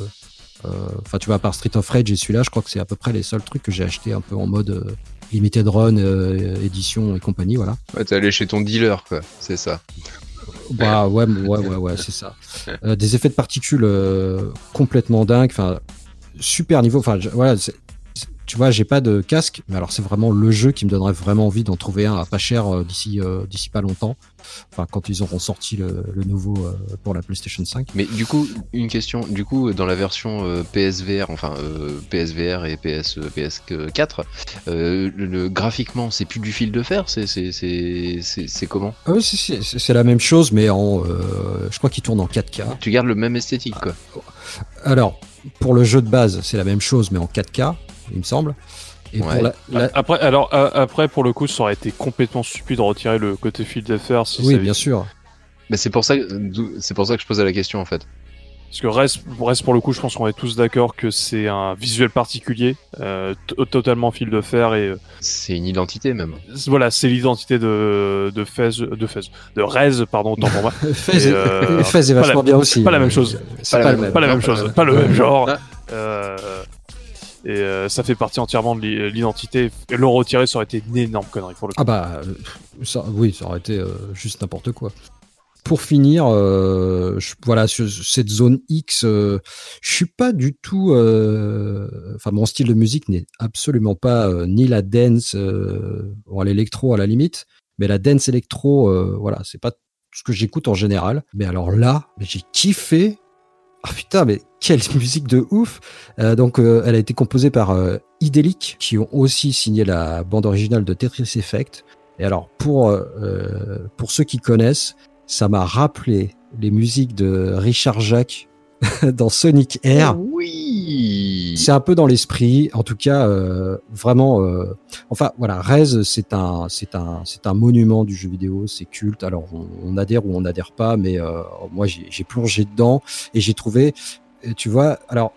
euh, Enfin, tu vois, à part Street of Rage et celui-là, je crois que c'est à peu près les seuls trucs que j'ai acheté un peu en mode limited run, euh, édition et compagnie, voilà. Ouais, t'es allé chez ton dealer, quoi. C'est ça. Bah ouais, ouais, ouais, ouais, c'est ça. Euh, des effets de particules euh, complètement dingues, enfin super niveau. Enfin, je- voilà, tu vois, j'ai pas de casque, mais alors c'est vraiment le jeu qui me donnerait vraiment envie d'en trouver un à pas cher euh, d'ici euh, d'ici pas longtemps. Enfin, quand ils auront sorti le, le nouveau euh, pour la PlayStation 5. Mais du coup, une question. Du coup, dans la version PSVR, enfin PSVR et PS, PS4, euh, le, le- graphiquement, c'est plus du fil de fer. C'est comment? Ah oui, c'est- la même chose, mais en, euh, je crois qu'il tourne en 4K. Tu gardes le même esthétique, quoi. Alors, pour le jeu de base, c'est la même chose, mais en 4K, il me semble. Et Ouais. pour la, la- Après, alors euh, après pour le coup, ça aurait été complètement stupide de retirer le côté fil d'affaires si oui, ça- bien sûr. Mais c'est pour ça, c'est pour ça que je posais la question en fait. Parce que reste, reste pour le coup, je pense qu'on est tous d'accord que c'est un visuel particulier, euh, t- totalement fil de fer et euh, C'est une identité même. voilà, c'est l'identité de de Fez, de Fez, de Rez, pardon, autant pour moi. Fez, Et, euh, Fez est pas vachement la- bien aussi. pas la même chose. C'est Pas pas, la même. pas la même non, chose, pas le même genre. Ah. Euh, et euh, ça fait partie entièrement de l'i- l'identité. Et le retirer, ça aurait été une énorme connerie pour le coup. Ah bah, euh, oui, ça aurait été euh, juste n'importe quoi. Pour finir, voilà, sur cette zone X, je suis pas du tout. Enfin, mon style de musique n'est absolument pas ni la dance, bon, l'électro à la limite, mais la dance électro, voilà, c'est pas ce que j'écoute en général. Mais alors là, j'ai kiffé. Ah putain, mais quelle musique de ouf Euh, Donc, euh, elle a été composée par euh, Idelic, qui ont aussi signé la bande originale de Tetris Effect. Et alors, pour, euh, pour ceux qui connaissent, ça m'a rappelé les musiques de Richard Jacques dans Sonic Air. Oui. C'est un peu dans l'esprit, en tout cas, euh, vraiment. euh, enfin, voilà, Rez, c'est un, c'est un, c'est un monument du jeu vidéo, c'est culte. Alors, on, on adhère ou on n'adhère pas, mais euh, moi, j'ai plongé dedans et j'ai trouvé, tu vois, alors,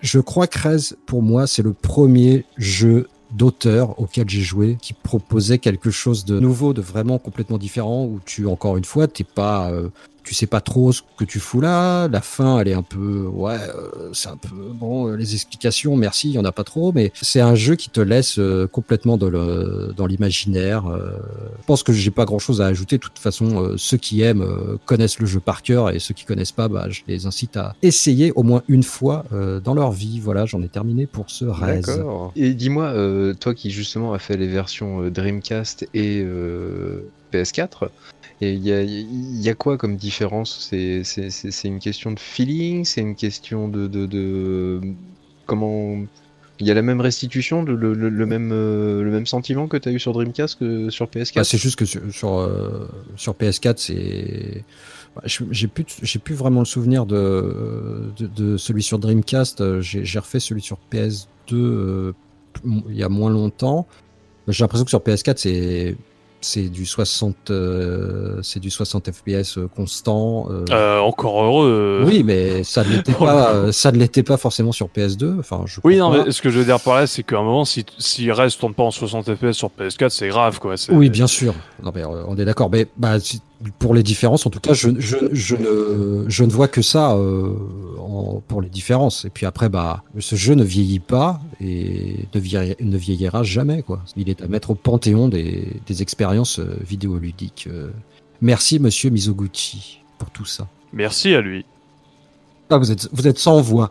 je crois que Rez, pour moi, c'est le premier jeu d'auteur auquel j'ai joué qui proposait quelque chose de nouveau, de vraiment complètement différent, où tu, encore une fois, t'es pas, euh, tu sais pas trop ce que tu fous là. La fin, elle est un peu, ouais, euh, c'est un peu bon. euh, Les explications, merci, il y en a pas trop, mais c'est un jeu qui te laisse euh, complètement dans l'imaginaire. Je pense que j'ai pas grand chose à ajouter. De toute façon, ceux qui aiment connaissent le jeu par cœur, et ceux qui connaissent pas, bah, je les incite à essayer au moins une fois dans leur vie. Voilà, j'en ai terminé pour ce. D'accord. Et dis-moi, toi qui justement a fait les versions Dreamcast et euh, PS4, et il y a, quoi comme différence? C'est une question de feeling C'est une question de, Comment. Il y a la même restitution, le, euh, même sentiment que tu as eu sur Dreamcast que sur PS4 Bah, c'est juste que sur, euh, sur PS4, c'est. bah, J'ai plus, vraiment le souvenir de, celui sur Dreamcast. J'ai j'ai refait celui sur PS2 euh, il y a moins longtemps. J'ai l'impression que sur PS4, c'est c'est du 60 euh, c'est du 60 FPS constant. euh. Euh, encore heureux. euh. Oui, mais ça ne l'était pas. euh, ça ne l'était pas forcément sur PS2. Enfin, je Oui, non, pas. mais ce que je veux dire par là, c'est qu'à un moment, si, si reste tourne pas en 60 FPS sur PS4, c'est grave, quoi. Oui, bien sûr. Non, mais euh, on est d'accord. Mais bah, si- pour les différences, en tout cas, je, je, je, ne, je ne vois que ça euh, en- pour les différences. Et puis après, bah, ce jeu ne vieillit pas et ne, vieilli- ne vieillira jamais. Quoi. Il est à mettre au panthéon des, des expériences euh, vidéoludiques. euh. Merci, monsieur Mizoguchi, pour tout ça. Merci à lui. Ah, vous êtes, vous êtes sans voix.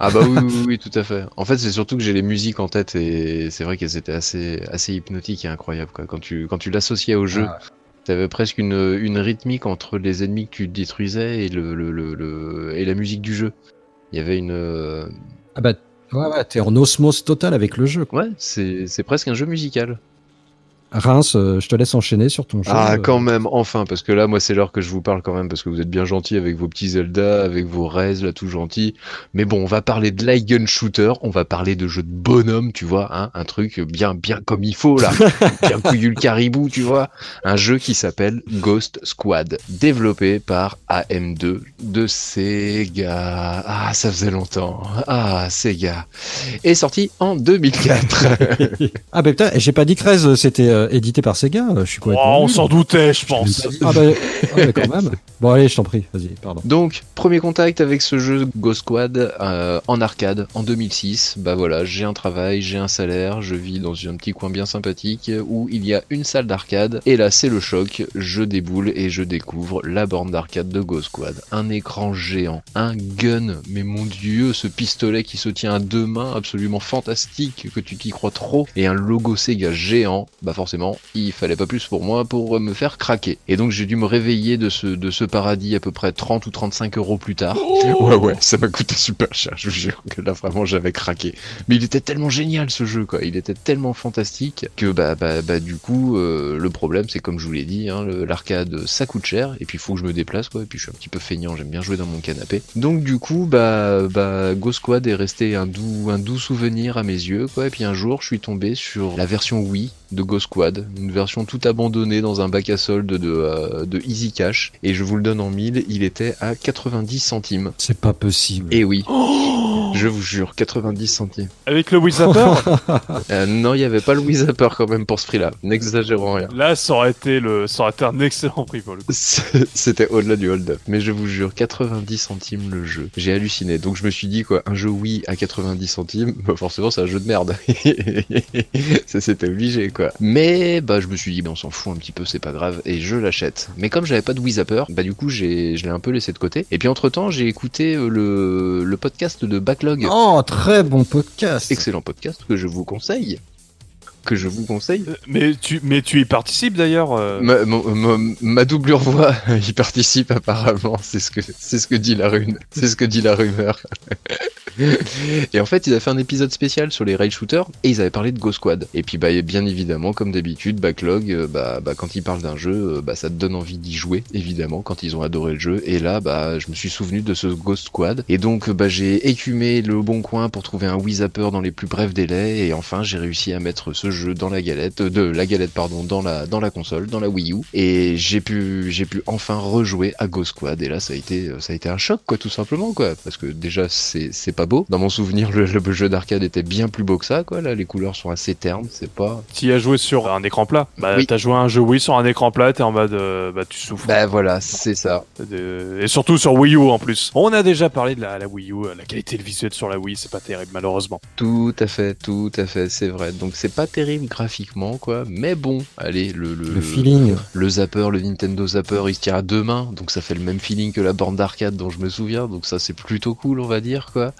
Ah bah oui, oui, oui, tout à fait. En fait, c'est surtout que j'ai les musiques en tête et c'est vrai qu'elles étaient assez, assez hypnotiques et incroyables. Quoi. Quand tu, quand tu l'associais au jeu, Ah. T'avais presque une, une rythmique entre les ennemis que tu détruisais et, le, le, le, le- et la musique du jeu. Il y avait une... euh, Ah bah, ouais, ouais, t'es en osmose totale avec le jeu. quoi. Ouais, c'est presque un jeu musical. Reims, euh, je te laisse enchaîner sur ton jeu. Ah, Euh, quand même, enfin, parce que là, moi, c'est l'heure que je vous parle quand même, parce que vous êtes bien gentil avec vos petits Zelda, avec vos Rez, là, tout gentil. Mais bon, on va parler de gun shooter, on va parler de jeu de bonhomme, tu vois, hein, un truc bien, bien comme il faut, là. bien couillu le caribou, tu vois. Un jeu qui s'appelle Ghost Squad, développé par AM2 de Sega. Ah, ça faisait longtemps. Ah, Sega. Et sorti en 2004. Ah bah putain, j'ai pas dit que Rez c'était euh, édité par Sega, euh, je suis Oh, complètement on nul. s'en doutait, je pense. Ah bah, ah bah, quand même. Bon allez, je t'en prie, vas-y, pardon. Donc, premier contact avec ce jeu Ghost Squad euh, en arcade en 2006. Bah voilà, j'ai un travail, j'ai un salaire, je vis dans un petit coin bien sympathique où il y a une salle d'arcade. Et là, c'est le choc. Je déboule et je découvre la borne d'arcade de Ghost Squad. Un écran géant, un gun, mais mon dieu, ce pistolet qui se tient à deux mains, absolument fantastique, que tu t'y crois trop, et un logo Sega géant. Bah forcément, il fallait pas plus pour moi pour me faire craquer. Et donc j'ai dû me réveiller de ce, de ce paradis à peu près 30 ou 35 euros plus tard. Ouais, ouais, ça m'a coûté super cher, je vous jure que là vraiment j'avais craqué. Mais il était tellement génial ce jeu, quoi. Il était tellement fantastique que bah, bah, bah du coup, euh, le problème c'est comme je vous l'ai dit, hein, l'arcade ça coûte cher et puis il faut que je me déplace, quoi. Et puis je suis un petit peu feignant, j'aime bien jouer dans mon canapé. Donc du coup, bah, bah Ghost Squad est resté un doux, un doux souvenir à mes yeux, quoi. Et puis un jour, je suis tombé sur la version Wii de Ghost Squad une version tout abandonnée dans un bac à solde de, euh, de Easy Cash. Et je vous le donne en mille, il était à 90 centimes. C'est pas possible. Et oui, je vous jure, 90 centimes. Avec le Wizapper, Euh, non, il n'y avait pas le Wizapper quand même pour ce prix-là. N'exagérons rien. là, ça aurait été le, ça aurait été un excellent prix pour le coup. C'était au-delà du hold-up. Mais je vous jure, 90 centimes le jeu. J'ai halluciné. Donc je me suis dit, quoi, un jeu Wii à 90 centimes, bah forcément c'est un jeu de merde. Ça c'était obligé, quoi. Mais bah je me suis dit, bah, on s'en fout un petit peu, c'est pas grave. Et je l'achète. Mais comme j'avais pas de Wii Zapper, bah du coup j'ai, je l'ai un peu laissé de côté. Et puis entre temps, j'ai écouté euh, le, le podcast de Backlog. Oh, très bon podcast. Excellent podcast que je vous conseille. Que je vous conseille. Euh, Mais tu, mais tu y participes d'ailleurs. euh. Ma, mon- ma doublure voix y participe apparemment, c'est ce que c'est ce que dit la rune, c'est ce que dit la rumeur. et en fait, ils avaient fait un épisode spécial sur les rail shooters et ils avaient parlé de Ghost Squad. Et puis bah bien évidemment, comme d'habitude, backlog, euh, bah, bah quand ils parlent d'un jeu, euh, bah ça te donne envie d'y jouer évidemment quand ils ont adoré le jeu. Et là, bah je me suis souvenu de ce Ghost Squad. Et donc bah j'ai écumé le bon coin pour trouver un Wii Zapper dans les plus brefs délais. Et enfin j'ai réussi à mettre ce jeu dans la galette, euh, de la galette pardon, dans la dans la console, dans la Wii U. Et j'ai pu j'ai pu enfin rejouer à Ghost Squad. Et là ça a été ça a été un choc quoi tout simplement quoi. Parce que déjà c'est c'est pas beau. Dans mon souvenir le, le jeu d'arcade était bien plus beau que ça quoi là les couleurs sont assez ternes, c'est pas Tu y as joué sur un écran plat. Bah, Oui. t'as joué à un jeu Wii sur un écran plat, t'es en mode, euh, bah, tu souffres. bah voilà, c'est ça. De- Et surtout sur Wii U en plus. On a déjà parlé de la, la Wii U, la qualité visuelle sur la Wii, c'est pas terrible malheureusement. Tout à fait, tout à fait, c'est vrai. Donc c'est pas terrible graphiquement quoi, mais bon, allez le le, Le feeling. le zapper, le Nintendo Zapper, il se tient à deux mains, donc ça fait le même feeling que la borne d'arcade dont je me souviens, donc ça c'est plutôt cool on va dire quoi.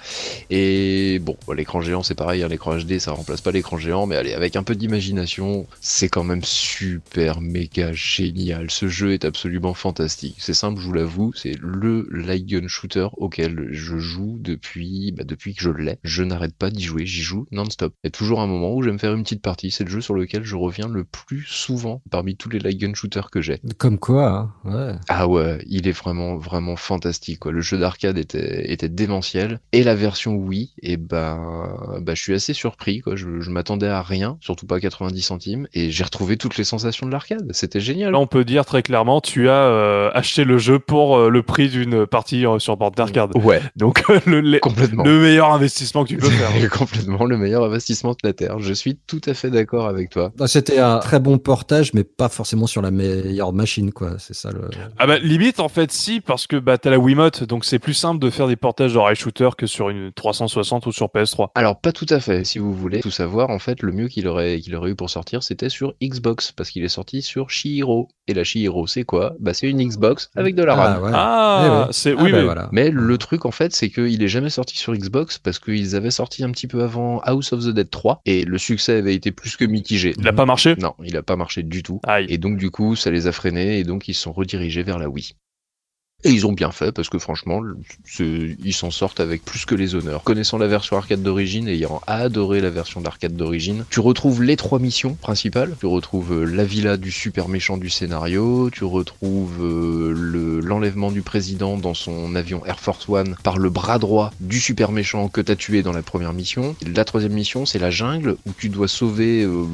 Et bon, bah, l'écran géant c'est pareil, hein, l'écran HD ça remplace pas l'écran géant, mais allez, avec un peu d'imagination, c'est quand même super méga génial. Ce jeu est absolument fantastique. C'est simple, je vous l'avoue, c'est le light gun shooter auquel je joue depuis, bah, depuis que je l'ai. Je n'arrête pas d'y jouer, j'y joue non-stop. Il y a toujours un moment où je vais me faire une petite partie, c'est le jeu sur lequel je reviens le plus souvent parmi tous les light gun shooters que j'ai. Comme quoi, hein, ouais. Ah ouais, il est vraiment vraiment fantastique quoi. Le jeu d'arcade était était démentiel et la version Wii, et ben bah je suis assez surpris quoi. Je, je m'attendais à rien, surtout pas à 90 centimes et j'ai retrouvé toutes les sensations de l'arcade. C'était génial. Là, on peut dire très clairement, tu as euh, acheté le jeu pour euh, le prix d'une partie euh, sur borne d'arcade. Ouais, Donc, le, le- complètement. le meilleur investissement que tu peux faire. C'est complètement le meilleur investissement de la terre. Je suis tout à fait d'accord avec toi. Bah, C'était un très bon portage, mais pas forcément sur la meilleure machine, quoi. C'est ça le. Ah bah limite en fait si parce que bah t'as la Wiimote donc c'est plus simple de faire des portages de rail shooter que sur une 360 ou sur PS3. Alors pas tout à fait, si vous voulez tout savoir, en fait le mieux qu'il aurait, qu'il aurait eu pour sortir c'était sur Xbox, parce qu'il est sorti sur Shihiro. Et la Shihiro c'est quoi? Bah c'est une Xbox avec de la RAM. Ah, ouais. Ah, Eh ouais. c'est Ah, oui bah, mais voilà. Mais le truc en fait c'est qu'il est jamais sorti sur Xbox parce qu'ils avaient sorti un petit peu avant House of the Dead 3 et le succès avait été plus que mitigé. il a pas marché? Non, il a pas marché du tout. Aïe. Et donc du coup, ça les a freinés et donc ils se sont redirigés vers la Wii. Et ils ont bien fait parce que franchement, ils s'en sortent avec plus que les honneurs. Connaissant la version arcade d'origine et ayant adoré la version d'arcade d'origine, tu retrouves les trois missions principales. Tu retrouves euh, la villa du super méchant du scénario, tu retrouves euh, le- l'enlèvement du président dans son avion Air Force One par le bras droit du super méchant que t'as tué dans la première mission. La troisième mission, c'est la jungle où tu dois sauver, euh,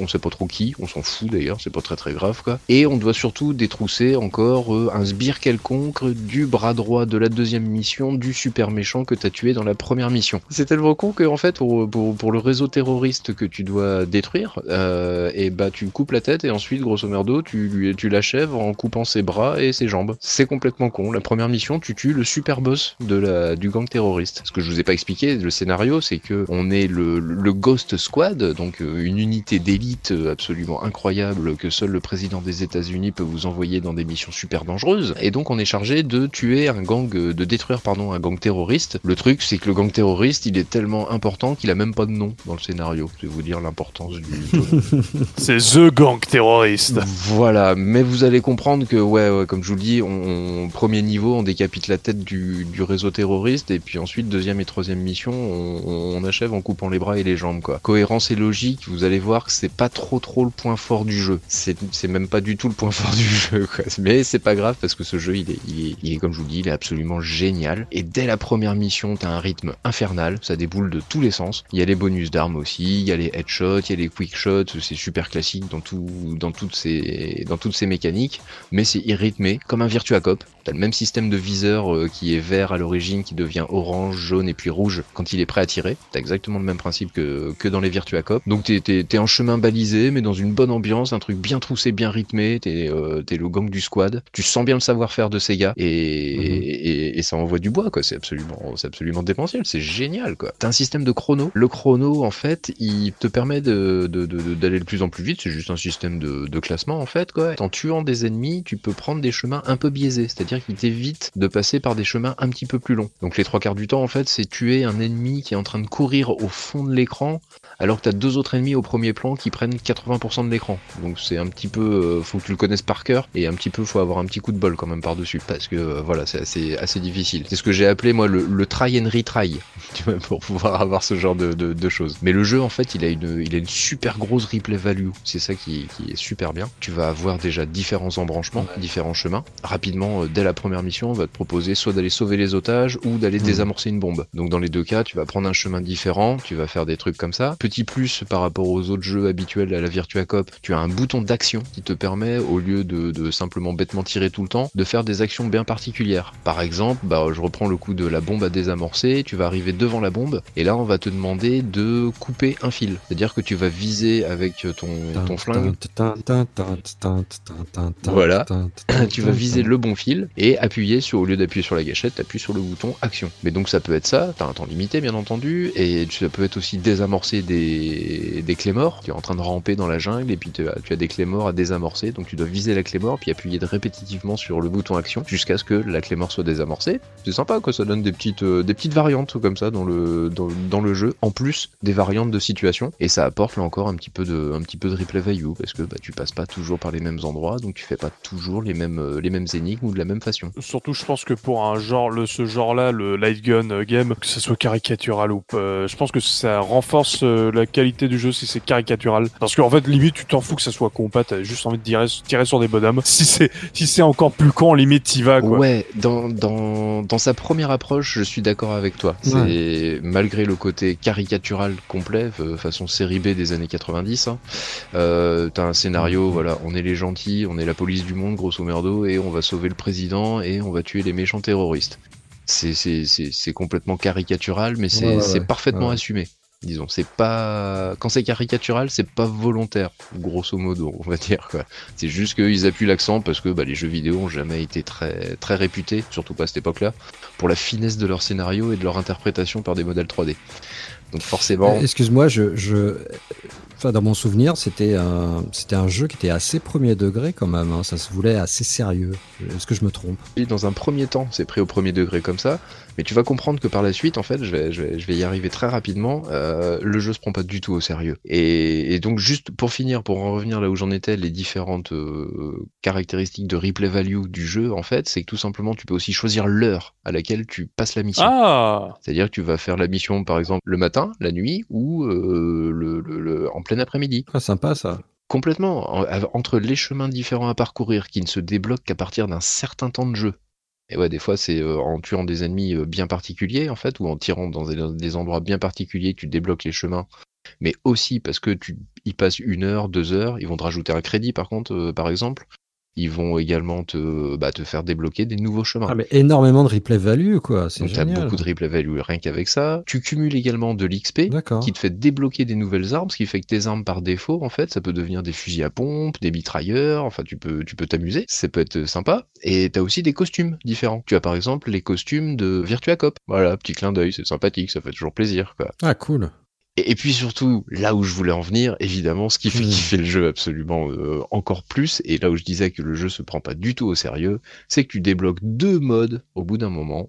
on sait pas trop qui, on s'en fout d'ailleurs, c'est pas très très grave quoi. Et on doit surtout détrousser encore un sbire quelconque du bras droit de la deuxième mission du super méchant que t'as tué dans la première mission. C'est tellement con que en fait pour, pour, le réseau terroriste que tu dois détruire, euh, et bah tu coupes la tête et ensuite grosso merdo tu tu l'achèves en coupant ses bras et ses jambes. C'est complètement con. La première mission tu tues le super boss de la du gang terroriste. Ce que je vous ai pas expliqué, le scénario c'est que on est le, le Ghost Squad, donc euh, une unité d'élite absolument incroyable que seul le président des États-Unis peut vous envoyer dans des missions super dangereuses. Et donc on est chargé de tuer un gang, euh, de détruire pardon un gang terroriste. Le truc c'est que le gang terroriste il est tellement important qu'il a même pas de nom dans le scénario. Je vais vous dire l'importance du C'est The Gang terroriste. voilà, mais vous allez comprendre que, ouais, ouais, comme je vous le dis, on, on- premier niveau, on décapite la tête du, du réseau terroriste, et puis ensuite, deuxième et troisième mission, on, on achève en coupant les bras et les jambes, quoi. Cohérence et logique, vous allez voir que c'est pas trop trop le point fort du jeu. C'est c'est même pas du tout le point fort du jeu, quoi. Mais c'est pas grave, parce que ce jeu, il il est, comme je vous dis, il est absolument génial. Et dès la première mission, t'as un rythme infernal, ça déboule de tous les sens. Il y a les bonus d'armes aussi, il y a les headshots, il y a les quick shots, c'est super classique dans tout, dans toutes ces, mécaniques, mais c'est rythmé comme un Virtua Cop. T'as le même système de viseur euh, qui est vert à l'origine, qui devient orange, jaune et puis rouge quand il est prêt à tirer. T'as exactement le même principe que, dans les Virtua Cop. Donc t'es, en chemin balisé, mais dans une bonne ambiance, un truc bien troussé, bien rythmé. T'es, euh, t'es le gang du squad. Tu sens bien le savoir-faire de et, Mhm. et, et ça envoie du bois, quoi. C'est absolument, c'est absolument démentiel. C'est génial, quoi. T'as un système de chrono. Le chrono, en fait, il te permet de- d'aller de plus en plus vite. C'est juste un système de, de classement, en fait, quoi. En tuant des ennemis, tu peux prendre des chemins un peu biaisés. C'est-à-dire qu'il t'évite de passer par des chemins un petit peu plus longs. Donc les trois quarts du temps, en fait, c'est tuer un ennemi qui est en train de courir au fond de l'écran alors que t'as deux autres ennemis au premier plan qui prennent 80% de l'écran. Donc c'est un petit peu, euh, faut que tu le connaisses par cœur et un petit peu, faut avoir un petit coup de bol quand même par dessus parce que euh, voilà, c'est assez, assez difficile. C'est ce que j'ai appelé moi le, le try and retry, tu vois, pour pouvoir avoir ce genre de, de, de choses. Mais le jeu en fait, il a une, il a une super grosse replay value. C'est ça qui, qui est super bien. Tu vas avoir déjà différents embranchements, Ouais. différents chemins. Rapidement, euh, dès la première mission, on va te proposer soit d'aller sauver les otages ou d'aller Mhm. désamorcer une bombe. Donc dans les deux cas, tu vas prendre un chemin différent, tu vas faire des trucs comme ça. Petit plus par rapport aux autres jeux habituels à la Virtua Cop, tu as un bouton d'action qui te permet, au lieu de, simplement bêtement tirer tout le temps, de faire des actions bien particulières. Par exemple, bah, je reprends le coup de la bombe à désamorcer, tu vas arriver devant la bombe, et là on va te demander de couper un fil. C'est-à-dire que tu vas viser avec ton, flingue Voilà. tu vas viser le bon fil et appuyer sur, au lieu d'appuyer sur la gâchette, t'appuies sur le bouton action. Mais donc ça peut être ça, t'as un temps limité bien entendu, et ça peut être aussi désamorcer des, des clés morts. Tu es en train de ramper dans la jungle et puis tu as, des clés morts à désamorcer, donc tu dois viser la clé mort puis appuyer répétitivement sur le bouton action jusqu'à ce que la clé mort soit désamorcée. C'est sympa quoi, ça donne des petites, euh, des petites variantes comme ça dans le, dans, le jeu, en plus des variantes de situation, et ça apporte là encore un petit peu de, un petit peu de replay value parce que bah, tu passes pas toujours par les mêmes endroits, donc tu fais pas toujours les mêmes, euh, les mêmes énigmes ou de la même façon. Surtout, je pense que pour un genre, ce genre-là, le light gun euh, game, que ça soit caricatural ou pas, je pense que ça renforce la qualité du jeu si c'est caricatural. Parce qu'en fait, limite, tu t'en fous que ça soit con pas, t'as juste envie de tirer, tirer sur des bonhommes. Si c'est si c'est encore plus con, limite, t'y vas, quoi. Ouais, dans, dans, dans sa première approche, je suis d'accord avec toi. C'est malgré le côté caricatural complet, euh, façon série B des années 90. Hein, euh, T'as un scénario, voilà, on est les gentils, on est la police du monde, grosso merdo, et on va sauver le président et on va tuer les méchants terroristes. C'est c'est- c'est- c'est complètement caricatural, mais c'est Ouais, ouais, c'est ouais. parfaitement Ouais. assumé. Disons, c'est pas quand c'est caricatural, c'est pas volontaire, grosso modo, on va dire quoi. C'est juste qu'ils appuient l'accent parce que bah, les jeux vidéo ont jamais été très très réputés, surtout pas à cette époque-là, pour la finesse de leur scénario et de leur interprétation par des modèles 3D. Donc forcément, Euh, Excuse-moi, je, je... Enfin, dans mon souvenir, c'était un, c'était un jeu qui était assez premier degré quand même. hein. Ça se voulait assez sérieux. Est-ce que je me trompe? Et dans un premier temps, c'est pris au premier degré comme ça, mais tu vas comprendre que par la suite, en fait, je vais, je vais, je vais y arriver très rapidement, euh, le jeu se prend pas du tout au sérieux. Et, et donc juste pour finir, pour en revenir là où j'en étais, les différentes euh, caractéristiques de replay value du jeu, en fait, c'est que tout simplement, tu peux aussi choisir l'heure à laquelle tu passes la mission. Ah C'est-à-dire que tu vas faire la mission, par exemple, le matin, la nuit, ou euh, le, le- le- en plein après-midi. ah, Sympa ça. Complètement. En- entre les chemins différents à parcourir qui ne se débloquent qu'à partir d'un certain temps de jeu. Et ouais, des fois, c'est euh, en tuant des ennemis euh, bien particuliers, en fait, ou en tirant dans des, endroits bien particuliers tu débloques les chemins. Mais aussi parce que tu y passes une heure, deux heures. Ils vont te rajouter un crédit, par contre, euh, par exemple. Ils vont également te, bah, te faire débloquer des nouveaux chemins. Ah, mais énormément de replay value, quoi. C'est Donc, tu as beaucoup de replay value rien qu'avec ça. Tu cumules également de l'XP qui te fait débloquer des nouvelles armes, ce qui fait que tes armes par défaut, en fait, ça peut devenir des fusils à pompe, des mitrailleurs, enfin tu peux tu peux t'amuser, ça peut être sympa. Et t'as aussi des costumes différents. Tu as par exemple les costumes de Virtua Cop. Voilà, petit clin d'œil, c'est sympathique, ça fait toujours plaisir, quoi. Ah, cool. Et, et puis surtout, là où je voulais en venir, évidemment, ce qui fait kiffer le jeu absolument euh, encore plus, et là où je disais que le jeu se prend pas du tout au sérieux, c'est que tu débloques deux modes au bout d'un moment.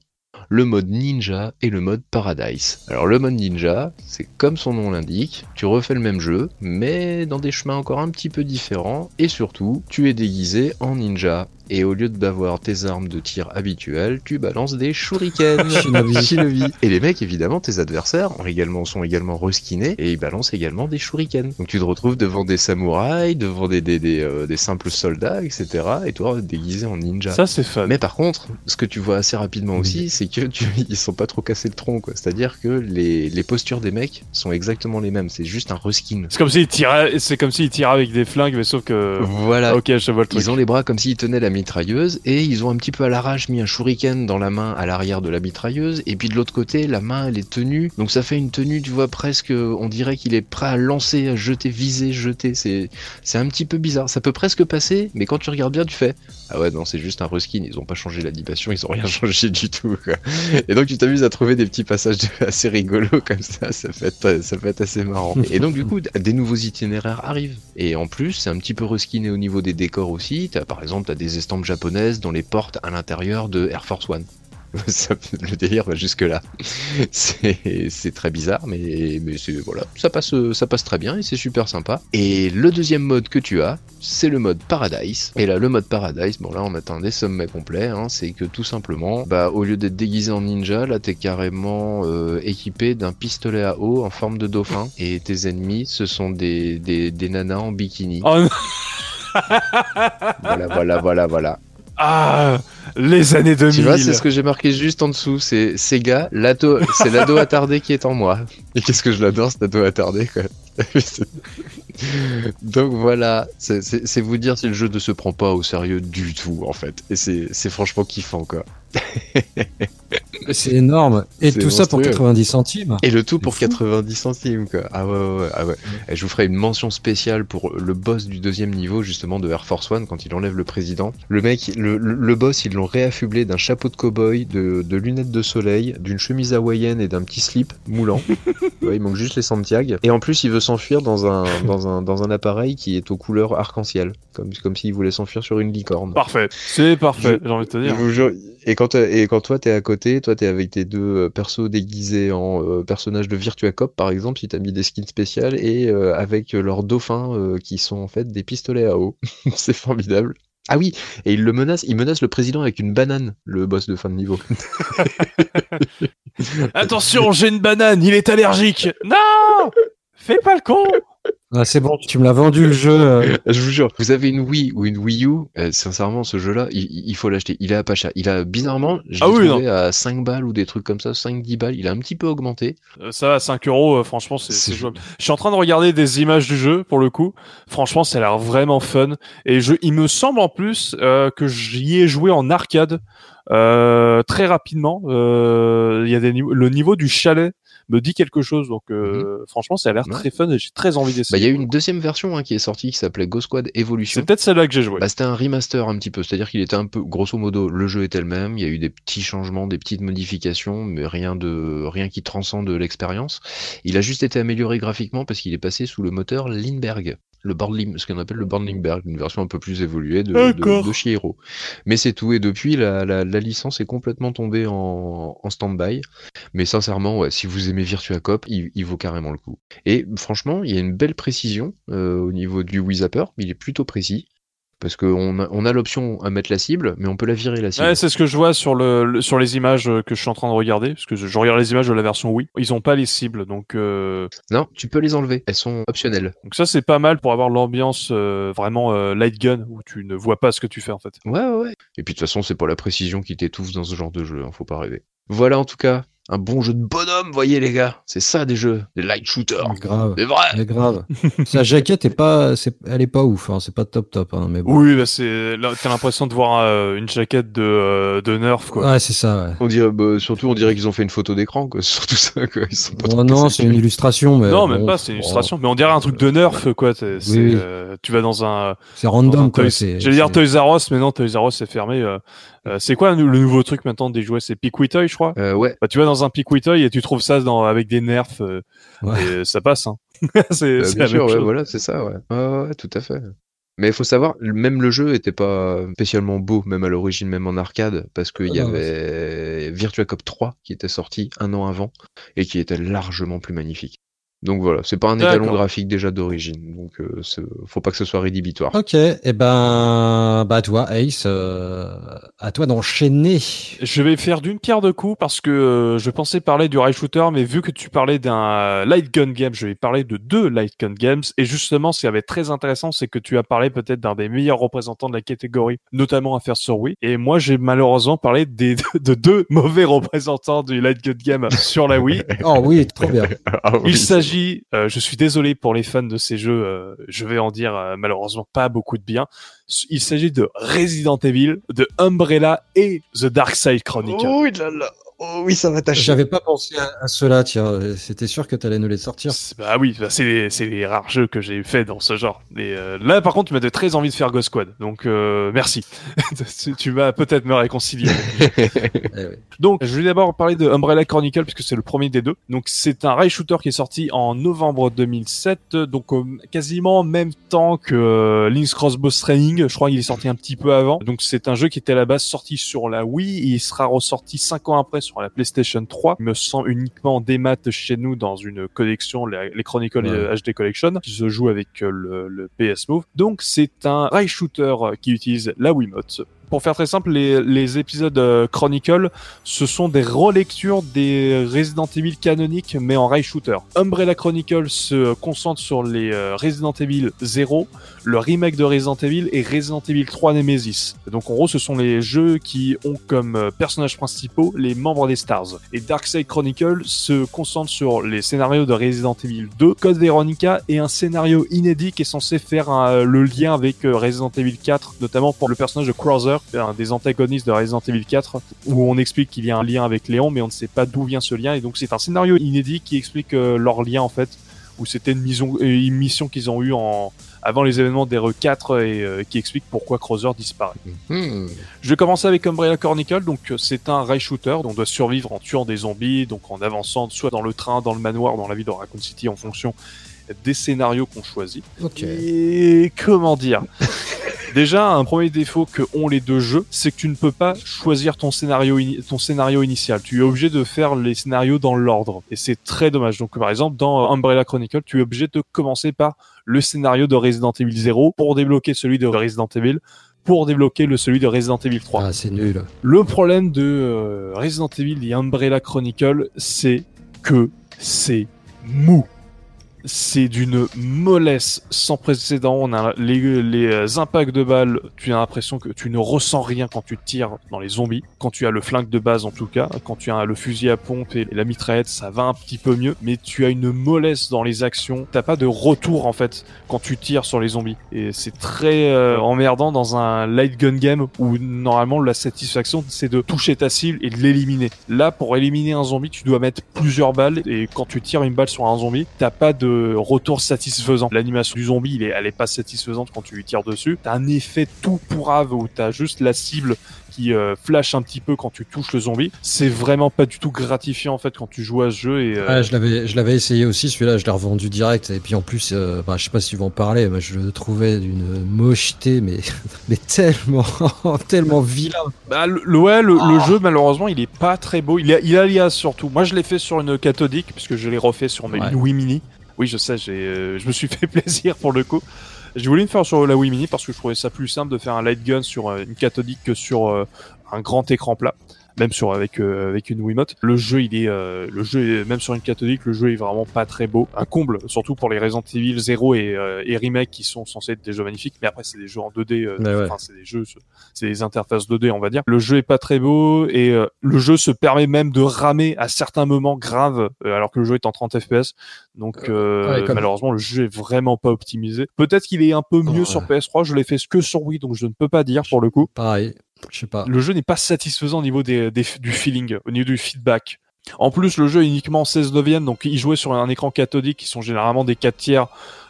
Le mode ninja et le mode paradise. Alors le mode ninja, c'est comme son nom l'indique, tu refais le même jeu, mais dans des chemins encore un petit peu différents, et surtout, tu es déguisé en ninja. Et au lieu d'avoir tes armes de tir habituelles, tu balances des shurikens. Shinobi. Shinobi. Et les mecs, évidemment, tes adversaires ont également, sont également reskinés et ils balancent également des shurikens. Donc tu te retrouves devant des samouraïs, devant des, des, des, euh, des simples soldats, etc. Et toi, déguisé en ninja. Ça, c'est fun. Mais par contre, ce que tu vois assez rapidement aussi, c'est que tu, ils sont pas trop cassés le tronc, quoi. C'est-à-dire que les, les postures des mecs sont exactement les mêmes. C'est juste un reskin. C'est comme s'ils tiraient, c'est comme s'ils tiraient avec des flingues, mais sauf que. Voilà. Ok, je vois le truc. Ils ont les bras comme s'ils tenaient la mitrailleuse et ils ont un petit peu à l'arrache mis un shuriken dans la main à l'arrière de la mitrailleuse et puis de l'autre côté la main elle est tenue. Donc ça fait une tenue tu vois presque on dirait qu'il est prêt à lancer à jeter viser jeter. C'est c'est un petit peu bizarre. Ça peut presque passer mais quand tu regardes bien tu fais ah ouais non c'est juste un reskin ils ont pas changé l'animation ils ont rien changé du tout et donc tu t'amuses à trouver des petits passages assez rigolos comme ça. Ça être ça peut être assez marrant. Et donc du coup des nouveaux itinéraires arrivent. Et en plus c'est un petit peu reskiné au niveau des décors aussi. T'as par exemple t'as des estampes japonaises dans les portes à l'intérieur de Air Force One. Le délire va jusque là c'est très bizarre mais voilà. Ça passe ça passe très bien et c'est super sympa. Et le deuxième mode que tu as c'est le mode Paradise. Et là le mode Paradise bon là on atteint des sommets complets hein, c'est que tout simplement bah au lieu d'être déguisé en ninja là t'es carrément euh, équipé d'un pistolet à eau en forme de dauphin. Et tes ennemis ce sont des des, des nanas en bikini. Oh non. voilà voilà voilà voilà. Ah, les années 2000. Tu vois, c'est ce que j'ai marqué juste en dessous. C'est Sega, l'ado, c'est l'ado attardé qui est en moi. Et qu'est-ce que je l'adore, cet ado attardé, quoi. Donc voilà, c'est- vous dire si le jeu ne se prend pas au sérieux du tout, en fait. Et c'est franchement kiffant, quoi. C'est énorme. Et tout ça pour monstrueux. 90 centimes. Et le tout pour fou. 90 centimes, quoi. Ah ouais, ouais, ouais, ah ouais. Et je vous ferai une mention spéciale pour le boss du deuxième niveau, justement, de Air Force One, quand il enlève le président. Le mec, le, le- le boss, ils l'ont réaffublé d'un chapeau de cow-boy, de, de lunettes de soleil, d'une chemise hawaïenne et d'un petit slip moulant. Ouais, il manque juste les Santiago. Et en plus, il veut s'enfuir dans un, dans, un, dans un appareil qui est aux couleurs arc-en-ciel. Comme, comme s'il voulait s'enfuir sur une licorne. Parfait. C'est parfait, j'ai envie de te Je dire. vous jure. Et quand, t'as- et quand toi t'es à côté, toi t'es avec tes deux euh, persos déguisés en euh, personnages de Virtua Cop par exemple, si t'as mis des skins spéciales et euh, avec leurs dauphins euh, qui sont en fait des pistolets à eau. C'est formidable. Ah oui, et il le menace, il menace le président avec une banane, le boss de fin de niveau. Attention, j'ai une banane, il est allergique. Non Fais pas le con Ah, c'est bon, tu me l'as vendu le jeu. euh, Je vous jure, vous avez une Wii ou une Wii U, euh, sincèrement, ce jeu-là, il, il faut l'acheter. Il est à pas cher. Il a, bizarrement, je l'ai Ah oui, trouvé à 5 balles ou des trucs comme ça, 5-10 balles. Il a un petit peu augmenté. Euh, Ça, à 5 euros, euh, franchement, c'est C'est c'est jouable. Je suis en train de regarder des images du jeu, pour le coup. Franchement, ça a l'air vraiment fun. Et je, il me semble en plus euh, que j'y ai joué en arcade euh, très rapidement. Euh, Il y a des niveaux, le niveau du chalet me dit quelque chose. Donc, euh, franchement, ça a l'air Ouais. très fun et j'ai très envie Bah, il d'essayer. y a eu une deuxième version hein, qui est sortie qui s'appelait Ghost Squad Evolution. C'est peut-être celle-là que j'ai joué. Bah, c'était un remaster un petit peu, c'est-à-dire qu'il était un peu, grosso modo, le jeu était le même, il y a eu des petits changements, des petites modifications, mais rien de, rien qui transcende l'expérience. Il a juste été amélioré graphiquement parce qu'il est passé sous le moteur Lindbergh. Le ce qu'on appelle le Born Lindbergh, une version un peu plus évoluée de, de. Mais c'est tout, et depuis, la, la, la licence est complètement tombée en, en stand-by. Mais sincèrement, ouais, si vous aimez Virtua Cop, il, il vaut carrément le coup. Et franchement, il y a une belle précision euh, au niveau du Wii Zapper, il est plutôt précis. Parce qu'on a, on a l'option à mettre la cible, mais on peut la virer la cible. Ouais, c'est ce que je vois sur le, le- sur les images euh, que je suis en train de regarder, parce que je, je regarde les images de la version Wii. Ils ont pas les cibles, donc euh, Non, tu peux les enlever, elles sont optionnelles. donc ça c'est pas mal pour avoir l'ambiance euh, vraiment euh, light gun où tu ne vois pas ce que tu fais en fait. Ouais, ouais, ouais. Et puis de toute façon, c'est pas la précision qui t'étouffe dans ce genre de jeu, hein, faut pas rêver. Voilà en tout cas, un bon jeu de bonhomme, voyez les gars. C'est ça des jeux, des light shooters. grave. C'est vrai. C'est grave. Sa jaquette est pas, c'est, elle est pas ouf. Hein, c'est pas top top. Hein, mais bon. Oui, bah c'est là t'as l'impression de voir euh, une jaquette de, euh, de Nerf quoi. Ouais, c'est ça. Ouais. On dirait, bah, surtout, on dirait qu'ils ont fait une photo d'écran, quoi. Surtout ça, quoi. Ils sont pas Oh non, c'est une illustration. Mais non, bon, même pas, c'est une oh, illustration. Mais on dirait un truc de Nerf quoi. oui. euh, tu vas dans un, C'est un random quoi. J'allais dire Toys R Us, mais non, Toys R Us c'est fermé. Euh. C'est quoi le nouveau truc maintenant des jouets? C'est Pickwitoy, je crois? Euh, ouais. Bah, tu vas dans un Pickwitoy et tu trouves ça dans, avec des nerfs euh, Ouais. et ça passe. Hein. c'est Bah, c'est bien la sûr, ouais, voilà, c'est ça, ouais. Ouais, ouais, ouais, tout à fait. Mais il faut savoir, même le jeu était pas spécialement beau, même à l'origine, même en arcade, parce qu'il y Ah non, avait Virtua Cop 3 qui était sorti un an avant et qui était largement plus magnifique. Donc voilà, c'est pas un étalon graphique déjà d'origine, donc euh, faut pas que ce soit rédhibitoire. Ok, et ben, bah à toi, Ace, euh, à toi d'enchaîner. Je vais faire d'une pierre deux coups parce que euh, je pensais parler du rail shooter, mais vu que tu parlais d'un light gun game, je vais parler de deux light gun games. Et justement, ce qui avait très intéressant, c'est que tu as parlé peut-être d'un des meilleurs représentants de la catégorie, notamment à faire sur Wii. Et moi, j'ai malheureusement parlé des, de deux mauvais représentants du light gun game sur la Wii. Oh oui, trop bien. Ah oui, Il s'agit, euh, je suis désolé pour les fans de ces jeux, euh, je vais en dire euh, malheureusement pas beaucoup de bien. Il s'agit de Resident Evil, de Umbrella et The Dark Side Chronicle. Oh. Oh oui, ça va tâcher. J'avais pas pensé à, à cela, tiens. C'était sûr que t'allais nous les sortir. Bah oui, bah c'est les, c'est les rares jeux que j'ai fait dans ce genre. Et euh, là, par contre, tu m'as donné très envie de faire Ghost Squad. Donc, euh, merci. tu, tu vas peut-être me réconcilier. Eh. Donc, je vais d'abord parler de Umbrella Chronicle puisque c'est le premier des deux. Donc, c'est un rail shooter qui est sorti en novembre 2007, donc euh, quasiment en même temps que euh, Link's Crossbow Training. Je crois qu'il est sorti un petit peu avant. Donc, c'est un jeu qui était à la base sorti sur la Wii et il sera ressorti cinq ans après sur la PlayStation 3. Il me semble uniquement en démat chez nous dans une collection, les, les Chronicles Ouais. euh, HD Collection, qui se joue avec euh, le, le PS Move. Donc, c'est un rail shooter euh, qui utilise la Wiimote. Pour faire très simple, les, les épisodes euh, Chronicle ce sont des relectures des Resident Evil canoniques mais en rail shooter. Umbrella Chronicle se concentre sur les euh, Resident Evil 0, le remake de Resident Evil et Resident Evil 3 Nemesis. Donc en gros ce sont les jeux qui ont comme euh, personnages principaux les membres des Stars. Et Darkseid Chronicle se concentre sur les scénarios de Resident Evil 2, Code Veronica et un scénario inédit qui est censé faire euh, le lien avec euh, Resident Evil 4, notamment pour le personnage de Cruiser, un des antagonistes de Resident Evil 4, où on explique qu'il y a un lien avec Léon, mais on ne sait pas d'où vient ce lien. Et donc c'est un scénario inédit qui explique leur lien en fait, où c'était une mission, une mission qu'ils ont eue en avant les événements d'Hero 4 et euh, qui explique pourquoi Cruiser disparaît. Hmm. Je vais commencer avec Umbrella Chronicle, donc euh, c'est un rail shooter, donc on doit survivre en tuant des zombies, donc en avançant soit dans le train, dans le manoir, dans la ville de Raccoon City en fonction des scénarios qu'on choisit. Ok. Et comment dire? Déjà, un premier défaut que ont les deux jeux, c'est que tu ne peux pas choisir ton scénario, ton scénario initial. Tu es obligé de faire les scénarios dans l'ordre. Et c'est très dommage. Donc, par exemple, dans Umbrella Chronicle, tu es obligé de commencer par le scénario de Resident Evil 0 pour débloquer celui de Resident Evil pour débloquer le celui de Resident Evil 3. Ah, c'est nul. Le problème de euh, Resident Evil et Umbrella Chronicle, c'est que c'est mou. C'est d'une mollesse sans précédent. On a les, les euh, impacts de balles. Tu as l'impression que tu ne ressens rien quand tu tires dans les zombies. Quand tu as le flingue de base, en tout cas. Quand tu as le fusil à pompe et la mitraillette, ça va un petit peu mieux. Mais tu as une mollesse dans les actions. T'as pas de retour, en fait, quand tu tires sur les zombies. Et c'est très euh, emmerdant dans un light gun game où normalement la satisfaction c'est de toucher ta cible et de l'éliminer. Là, pour éliminer un zombie, tu dois mettre plusieurs balles et quand tu tires une balle sur un zombie, t'as pas de retour satisfaisant. L'animation du zombie, il est, elle est pas satisfaisante quand tu lui tires dessus. T'as un effet tout pourrave où t'as juste la cible qui euh, flash un petit peu quand tu touches le zombie. C'est vraiment pas du tout gratifiant en fait quand tu joues à ce jeu et euh, je l'avais, je l'avais essayé aussi, celui-là, je l'ai revendu direct. Et puis en plus, euh, bah, je sais pas si vous en parlez, mais je le trouvais d'une mocheté, mais, mais tellement, tellement vilain. Bah, le, le- ouais, le, le Ah. jeu, malheureusement, il est pas très beau. Il a, il a l'IA surtout. Moi, je l'ai fait sur une cathodique, puisque je l'ai refait sur ma Ouais. Wii Mini. Oui, je sais, j'ai, euh, je me suis fait plaisir pour le coup. Je voulais me faire sur la Wii Mini parce que je trouvais ça plus simple de faire un light gun sur euh, une cathodique que sur euh, un grand écran plat. Même sur avec euh, avec une Wiimote. Le jeu, il est euh, le jeu est, même sur une cathodique, le jeu est vraiment pas très beau. Un comble, surtout pour les Resident Evil 0 et, euh, et remake qui sont censés être des jeux magnifiques. Mais après, c'est des jeux en 2D. euh, Ouais. Enfin, c'est des jeux c'est des interfaces 2D, on va dire. Le jeu est pas très beau et euh, le jeu se permet même de ramer à certains moments graves euh, alors que le jeu est en 30 FPS. Donc euh, Ouais, comme- malheureusement le jeu est vraiment pas optimisé. Peut-être qu'il est un peu mieux sur PS3, je l'ai fait que sur Wii donc je ne peux pas dire pour le coup. Pareil, Le jeu n'est pas satisfaisant au niveau des, du feeling, au niveau du feedback. En plus, le jeu est uniquement en 16 neuvième, donc y jouer sur un écran cathodique qui sont généralement des 4 tiers,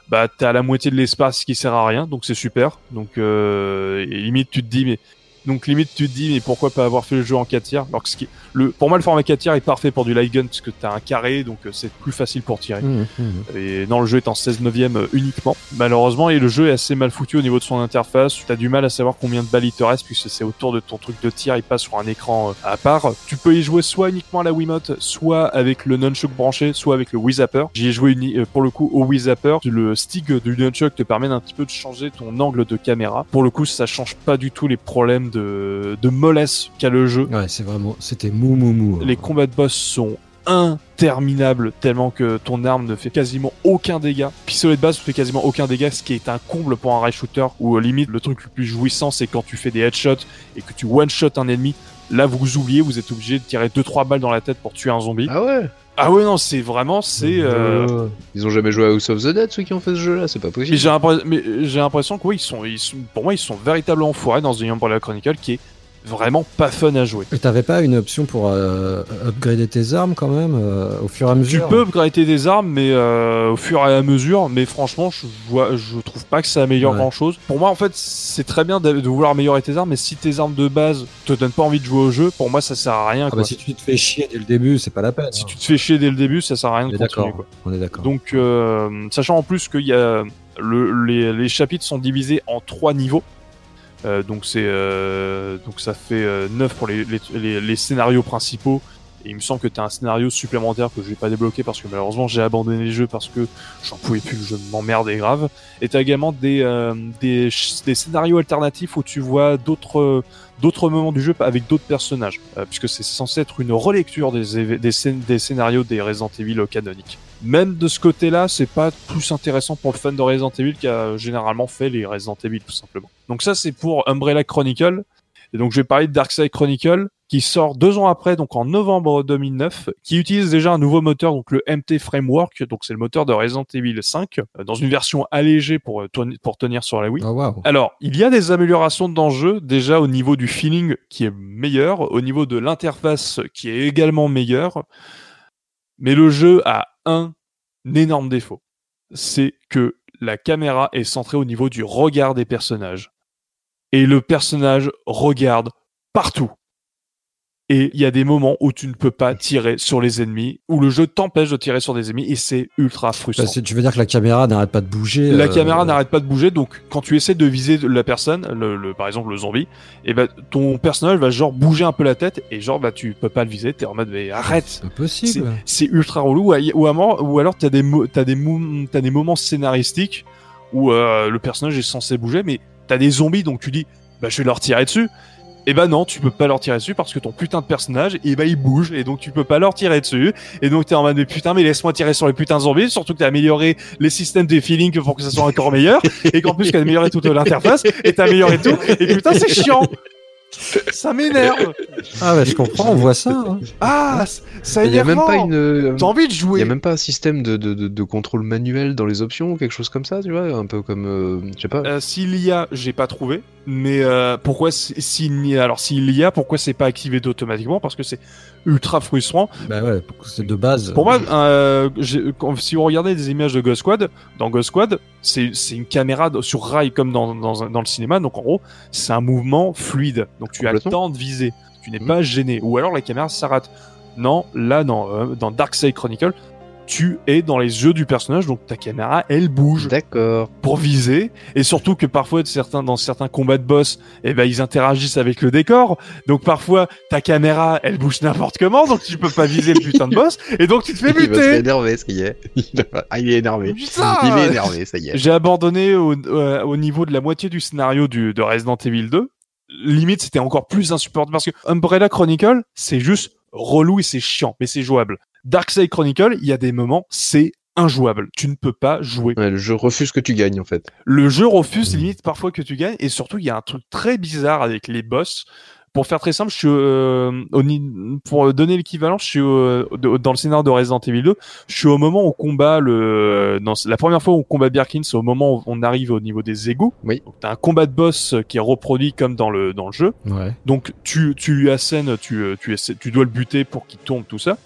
bah t'as la moitié de l'espace qui sert à rien, donc c'est super. Donc euh, limite tu te dis mais Donc limite tu te dis mais pourquoi pas avoir fait le jeu en 4 tiers? Alors que ce qui le pour moi le format 4 tiers est parfait pour du light gun parce que t'as un carré donc euh, c'est plus facile pour tirer. Mmh, mmh. Et non, le jeu est en 16 neuvième euh, uniquement, malheureusement, et le jeu est assez mal foutu au niveau de son interface. Tu as du mal à savoir combien de balles il te reste, puisque c'est autour de ton truc de tir, il passe sur un écran euh, à part. Tu peux y jouer soit uniquement à la Wiimote, soit avec le nunchuck branché, soit avec le Wii Zapper. J'y ai joué pour le coup au Wii Zapper. Le stick du nunchuck te permet d'un petit peu de changer ton angle de caméra. Pour le coup, ça change pas du tout les problèmes de, de mollesse qu'a le jeu. Ouais, c'est vraiment. C'était mou mou mou. Les combats de boss sont interminables tellement que ton arme ne fait quasiment aucun dégât. Pistolet de base ne fait quasiment aucun dégât, ce qui est un comble pour un rail shooter où euh, limite le truc le plus jouissant c'est quand tu fais des headshots et que tu one shot un ennemi. Là vous oubliez, vous êtes obligé de tirer 2-3 balles dans la tête pour tuer un zombie. Ah ouais? Ah ouais non c'est vraiment c'est euh, Ils ont jamais joué à House of the Dead, ceux qui ont fait ce jeu-là, c'est pas Mais possible. mais j'ai l'impression que oui, ils sont, ils sont, pour moi, ils sont véritablement foirés dans The Umbrella Chronicle qui est vraiment pas fun à jouer. Et t'avais pas une option pour euh, upgrader tes armes quand même euh, au fur et à Tu mesure peux upgrader des armes, mais euh, au fur et à mesure. Mais franchement, je vois, je trouve pas que ça améliore Ouais. grand chose. Pour moi, en fait, c'est très bien de, de vouloir améliorer tes armes, mais si tes armes de base te donnent pas envie de jouer au jeu, pour moi, ça sert à rien. Ah quoi. bah, si tu te fais chier dès le début, c'est pas la peine. Si hein. tu te fais chier dès le début, ça sert à rien On de continuer. Quoi. On est d'accord. Donc, sachant en plus qu'il y a le, les, les chapitres sont divisés en trois niveaux. Euh, donc c'est euh, donc ça fait 9 pour les, les, les, scénarios principaux. Et il me semble que tu as un scénario supplémentaire que je vais pas débloquer parce que malheureusement j'ai abandonné le jeu parce que j'en pouvais plus, je m'emmerdais grave. Et tu également des, euh, des, des scénarios alternatifs où tu vois d'autres d'autres moments du jeu avec d'autres personnages, euh, puisque c'est censé être une relecture des, des, scén- des scénarios des Resident Evil canoniques. Même de ce côté-là, c'est pas plus intéressant pour le fan de Resident Evil qui a généralement fait les Resident Evil, tout simplement. Donc ça, c'est pour Umbrella Chronicle. Et donc je vais parler de Darkside Chronicle, qui sort deux ans après, donc en novembre 2009, qui utilise déjà un nouveau moteur, donc le MT Framework, donc c'est le moteur de Resident Evil 5, euh, dans une version allégée pour, euh, pour tenir sur la Wii. Oh waouh. Alors, il y a des améliorations dans le jeu, déjà au niveau du feeling qui est meilleur, au niveau de l'interface qui est également meilleur, mais le jeu a un énorme défaut. C'est que la caméra est centrée au niveau du regard des personnages. Et le personnage regarde partout. Et il y a des moments où tu ne peux pas tirer sur les ennemis, où le jeu t'empêche de tirer sur des ennemis, et c'est ultra frustrant. Bah, tu veux dire que la caméra n'arrête pas de bouger La euh, caméra n'arrête pas de bouger, donc quand tu essaies de viser la personne, le, le- par exemple le zombie, et ben ton personnage va genre bouger un peu la tête et genre bah tu peux pas le viser, t'es en mode mais arrête. C'est C'est impossible. c'est ultra relou ou, à- ou, alors t'as des mo- t'as des mo- t'as des moments scénaristiques où euh, le personnage est censé bouger, mais t'as des zombies donc tu dis bah je vais leur tirer dessus. Et bah non, tu peux pas leur tirer dessus parce que ton putain de personnage, et bah il bouge et donc tu peux pas leur tirer dessus. Et donc t'es en mode putain mais laisse-moi tirer sur les putains zombies, surtout que t'as amélioré les systèmes de feeling pour que ça soit encore meilleur et qu'en plus t'as amélioré toute l'interface et t'as amélioré tout. Et putain c'est chiant. Ça m'énerve. Ah bah je comprends, on voit ça. hein. Ah, ça Il y a énerve. même pas une. euh, T'as envie de Il jouer. y a même pas un système de, de, de, de contrôle manuel dans les options ou quelque chose comme ça, tu vois Un peu comme. euh, je sais pas. Euh, s'il y a, j'ai pas trouvé. Mais euh, pourquoi si- s'il y a, alors s'il y a, pourquoi c'est pas activé automatiquement? Parce que c'est ultra frustrant. Bah ouais, c'est de base. Pour moi, euh, si vous regardez des images de Ghost Squad, dans Ghost Squad, c'est une caméra sur rail comme dans, dans, le cinéma. Donc en gros, c'est un mouvement fluide. Donc tu as le temps de viser. Tu n'es Mhm. pas gêné. Ou alors la caméra s'arrête. Non, là, non. euh, dans Dark Side Chronicle, tu es dans les yeux du personnage. Donc ta caméra, elle bouge D'accord. pour viser et surtout que parfois de certains dans certains combats de boss eh ben ils interagissent avec le décor donc parfois ta caméra elle bouge n'importe comment donc tu peux pas viser le putain de boss et donc tu te fais Il va se buter énerver, ça y est. Ah, il est énervé. Putain Il est énervé, ça y est. j'ai abandonné au, euh, au niveau de la moitié du scénario du, de Resident Evil 2 limite c'était encore plus insupportable parce que Umbrella Chronicle c'est juste relou et c'est chiant mais c'est jouable Darkseid Chronicle il y a des moments c'est injouable tu ne peux pas jouer Ouais, le jeu refuse que tu gagnes en fait. Le jeu refuse limite parfois que tu gagnes et surtout il y a un truc très bizarre avec les boss. Pour faire très simple, je suis euh, au pour donner l'équivalent, je suis dans le scénario de Resident Evil 2, je suis au moment où on combat le dans la première fois où on combat Birkin, c'est au moment où on arrive au niveau des égouts. Oui. Donc t'as un combat de boss qui est reproduit comme dans le dans le jeu. Ouais. Donc tu tu lui assènes, tu tu tu dois le buter pour qu'il tombe tout ça.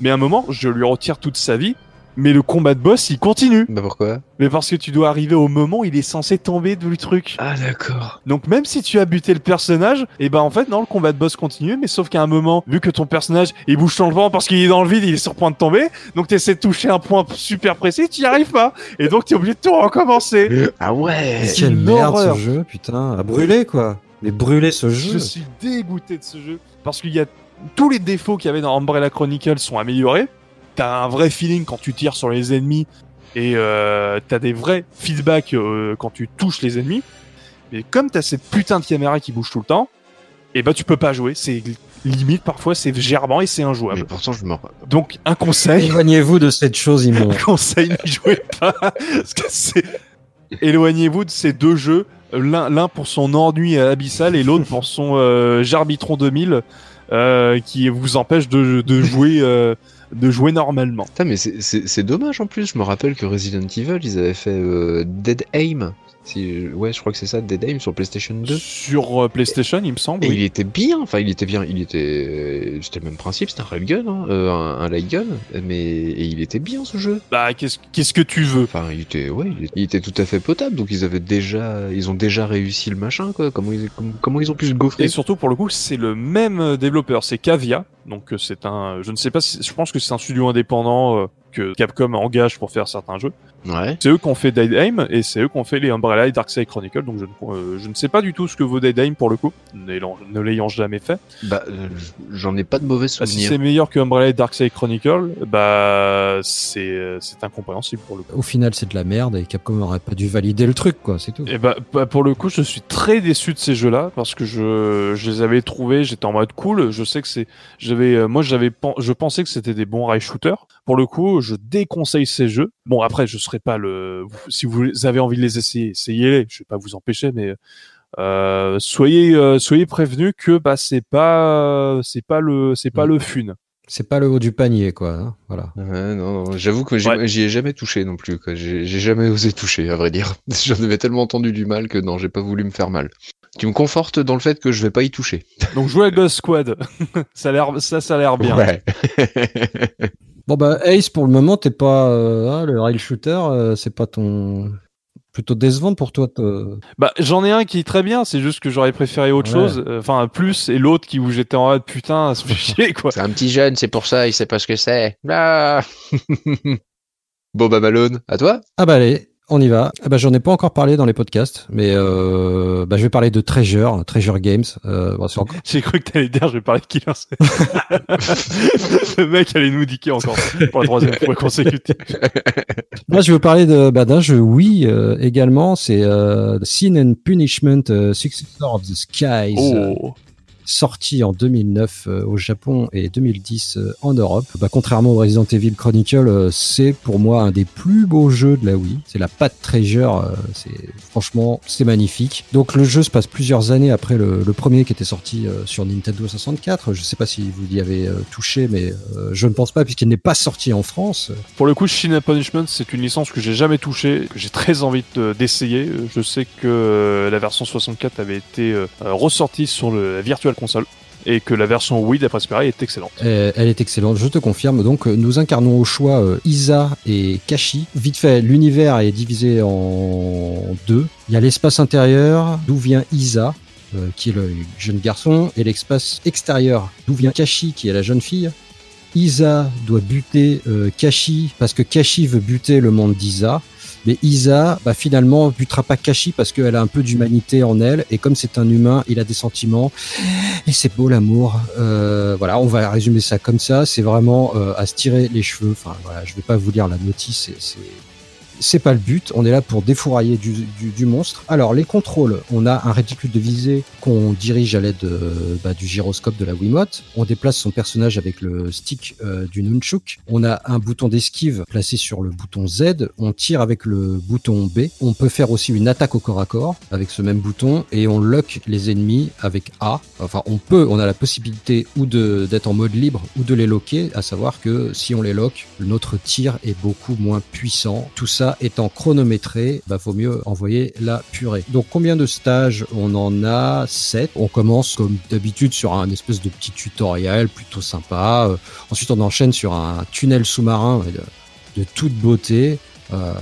Mais à un moment, je lui retire toute sa vie Mais le combat de boss, il continue. Bah pourquoi? Mais parce que tu dois arriver au moment où il est censé tomber du truc. Ah d'accord. Donc même si tu as buté le personnage, et ben en fait non, le combat de boss continue, mais sauf qu'à un moment, vu que ton personnage il bouge dans le vent parce qu'il est dans le vide, il est sur le point de tomber, donc tu essaies de toucher un point super précis, tu y arrives pas, et donc tu es obligé de tout recommencer. Ah ouais C'est Quelle une merde horreur. ce jeu, putain. À brûler quoi. Mais brûler ce jeu. Je suis dégoûté de ce jeu parce qu'il y a tous les défauts qu'il y avait dans Umbrella Chronicles sont améliorés. T'as un vrai feeling quand tu tires sur les ennemis et euh, t'as des vrais feedbacks euh, quand tu touches les ennemis. Mais comme t'as cette putain de caméra qui bouge tout le temps, et bah tu peux pas jouer. C'est limite parfois c'est gerbant et c'est Mais injouable. pourtant je me Donc un conseil, Éloignez-vous de cette chose immonde. un conseil n'y jouez pas parce que c'est éloignez-vous de ces deux jeux. L'un l'un pour son ennui abyssal et l'autre pour son euh, Jarbitron 2000 euh, qui vous empêche de, jouer euh, de jouer normalement. Putain, mais c'est dommage en plus. Je me rappelle que Resident Evil, ils avaient fait euh, Dead Aim. Si, ouais, je crois que c'est ça, Dead Aim sur PlayStation 2. Sur euh, PlayStation, il me semble. Et oui. il était bien, enfin il était bien, il était, c'était le même principe, c'était un railgun, hein, euh, un, un light gun, mais et il était bien ce jeu. Bah qu'est-ce qu'est-ce que tu veux? Enfin il était, ouais, il était, tout à fait potable, donc ils avaient déjà, ils ont déjà réussi le machin quoi. Comment ils, comment, comment ils ont pu se gaufrer? Et surtout pour le coup, c'est le même euh, développeur, c'est Cavia. Donc euh, c'est un, je ne sais pas, si, je pense que c'est un studio indépendant euh, que Capcom engage pour faire certains jeux. Ouais. C'est eux qui ont fait Dead Aim et c'est eux qui ont fait les Umbrella et Darkseid Chronicle. Donc je ne, euh, je ne sais pas du tout ce que vaut Dead Aim pour le coup, ne l'ayant jamais fait. Bah euh, j'en ai pas de mauvais Bah, si souvenirs. c'est meilleur que Umbrella et Darkseid Chronicle, bah c'est euh, c'est incompréhensible pour le coup. Au final, c'est de la merde et Capcom aurait pas dû valider le truc, quoi, c'est tout. Et bah, bah, pour le coup, je suis très déçu de ces jeux-là parce que je, je les avais trouvés, j'étais en mode cool. Je sais que c'est, j'avais, euh, moi j'avais, je pensais que c'était des bons rail shooters. Pour le coup, je déconseille ces jeux. Bon après, je serai pas le, si vous avez envie de les essayer, essayez-les. Je vais pas vous empêcher, mais euh, soyez, euh, soyez prévenus que bah c'est pas, c'est pas le, c'est pas Mm. le fun. C'est pas le haut du panier, quoi. hein, Voilà. Ouais, non, non, j'avoue que j'y Ouais. ai jamais touché non plus. J'ai jamais osé toucher, à vrai dire. J'en avais tellement entendu du mal que non, j'ai pas voulu me faire mal. Tu me confortes dans le fait que je vais pas y toucher. Donc jouez à Ghost Squad, ça a l'air, ça, ça a l'air bien. Ouais. Bon bah Ace, pour le moment, t'es pas euh, hein, le rail shooter, euh, c'est pas ton plutôt décevant pour toi. te- Bah, j'en ai un qui est très bien, c'est juste que j'aurais préféré autre Ouais. chose, euh, enfin plus, et l'autre qui où j'étais en mode putain, ça fait chier quoi. c'est un petit jeune, c'est pour ça, il sait pas ce que c'est. Ah bon bah Malone, à toi Ah bah allez, on y va. Bah j'en ai pas encore parlé dans les podcasts, mais euh, bah je vais parler de Treasure, Treasure Games. Euh, bon, c'est encore- J'ai cru que t'allais dire, je vais parler de Killer. Le mec allait nous diquer encore pour la troisième fois consécutive. Moi, je vais vous parler de bah, d'un jeu oui euh, également. C'est Sin and Punishment, Successor of the Skies. Oh. Sorti en 2009 euh, au Japon et 2010 euh, en Europe. Bah, contrairement au Resident Evil Chronicle, euh, c'est pour moi un des plus beaux jeux de la Wii. C'est la patte Treasure, c'est franchement c'est magnifique. Donc le jeu se passe plusieurs années après le, premier qui était sorti sur Nintendo 64. Je sais pas si vous y avez touché, mais je ne pense pas puisqu'il n'est pas sorti en France. Pour le coup, Shin Punishment, c'est une licence que j'ai jamais touchée, j'ai très envie de- d'essayer. Je sais que la version 64 avait été ressortie sur le Virtual Console et que la version Wii, d'après ce est excellente. Euh, elle est excellente, je te confirme. Donc, euh, nous incarnons au choix euh, Isa et Kashi. Vite fait, l'univers est divisé en deux. Il y a l'espace intérieur, d'où vient Isa, qui est le jeune garçon, et l'espace extérieur, d'où vient Kashi, qui est la jeune fille. Isa doit buter Kashi parce que Kashi veut buter le monde d'Isa. Mais Isa, bah, finalement, butera pas Kashi parce qu'elle a un peu d'humanité en elle. Et comme c'est un humain, il a des sentiments. Et c'est beau l'amour. Euh, voilà, on va résumer ça comme ça. C'est vraiment euh, à se tirer les cheveux. Enfin, voilà, je vais pas vous lire la notice. C'est, c'est, pas le but. On est là pour défourailler du, monstre. Alors, les contrôles. On a un réticule de visée qu'on dirige à l'aide euh, bah, du gyroscope de la Wiimote. On déplace son personnage avec le stick euh, du nunchuk. On a un bouton d'esquive placé sur le bouton Z. On tire avec le bouton B. On peut faire aussi une attaque au corps à corps avec ce même bouton et on lock les ennemis avec A. Enfin, on peut, on a la possibilité ou d'être en mode libre ou de les locker. À savoir que si on les lock, notre tir est beaucoup moins puissant. Tout ça étant chronométré, bah vaut mieux envoyer la purée. Donc combien de stages On en a? 7. On commence comme d'habitude sur un espèce de petit tutoriel plutôt sympa. Euh, ensuite on enchaîne sur un tunnel sous-marin. de toute beauté. Euh,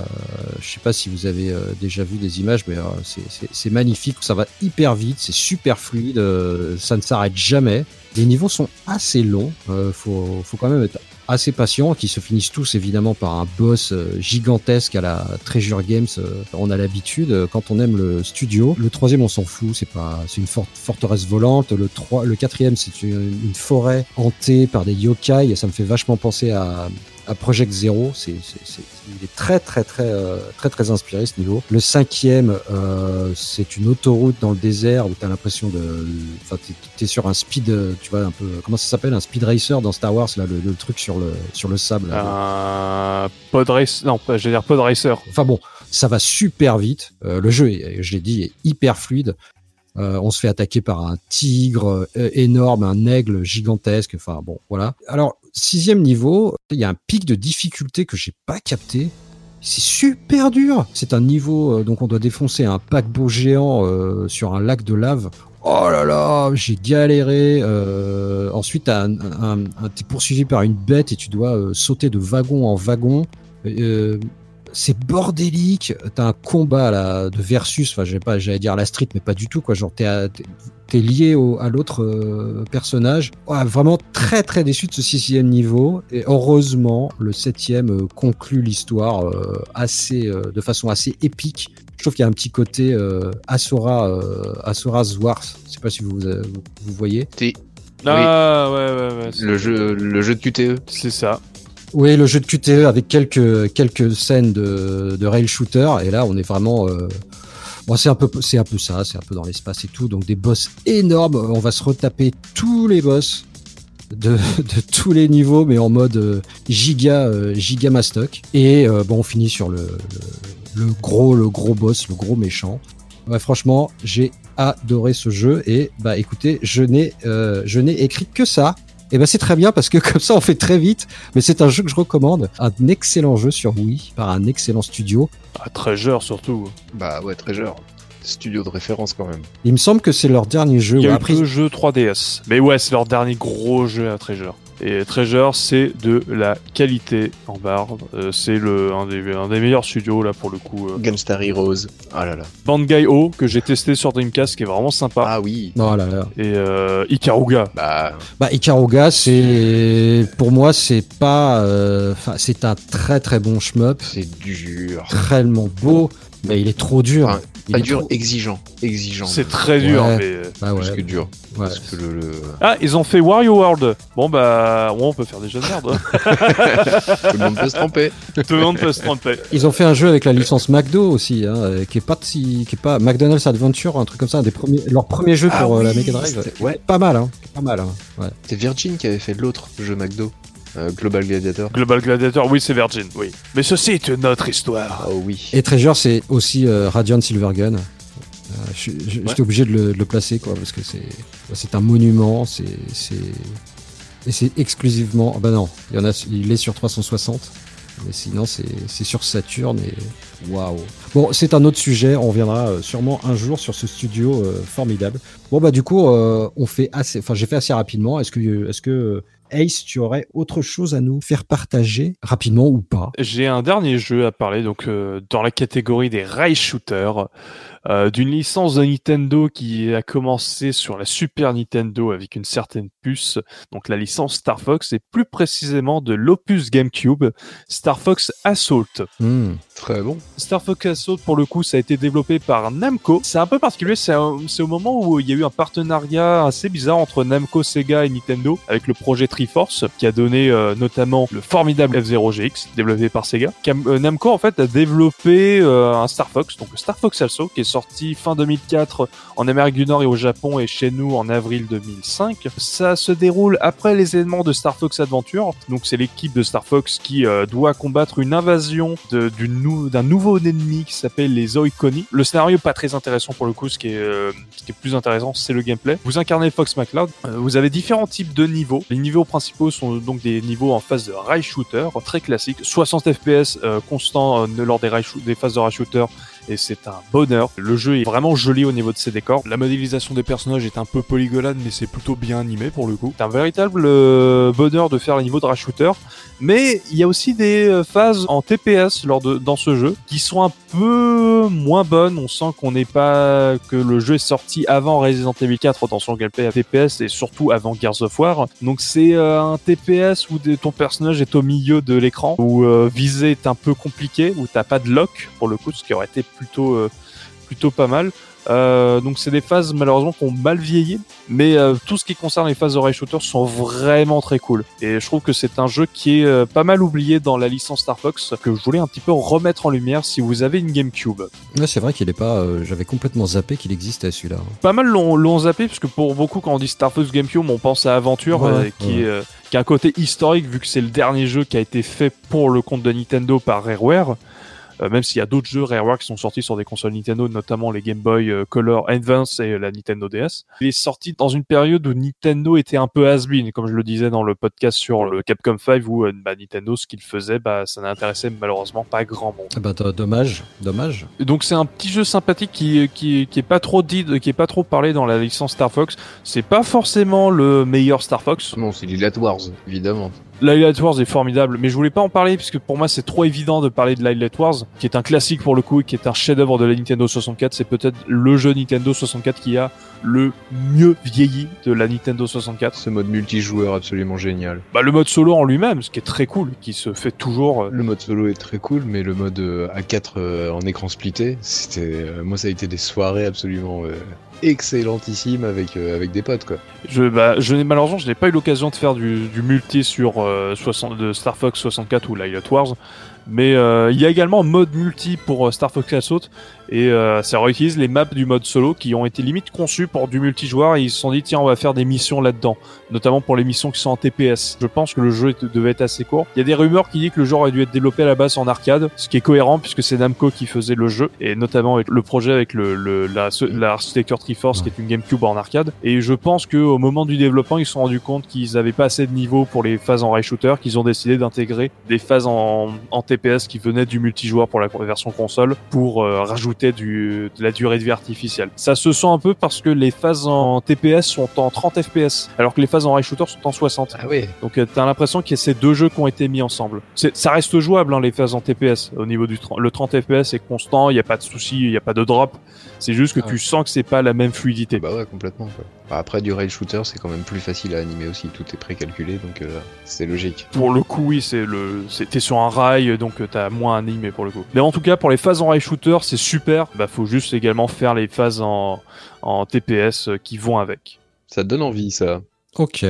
je sais pas si vous avez euh, déjà vu des images, mais euh, c'est- magnifique. Ça va hyper vite, c'est super fluide, ça ne s'arrête jamais. Les niveaux sont assez longs. Faut, faut quand même assez patient, qui se finissent tous évidemment par un boss euh, gigantesque à la Treasure Games. euh, on a l'habitude euh, quand on aime le studio. Le troisième, on s'en fout, c'est pas, c'est une forte forteresse volante. Le trois, le quatrième, c'est une, une forêt hantée par des yokai. Ça me fait vachement penser à, à Project Zero. C'est, il est très très très euh, très très inspiré ce niveau. Le cinquième, euh, c'est une autoroute dans le désert où t'as l'impression de, enfin t'es, t'es sur un speed, euh, tu vois un peu, comment ça s'appelle, un speed racer dans Star Wars là, le, le truc sur le sur le sable. Un pod race, non, pas- je vais dire pod racer. Enfin bon, ça va super vite. Euh, le jeu, est, je l'ai dit, est hyper fluide. Euh, on se fait attaquer par un tigre euh, énorme, un aigle gigantesque. Enfin bon, voilà. Alors sixième niveau, il y a un pic de difficulté que j'ai pas capté. C'est super dur. C'est un niveau, euh, donc on doit défoncer un paquebot géant euh, sur un lac de lave. Oh là là, j'ai galéré. Euh, ensuite, t'es poursuivi par une bête et tu dois euh, sauter de wagon en wagon. C'est bordélique. T'as un combat là de versus. Enfin, j'allais pas, j'allais dire à la street, mais pas du tout quoi. Genre t'es à- t'es- t'es lié au, à l'autre euh, personnage. Ouais, vraiment très très déçu de ce sixième niveau. Et heureusement, le septième euh, conclut l'histoire euh, assez, euh, de façon assez épique. Je trouve qu'il y a un petit côté euh, Asura, euh, Asura's Wars. Je sais pas si vous, vous, vous voyez. Ah ouais ouais ouais. c'est- Le jeu, le jeu de. QTE. C'est ça. Oui, le jeu de QTE avec quelques quelques scènes de, de rail shooter. Et là on est vraiment euh, bon c'est un peu c'est un peu ça, c'est un peu dans l'espace et tout. Donc des boss énormes, on va se retaper tous les boss de, de tous les niveaux mais en mode euh, giga euh, giga mastoc. Et euh, bon on finit sur le, le gros le gros boss, le gros méchant. Ouais, franchement, j'ai adoré ce jeu. Et bah écoutez, je n'ai euh, je n'ai écrit que ça. Et ben c'est très bien parce que comme ça on fait très vite mais c'est un jeu que je recommande. Un excellent jeu sur Wii par un excellent studio. Ah, Treasure surtout. Bah ouais, Treasure. Studio de référence quand même. Il me semble que c'est leur dernier jeu. Il y a Ouais, eu après, deux jeux 3DS. Mais ouais, c'est leur dernier gros jeu à Treasure. Et Treasure, c'est de la qualité en barre. Euh, c'est le un des, un des meilleurs studios là pour le coup. Euh. Gunstar Heroes. Ah là là. Bandai O que j'ai testé sur Dreamcast qui est vraiment sympa. Ah oui. non là là. Et euh, Ikaruga. Bah, Bah Ikaruga, c'est pour moi c'est pas, euh, enfin c'est un très très bon shmup, c'est dur. tellement beau, mais il est trop dur. Enfin, Est dur, trop- exigeant. Exigeant. C'est très dur. Ouais. Mais... euh, Bah Plus que dur. ouais. Parce que le. le- Ah, ils ont fait Wario World. Bon bah, ouais, on peut faire des jeux de merde. hein. Tout le monde peut se tromper. Tout le monde peut se tromper. Ils ont fait un jeu avec la licence McDo aussi, hein, euh, qui est pas si, qui est pas McDonald's Adventure, un truc comme ça, un des premiers, leur premier jeu Ah pour euh, la Mega Drive. ouais. Pas mal, hein, pas mal. Hein. Ouais. C'est Virgin qui avait fait l'autre jeu McDo. Euh, Global Gladiator. Global Gladiator, oui, c'est Virgin, oui. Mais ceci est une autre histoire. Oh oui. Et Treasure, c'est aussi euh, Radiant Silvergun. Euh, J'étais Ouais. obligé de le, de le placer, quoi, parce que c'est c'est un monument, c'est c'est- et c'est exclusivement. ah Bah non, il y en a, il est sur 360, mais sinon c'est c'est sur Saturn et waouh. Bon, c'est un autre sujet. On reviendra euh, sûrement un jour sur ce studio euh, formidable. Bon bah du coup, euh, on fait assez. Enfin, j'ai fait assez rapidement. Est-ce que est-ce que euh, Ace, tu aurais autre chose à nous faire partager rapidement ou pas? J'ai un dernier jeu à parler, donc euh, dans la catégorie des rail shooters, euh, d'une licence de Nintendo qui a commencé sur la Super Nintendo avec une certaine puce, donc la licence Star Fox, et plus précisément de l'opus GameCube, Star Fox Assault. Hmm. Très bon. Star Fox Assault, pour le coup, ça a été développé par Namco. C'est un peu particulier, c'est au moment où il y a eu un partenariat assez bizarre entre Namco, Sega et Nintendo avec le projet Triforce, qui a donné euh, notamment le formidable F-Zero GX, développé par Sega. Cam- euh, Namco, en fait, a développé euh, un Star Fox, donc Star Fox Assault, qui est sorti fin 2004 en Amérique du Nord et au Japon, et chez nous en avril 2005. Ça se déroule après les événements de Star Fox Adventure, donc c'est l'équipe de Star Fox qui euh, doit combattre une invasion d'un nouveau ennemi qui s'appelle les Oikoni. Le scénario pas très intéressant pour le coup, ce qui est, euh, ce qui est plus intéressant c'est le gameplay. Vous incarnez Fox McCloud, Euh, vous avez différents types de niveaux. Les niveaux principaux sont donc des niveaux en phase de rail shooter, très classique, 60 FPS constant lors des, des phases de rail shooter et c'est un bonheur. Le jeu est vraiment joli au niveau de ses décors. La modélisation des personnages est un peu polygonale, mais c'est plutôt bien animé pour le coup. C'est un véritable euh, bonheur de faire les niveaux de rush mais il y a aussi des euh, phases en TPS lors de, dans ce jeu qui sont un peu moins bonnes. On sent qu'on n'est pas que le jeu est sorti avant Resident Evil 4 dans son gameplay à TPS et surtout avant Gears of War. Donc c'est euh, un TPS où ton personnage est au milieu de l'écran, où viser est un peu compliqué, où t'as pas de lock pour le coup, ce qui aurait été plutôt euh, plutôt pas mal. Euh, donc c'est des phases malheureusement qui ont mal vieilli, mais euh, tout ce qui concerne les phases de rail shooter sont vraiment très cool. Et je trouve que c'est un jeu qui est euh, pas mal oublié dans la licence Star Fox que je voulais un petit peu remettre en lumière si vous avez une GameCube. Ouais, c'est vrai qu'il est pas. J'avais complètement zappé qu'il existait celui-là. Pas mal l'ont zappé parce que pour beaucoup quand on dit Star Fox GameCube on pense à Aventure Ouais, qui, ouais. est, qui a un côté historique vu que c'est le dernier jeu qui a été fait pour le compte de Nintendo par Rareware. Euh, même s'il y a d'autres jeux Rareware qui sont sortis sur des consoles Nintendo, notamment les Game Boy euh, Color Advance et la Nintendo DS. Il est sorti dans une période où Nintendo était un peu has-been, comme je le disais dans le podcast sur le Capcom 5, où euh, bah, Nintendo, ce qu'il faisait, bah, ça n'intéressait malheureusement pas grand monde. Ah bah, do- dommage, dommage. Et Donc c'est un petit jeu sympathique qui, qui, qui est pas trop dit, qui est pas trop parlé dans la licence Star Fox. C'est pas forcément le meilleur Star Fox. Non, c'est Lilat Wars, évidemment. Light Wars est formidable, mais je voulais pas en parler puisque pour moi c'est trop évident de parler de Light Wars, qui est un classique pour le coup et qui est un chef-d'œuvre de la Nintendo 64. C'est peut-être le jeu Nintendo 64 qui a le mieux vieilli de la Nintendo 64. Ce mode multijoueur absolument génial. Bah le mode solo en lui-même, ce qui est très cool, qui se fait toujours. euh, Le mode solo est très cool, mais le mode euh, A4 euh, en écran splitté, c'était, moi ça a été des soirées absolument euh, excellentissimes avec euh, avec des potes quoi. Je, bah, je n'ai malheureusement, je n'ai pas eu l'occasion de faire du, multi sur euh, 60, de Star Fox 64 ou Light Wars, mais euh, il y a également mode multi pour euh, Star Fox Assault et euh, ça réutilise les maps du mode solo qui ont été limite conçues pour du multijoueur et ils se sont dit tiens on va faire des missions là-dedans, notamment pour les missions qui sont en TPS. Je pense que le jeu devait être assez court. Il y a des rumeurs qui disent que le jeu aurait dû être développé à la base en arcade, ce qui est cohérent puisque c'est Namco qui faisait le jeu et notamment avec le projet avec le, le la, Triforce qui est une GameCube en arcade. Et je pense que au moment du développement ils se sont rendus compte qu'ils avaient pas assez de niveau pour les phases en rail shooter, qu'ils ont décidé d'intégrer des phases en, en TPS qui venaient du multijoueur pour la version console pour euh, rajouter du, de la durée de vie artificielle. Ça se sent un peu parce que les phases en TPS sont en 30 FPS alors que les phases en rail shooter sont en 60. Ah ouais. Donc euh, t'as l'impression qu'il y a ces deux jeux qui ont été mis ensemble. Ça reste jouable hein, les phases en TPS. Au niveau du 30 le 30 FPS est constant, il n'y a pas de souci, il n'y a pas de drop. C'est juste que Ah tu sens que c'est pas la même fluidité. Bah ouais, complètement. Quoi. Bah, après, du rail shooter, c'est quand même plus facile à animer aussi. Tout est précalculé, donc euh, c'est logique. Pour le coup, oui, c'est le, t'es sur un rail, donc euh, t'as moins animé pour le coup. Mais en tout cas, pour les phases en rail shooter, c'est super. Bah, faut juste également faire les phases en, en TPS euh, qui vont avec. Ça te donne envie, ça. Ok.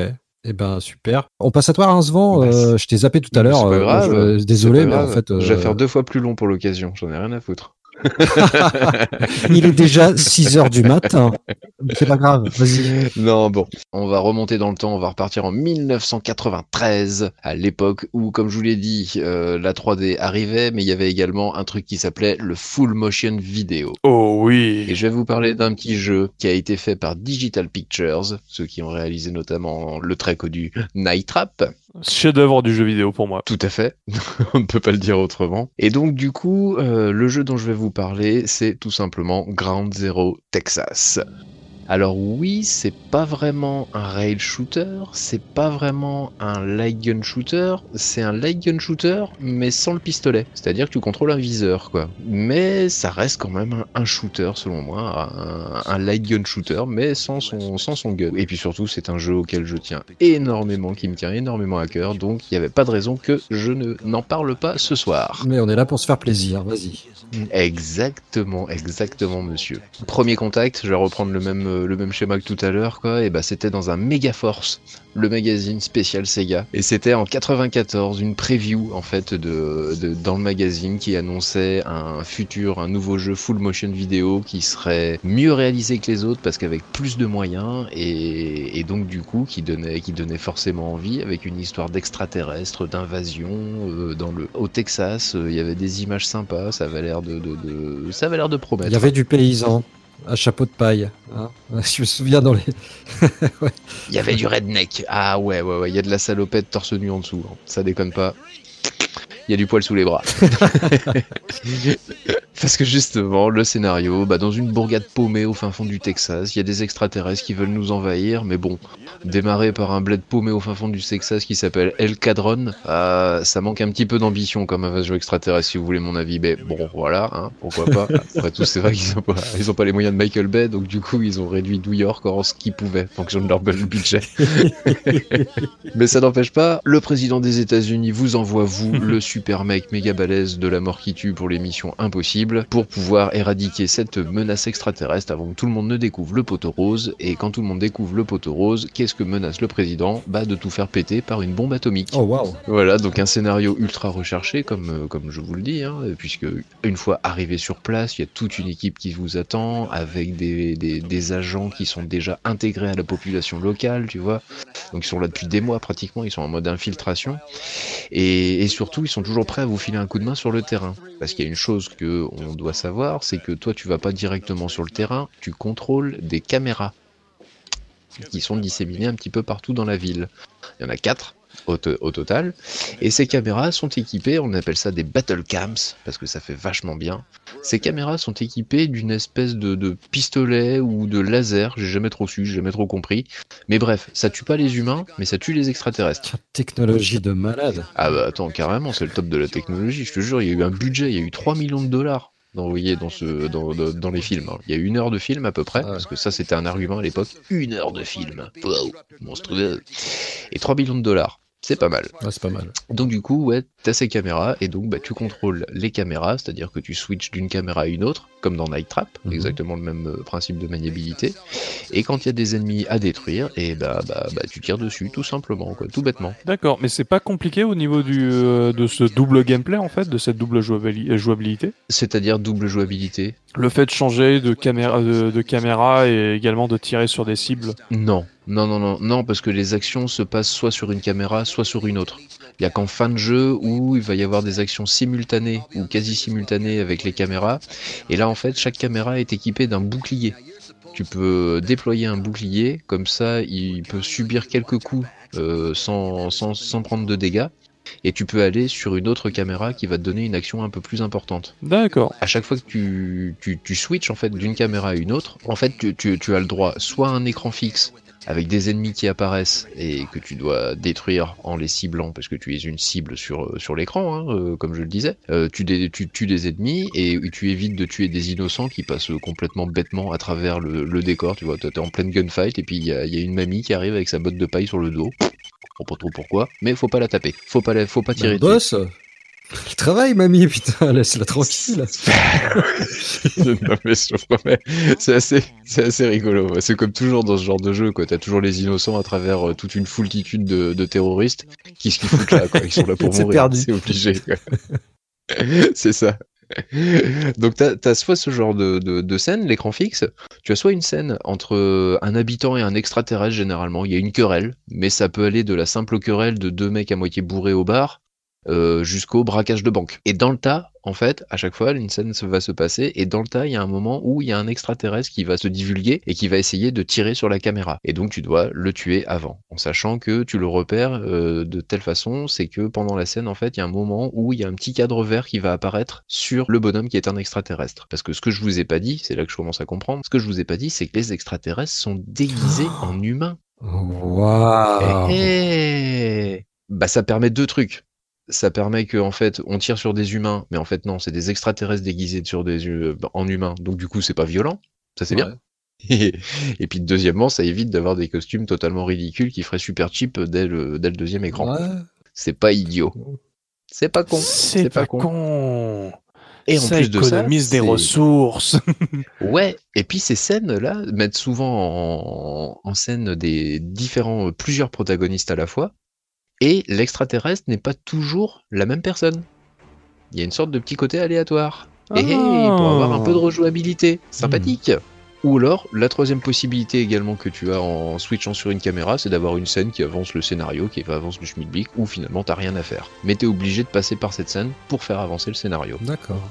Eh ben super. On passe à toi, Rincevent. Bah, Euh, je t'ai zappé tout à l'heure. C'est pas euh, grave. je- désolé, pas mais en fait. euh, Je vais faire deux fois plus long pour l'occasion. J'en ai rien à foutre. Il est déjà 6 heures du matin. C'est pas grave. Vas-y. Non, bon, on va remonter dans le temps, on va repartir en 1993, à l'époque où, comme je vous l'ai dit, euh, la 3D arrivait, mais il y avait également un truc qui s'appelait le full motion vidéo. Oh oui. Et je vais vous parler d'un petit jeu qui a été fait par Digital Pictures, ceux qui ont réalisé notamment le très connu Night Trap. Chef-d'œuvre du jeu vidéo pour moi. Tout à fait, on ne peut pas le dire autrement. Et donc du coup, euh, le jeu dont je vais vous parler, c'est tout simplement Ground Zero Texas. Alors oui, c'est pas vraiment un rail shooter, c'est pas vraiment un light gun shooter, c'est un light gun shooter mais sans le pistolet. C'est-à-dire que tu contrôles un viseur quoi. Mais ça reste quand même un, un shooter selon moi, un, un light gun shooter mais sans son, sans son gun. Et puis surtout c'est un jeu auquel je tiens énormément, qui me tient énormément à cœur, donc il n'y avait pas de raison que je ne n'en parle pas ce soir. Mais on est là pour se faire plaisir. Vas-y. Exactement, exactement, monsieur. Premier contact, je vais reprendre le même, euh, le même schéma que tout à l'heure, quoi. Et bah, c'était dans un Megaforce, le magazine spécial Sega. Et c'était en 94, une preview, en fait, de, dans le magazine qui annonçait un futur, un nouveau jeu full motion vidéo qui serait mieux réalisé que les autres parce qu'avec plus de moyens et, donc, du coup, qui donnait, qui donnait forcément envie avec une histoire d'extraterrestres, d'invasion, euh, dans le, au Texas, euh, il y avait des images sympas, ça avait l'air de, de- ça avait l'air de promettre. Il y avait du paysan à chapeau de paille. hein. Je me souviens dans les. Il y avait du redneck. Ah ouais, ouais, ouais. Il y a de la salopette torse nu en dessous. hein. Ça déconne pas. Il y a du poil sous les bras. Parce que justement, le scénario, bah, dans une bourgade paumée au fin fond du Texas, il y a des extraterrestres qui veulent nous envahir, mais bon, démarrer par un bled paumé au fin fond du Texas qui s'appelle El Cadron, euh, ça manque un petit peu d'ambition comme invasion extraterrestre, si vous voulez mon avis. Mais bon, voilà, hein, pourquoi pas. Après tout, c'est vrai qu'ils ont pas, ils ont pas les moyens de Michael Bay, donc du coup, ils ont réduit New York en ce qu'ils pouvaient, en fonction de leur budget. mais ça n'empêche pas, le président des États-Unis vous envoie, vous, le super mec méga balèze de la mort qui tue pour les missions impossibles pour pouvoir éradiquer cette menace extraterrestre avant que tout le monde ne découvre le poteau rose. Et quand tout le monde découvre le poteau rose, qu'est-ce que menace le président? Bah de tout faire péter par une bombe atomique. Oh waouh Voilà, donc un scénario ultra recherché, comme, euh, comme je vous le dis, hein, puisque une fois arrivé sur place, il y a toute une équipe qui vous attend, avec des, des, des agents qui sont déjà intégrés à la population locale, tu vois. Donc ils sont là depuis des mois pratiquement, ils sont en mode infiltration. Et, et surtout, ils sont toujours prêts à vous filer un coup de main sur le terrain. Parce qu'il y a une chose que on doit savoir, c'est que toi, tu vas pas directement sur le terrain, tu contrôles des caméras qui sont disséminées un petit peu partout dans la ville. Il y en a quatre au, au total. Et ces caméras sont équipées, on appelle ça des battle cams, parce que ça fait vachement bien. Ces caméras sont équipées d'une espèce de, de pistolet ou de laser, j'ai jamais trop su, j'ai jamais trop compris. Mais bref, ça tue pas les humains, mais ça tue les extraterrestres. Technologie de malade. Ah bah attends, carrément, c'est le top de la technologie, je te jure, il y a eu un budget, il y a eu 3 millions de dollars d'envoyer dans, ce, dans, dans, dans les films. hein. Il y a une heure de film à peu près, Ah ouais. parce que ça c'était un argument à l'époque. Une heure de film, wow, monstrueux. Et 3 millions de dollars, c'est pas mal. Ouais, c'est pas mal. Donc du coup, ouais, t'as ces caméras, et donc bah, tu contrôles les caméras, c'est-à-dire que tu switches d'une caméra à une autre, comme dans Night Trap, Mhm. exactement le même euh, principe de maniabilité. Et quand il y a des ennemis à détruire, et bah, bah, bah tu tires dessus, tout simplement, quoi, tout bêtement. D'accord, mais c'est pas compliqué au niveau du, euh, de ce double gameplay en fait, de cette double jouabili- jouabilité? C'est-à-dire double jouabilité Le fait de changer de caméra, de, de caméra et également de tirer sur des cibles? Non, non, non, non, non, parce que les actions se passent soit sur une caméra, soit sur une autre. Il y a qu'en fin de jeu où il va y avoir des actions simultanées ou quasi simultanées avec les caméras. Et là, en fait, chaque caméra est équipée d'un bouclier. Tu peux déployer un bouclier, comme ça, il peut subir quelques coups euh, sans, sans, sans prendre de dégâts. Et tu peux aller sur une autre caméra qui va te donner une action un peu plus importante D'accord. à chaque fois que tu, tu, tu switches en fait d'une caméra à une autre, en fait tu, tu, tu as le droit soit à un écran fixe avec des ennemis qui apparaissent et que tu dois détruire en les ciblant parce que tu es une cible sur, sur l'écran, hein, euh, comme je le disais. Euh, tu, dé- tu tues des ennemis et tu évites de tuer des innocents qui passent complètement bêtement à travers le, le décor. Tu vois, t'es en pleine gunfight et puis il y a, il y a une mamie qui arrive avec sa botte de paille sur le dos. Je comprends pas trop pourquoi, mais faut pas la taper. Faut pas, la, faut pas tirer Bah, boss Il travaille, mamie, putain, laisse-la tranquille. non, mais je te promets, c'est assez, c'est assez rigolo. C'est comme toujours dans ce genre de jeu, quoi. T'as toujours les innocents à travers euh, toute une foultitude de, de terroristes qui se foutent là, quoi. Ils sont là pour mourir. perdu. C'est obligé, c'est ça. Donc t'as as soit ce genre de, de, de scène, l'écran fixe, tu as soit une scène entre un habitant et un extraterrestre généralement, il y a une querelle, mais ça peut aller de la simple querelle de deux mecs à moitié bourrés au bar euh, jusqu'au braquage de banque. Et dans le tas, en fait, à chaque fois, une scène va se passer, et dans le tas, il y a un moment où il y a un extraterrestre qui va se divulguer et qui va essayer de tirer sur la caméra. Et donc, tu dois le tuer avant, en sachant que tu le repères euh, de telle façon, c'est que pendant la scène, en fait, il y a un moment où il y a un petit cadre vert qui va apparaître sur le bonhomme qui est un extraterrestre. Parce que ce que je vous ai pas dit, c'est là que je commence à comprendre, ce que je vous ai pas dit, c'est que les extraterrestres sont déguisés en humains. Waouh. Eh, eh. Bah ça permet deux trucs. Ça permet que en fait on tire sur des humains, mais en fait non, c'est des extraterrestres déguisés sur des hu- en humains. Donc du coup c'est pas violent, ça c'est bien. Et, et puis deuxièmement, ça évite d'avoir des costumes totalement ridicules qui feraient super cheap dès le, dès le deuxième écran. Ouais. C'est pas idiot. C'est pas con. C'est pas pas, con. con. Et en ça plus de ça, économise des ressources. Ouais, et puis ces scènes-là mettent souvent en, en scène des différents, plusieurs protagonistes à la fois, et l'extraterrestre n'est pas toujours la même personne. Il y a une sorte de petit côté aléatoire. Et hey, pour avoir un peu de rejouabilité, sympathique. Ou alors, la troisième possibilité également que tu as en switchant sur une caméra, c'est d'avoir une scène qui avance le scénario, qui avance le schmilblick, où finalement t'as rien à faire. Mais t'es obligé de passer par cette scène pour faire avancer le scénario. D'accord.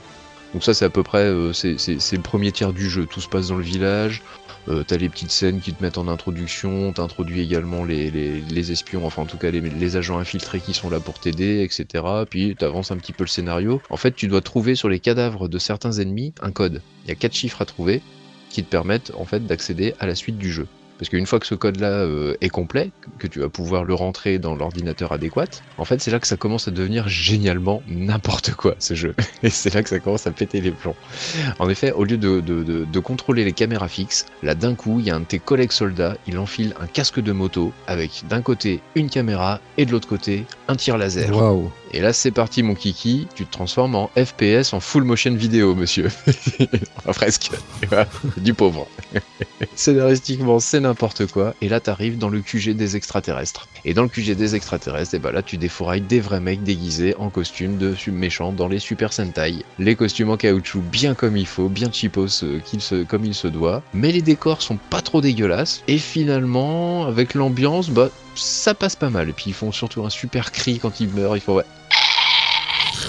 Donc ça c'est à peu près euh, c'est c'est le premier tiers du jeu. Tout se passe dans le village. Euh, t'as les petites scènes qui te mettent en introduction, t'introduis également les, les, espions, enfin en tout cas les, les agents infiltrés qui sont là pour t'aider, etc. Puis t'avances un petit peu le scénario. En fait, tu dois trouver sur les cadavres de certains ennemis un code. Il y a quatre chiffres à trouver qui te permettent en fait d'accéder à la suite du jeu. Parce qu'une fois que ce code-là euh, est complet, que tu vas pouvoir le rentrer dans l'ordinateur adéquat, en fait, c'est là que ça commence à devenir génialement n'importe quoi, ce jeu. Et c'est là que ça commence à péter les plombs. En effet, au lieu de, de, contrôler les caméras fixes, là, d'un coup, il y a un de tes collègues soldats, il enfile un casque de moto avec d'un côté une caméra et de l'autre côté un tir laser. Waouh Et là, c'est parti, mon kiki, tu te transformes en FPS, en full motion vidéo, monsieur. enfin, presque. du pauvre. Scénaristiquement, c'est n'importe quoi. Et là, t'arrives dans le QG des extraterrestres. Et dans le QG des extraterrestres, et bah là, tu défourailles des vrais mecs déguisés en costume de méchants dans les Super Sentai. Les costumes en caoutchouc bien comme il faut, bien cheapos euh, qu'il se, comme il se doit. Mais les décors sont pas trop dégueulasses. Et finalement, avec l'ambiance, bah ça passe pas mal. Et puis ils font surtout un super cri quand ils meurent. Ils font ouais.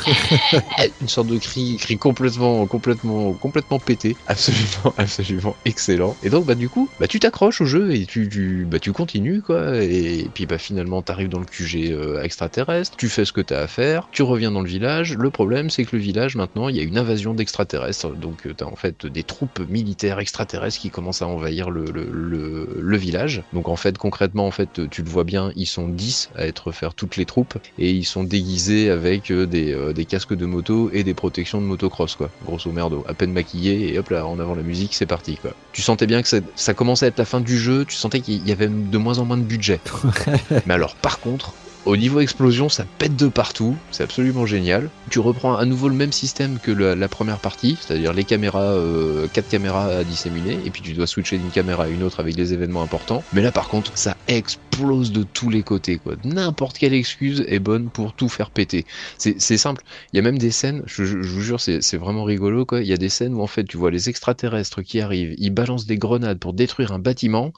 une sorte de cri, cri complètement, complètement, complètement pété, absolument, absolument excellent. Et donc bah du coup, bah tu t'accroches au jeu et tu, tu, bah tu continues quoi. Et, puis bah finalement t'arrives dans le QG euh, extraterrestre, tu fais ce que t'as à faire, tu reviens dans le village. Le problème c'est que le village maintenant il y a une invasion d'extraterrestres, donc euh, t'as en fait des troupes militaires extraterrestres qui commencent à envahir le, le, le, village. Donc en fait concrètement en fait tu le vois bien, ils sont 10 à être faire toutes les troupes et ils sont déguisés avec euh, des, euh, des casques de moto et des protections de motocross quoi. Grosso merdo, à peine maquillés et hop là en avant la musique c'est parti quoi. Tu sentais bien que ça, ça commençait à être la fin du jeu, tu sentais qu'il y avait de moins en moins de budget. Mais alors par contre au niveau explosion, ça pète de partout, c'est absolument génial. Tu reprends à nouveau le même système que la, première partie, c'est-à-dire les caméras, euh, 4 caméras à disséminer, et puis tu dois switcher d'une caméra à une autre avec des événements importants. Mais là par contre, ça explose de tous les côtés, quoi. N'importe quelle excuse est bonne pour tout faire péter. C'est simple. Il y a même des scènes, je, je, je vous jure, c'est vraiment rigolo, quoi. Il y a des scènes où en fait tu vois les extraterrestres qui arrivent, ils balancent des grenades pour détruire un bâtiment,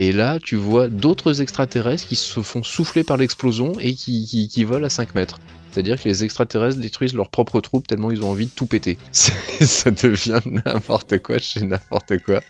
et là, tu vois d'autres extraterrestres qui se font souffler par l'explosion et qui, qui, volent à 5 mètres. C'est-à-dire que les extraterrestres détruisent leurs propres troupes tellement ils ont envie de tout péter. ça devient n'importe quoi chez n'importe quoi.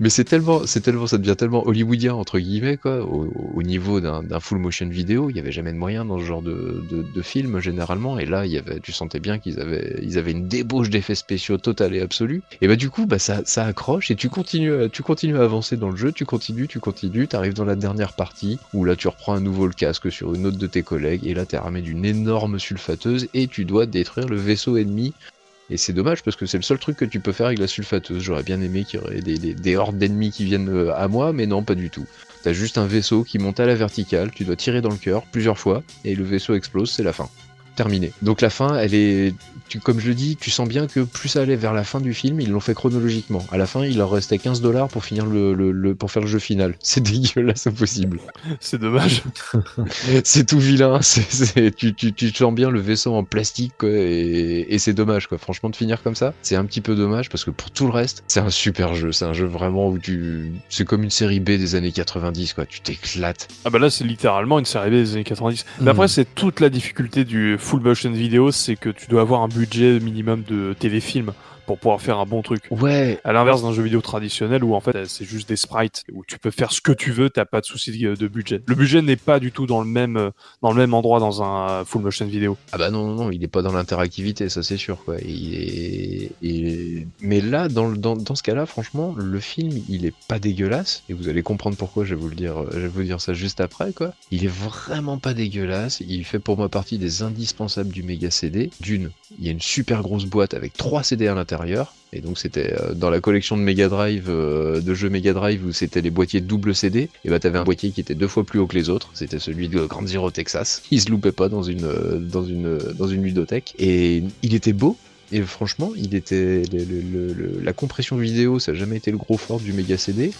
Mais c'est tellement, c'est tellement, ça devient tellement hollywoodien entre guillemets quoi. Au, au niveau d'un full motion vidéo, il y avait jamais de moyen dans ce genre de, de, film généralement. Et là, il y avait, tu sentais bien qu'ils avaient, ils avaient une débauche d'effets spéciaux totale et absolue. Et bah du coup, bah ça, ça accroche et tu continues, tu continues à avancer dans le jeu, tu continues, tu continues, t'arrives dans la dernière partie où là tu reprends à nouveau le casque sur une autre de tes collègues et là t'es armé d'une énorme sulfateuse et tu dois détruire le vaisseau ennemi. Et c'est dommage parce que c'est le seul truc que tu peux faire avec la sulfateuse. J'aurais bien aimé qu'il y aurait des, des, des hordes d'ennemis qui viennent euh, à moi, mais non, pas du tout. T'as juste un vaisseau qui monte à la verticale, tu dois tirer dans le cœur plusieurs fois, et le vaisseau explose, c'est la fin. Terminé. Donc la fin, elle est, tu, comme je le dis, tu sens bien que plus ça allait vers la fin du film, ils l'ont fait chronologiquement. À la fin, il leur restait 15 dollars pour finir le, le, le, pour faire le jeu final. C'est dégueulasse au possible. C'est dommage. c'est tout vilain. Tu, tu, tu sens bien le vaisseau en plastique quoi, et, et c'est dommage quoi. Franchement, de finir comme ça, c'est un petit peu dommage parce que pour tout le reste, c'est un super jeu. C'est un jeu vraiment où tu, c'est comme une série B des années 90 quoi. Tu t'éclates. Ah bah là, c'est littéralement une série B des années 90. Mais mmh. après, c'est toute la difficulté du full motion vidéo, c'est que tu dois avoir un budget minimum de téléfilm pour pouvoir faire un bon truc. Ouais. À l'inverse d'un jeu vidéo traditionnel où en fait c'est juste des sprites où tu peux faire ce que tu veux, t'as pas de souci de budget. Le budget n'est pas du tout dans le même dans le même endroit dans un full motion vidéo. Ah bah non non non, il est pas dans l'interactivité, ça c'est sûr quoi. Il est, il est... mais là dans, dans, dans ce cas-là, franchement, le film il est pas dégueulasse et vous allez comprendre pourquoi. Je vais vous le dire, je vais vous dire ça juste après quoi. Il est vraiment pas dégueulasse. Il fait pour moi partie des indispensables du méga CD. D'une, il y a une super grosse boîte avec trois CD à l'intérieur et donc c'était euh, dans la collection de Mega Drive, euh, de jeux Mega Drive où c'était les boîtiers double CD, et bah t'avais un boîtier qui était deux fois plus haut que les autres, c'était celui de Grand Zero Texas. Il se loupait pas dans une euh, dans une dans une ludothèque et il était beau. Et franchement, il était la compression vidéo, ça n'a jamais été le gros fort du Mega CD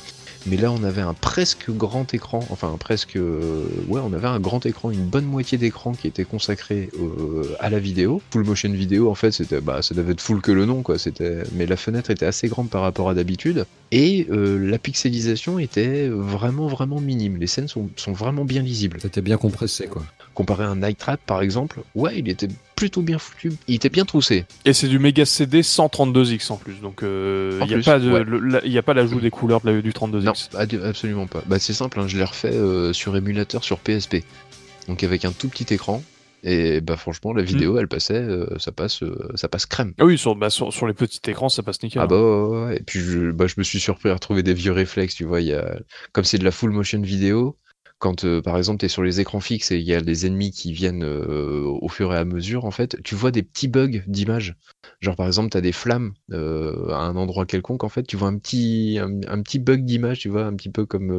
mais là on avait un presque grand écran, enfin presque, euh, ouais, on avait un grand écran, une bonne moitié d'écran qui était consacré euh, à la vidéo. Full motion vidéo, en fait, c'était, bah, ça devait être full que le nom, quoi. C'était, mais la fenêtre était assez grande par rapport à d'habitude, et euh, la pixelisation était vraiment vraiment minime. Les scènes sont, sont vraiment bien lisibles. C'était bien compressé, quoi. Comparé à un Night Trap, par exemple, ouais, il était plutôt bien foutu. Il était bien troussé. Et c'est du méga CD 132X en plus, donc euh, il n'y a, pas de- ouais. le- la- y a pas l'ajout des couleurs de la- du 32X. Non, ad- absolument pas. Bah, c'est simple, hein, je l'ai refait euh, sur émulateur sur PSP. Donc avec un tout petit écran. Et bah franchement, la vidéo, elle passait, euh, ça passe, euh, ça passe crème. Ah oui, sur, bah, sur, sur les petits écrans, ça passe nickel. Ah bah ouais. Et puis je, bah, je me suis surpris à retrouver des vieux réflexes, tu vois, il y a... comme c'est de la full motion vidéo, quand euh, par exemple tu es sur les écrans fixes et il y a des ennemis qui viennent euh, au fur et à mesure, en fait, tu vois des petits bugs d'image. Genre par exemple, tu as des flammes euh, à un endroit quelconque, en fait, tu vois un petit, un, un petit bug d'image, tu vois, un petit peu comme,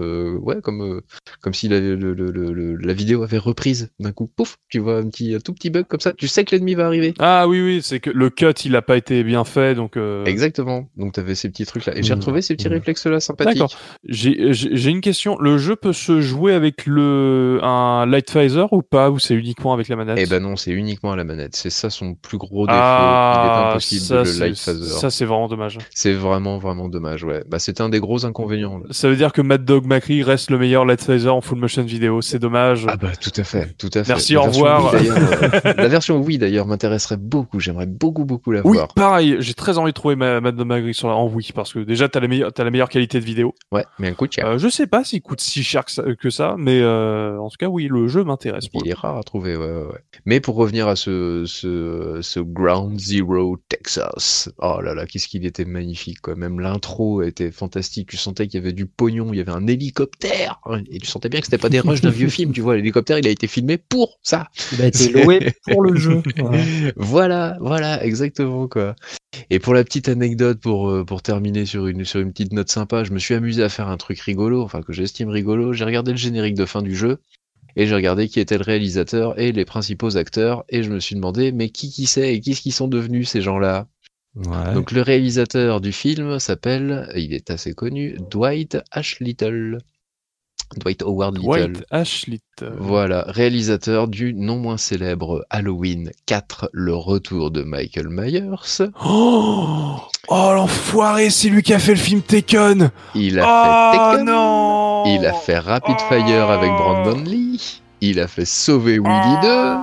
ouais, comme, comme si la, le- le- le- le- la vidéo avait reprise d'un coup, pouf, tu vois un petit, un tout petit bug comme ça, tu sais que l'ennemi va arriver. Ah oui, oui, c'est que le cut, il a pas été bien fait, donc... Exactement. Donc t'avais ces petits trucs là. Et j'ai Mmh. retrouvé ces petits Mmh. réflexes là sympathiques. D'accord. J'ai une question. Le jeu peut se jouer avec le un light phaser ou pas Ou c'est uniquement avec la manette? Eh ben non, c'est uniquement à la manette. C'est ça son plus gros défaut. Il est ah, impossible ça, le c'est- light phaser. ça c'est vraiment dommage. C'est vraiment vraiment dommage. Ouais. Bah c'était un des gros inconvénients. là. Ça veut dire que Mad Dog Macri reste le meilleur light phaser en full motion vidéo. C'est dommage. Ah bah tout à fait, tout à fait. Merci, La au revoir. Wii, euh, la version oui d'ailleurs m'intéresserait beaucoup. J'aimerais beaucoup beaucoup la oui, voir. pareil. J'ai très envie de trouver ma, Mad Dog Macri sur la, en Wii parce que déjà t'as la meilleure t'as la meilleure qualité de vidéo. Ouais, mais un coup de cher. Euh, je sais pas s'il coûte si cher que ça, que ça, mais euh, en tout cas oui, le jeu m'intéresse. Il est rare à trouver, ouais, ouais, ouais. Mais pour revenir à ce, ce, ce Ground Zero Texas, oh là là, qu'est-ce qu'il était magnifique, quoi. Même l'intro était fantastique. Tu sentais qu'il y avait du pognon, il y avait un hélicoptère. Et tu sentais bien que c'était pas des rushs d'un vieux film, tu vois. L'hélicoptère, il a été filmé pour ça. Il a été loué pour le jeu. Voilà. Voilà, voilà, exactement, quoi. Et pour la petite anecdote, pour, euh, pour terminer sur une, sur une petite note sympa, je me suis amusé à faire un truc rigolo, enfin que j'estime rigolo. J'ai regardé le générique de fin du jeu, et j'ai regardé qui était le réalisateur et les principaux acteurs, et je me suis demandé, mais qui qui c'est et qu'est-ce qu'ils sont devenus ces gens-là? Ouais. Donc le réalisateur du film s'appelle, il est assez connu, Dwight H. Little. Dwight Howard Little. Ash Little. Voilà, réalisateur du non moins célèbre Halloween 4, le retour de Michael Myers. Oh, oh l'enfoiré, c'est lui qui a fait le film Taken. Il a Oh fait Tekken. non. Il a fait Rapid Fire avec Brandon Lee. Il a fait Sauver Willy 2.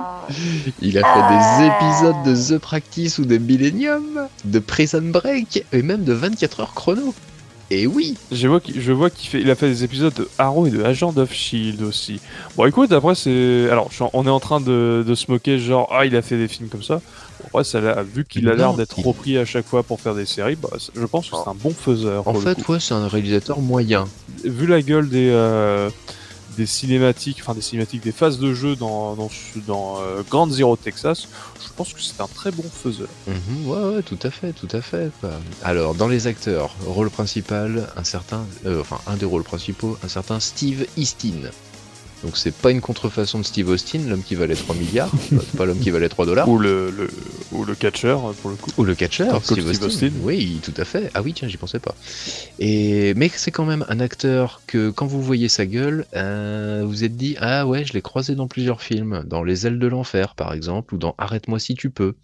Il a fait des épisodes de The Practice ou de Millennium, de Prison Break et même de 24 heures chrono. Et oui, Je vois qu'il, je vois qu'il fait, il a fait des épisodes de Arrow et de Agent of Shield aussi. Bon, écoute, après c'est, alors on est en train de, de se moquer genre ah il a fait des films comme ça. Bon, ça vu qu'il a l'air d'être il- repris à chaque fois pour faire des séries, bah, je pense que c'est un bon faiseur. en fait, ouais, c'est un réalisateur moyen. vu la gueule des euh, des cinématiques, enfin des cinématiques, des phases de jeu dans dans, euh, Grand Zero Texas, pense que c'est un très bon faiseur. Mhm, ouais, ouais, tout à fait, tout à fait. Alors, dans les acteurs, rôle principal, un certain, euh, enfin, un des rôles principaux, un certain Steve Eastin. Donc, c'est pas une contrefaçon de Steve Austin, l'homme qui valait 3 milliards, pas l'homme qui valait 3 dollars. Ou le, le ou le catcher pour le coup. Ou le catcher, Steve, Steve Austin. Austin. Oui, tout à fait. Ah oui, tiens, j'y pensais pas. Et mais c'est quand même un acteur que quand vous voyez sa gueule, euh, vous êtes dit ah ouais, je l'ai croisé dans plusieurs films, dans Les ailes de l'enfer par exemple, ou dans Arrête-moi si tu peux.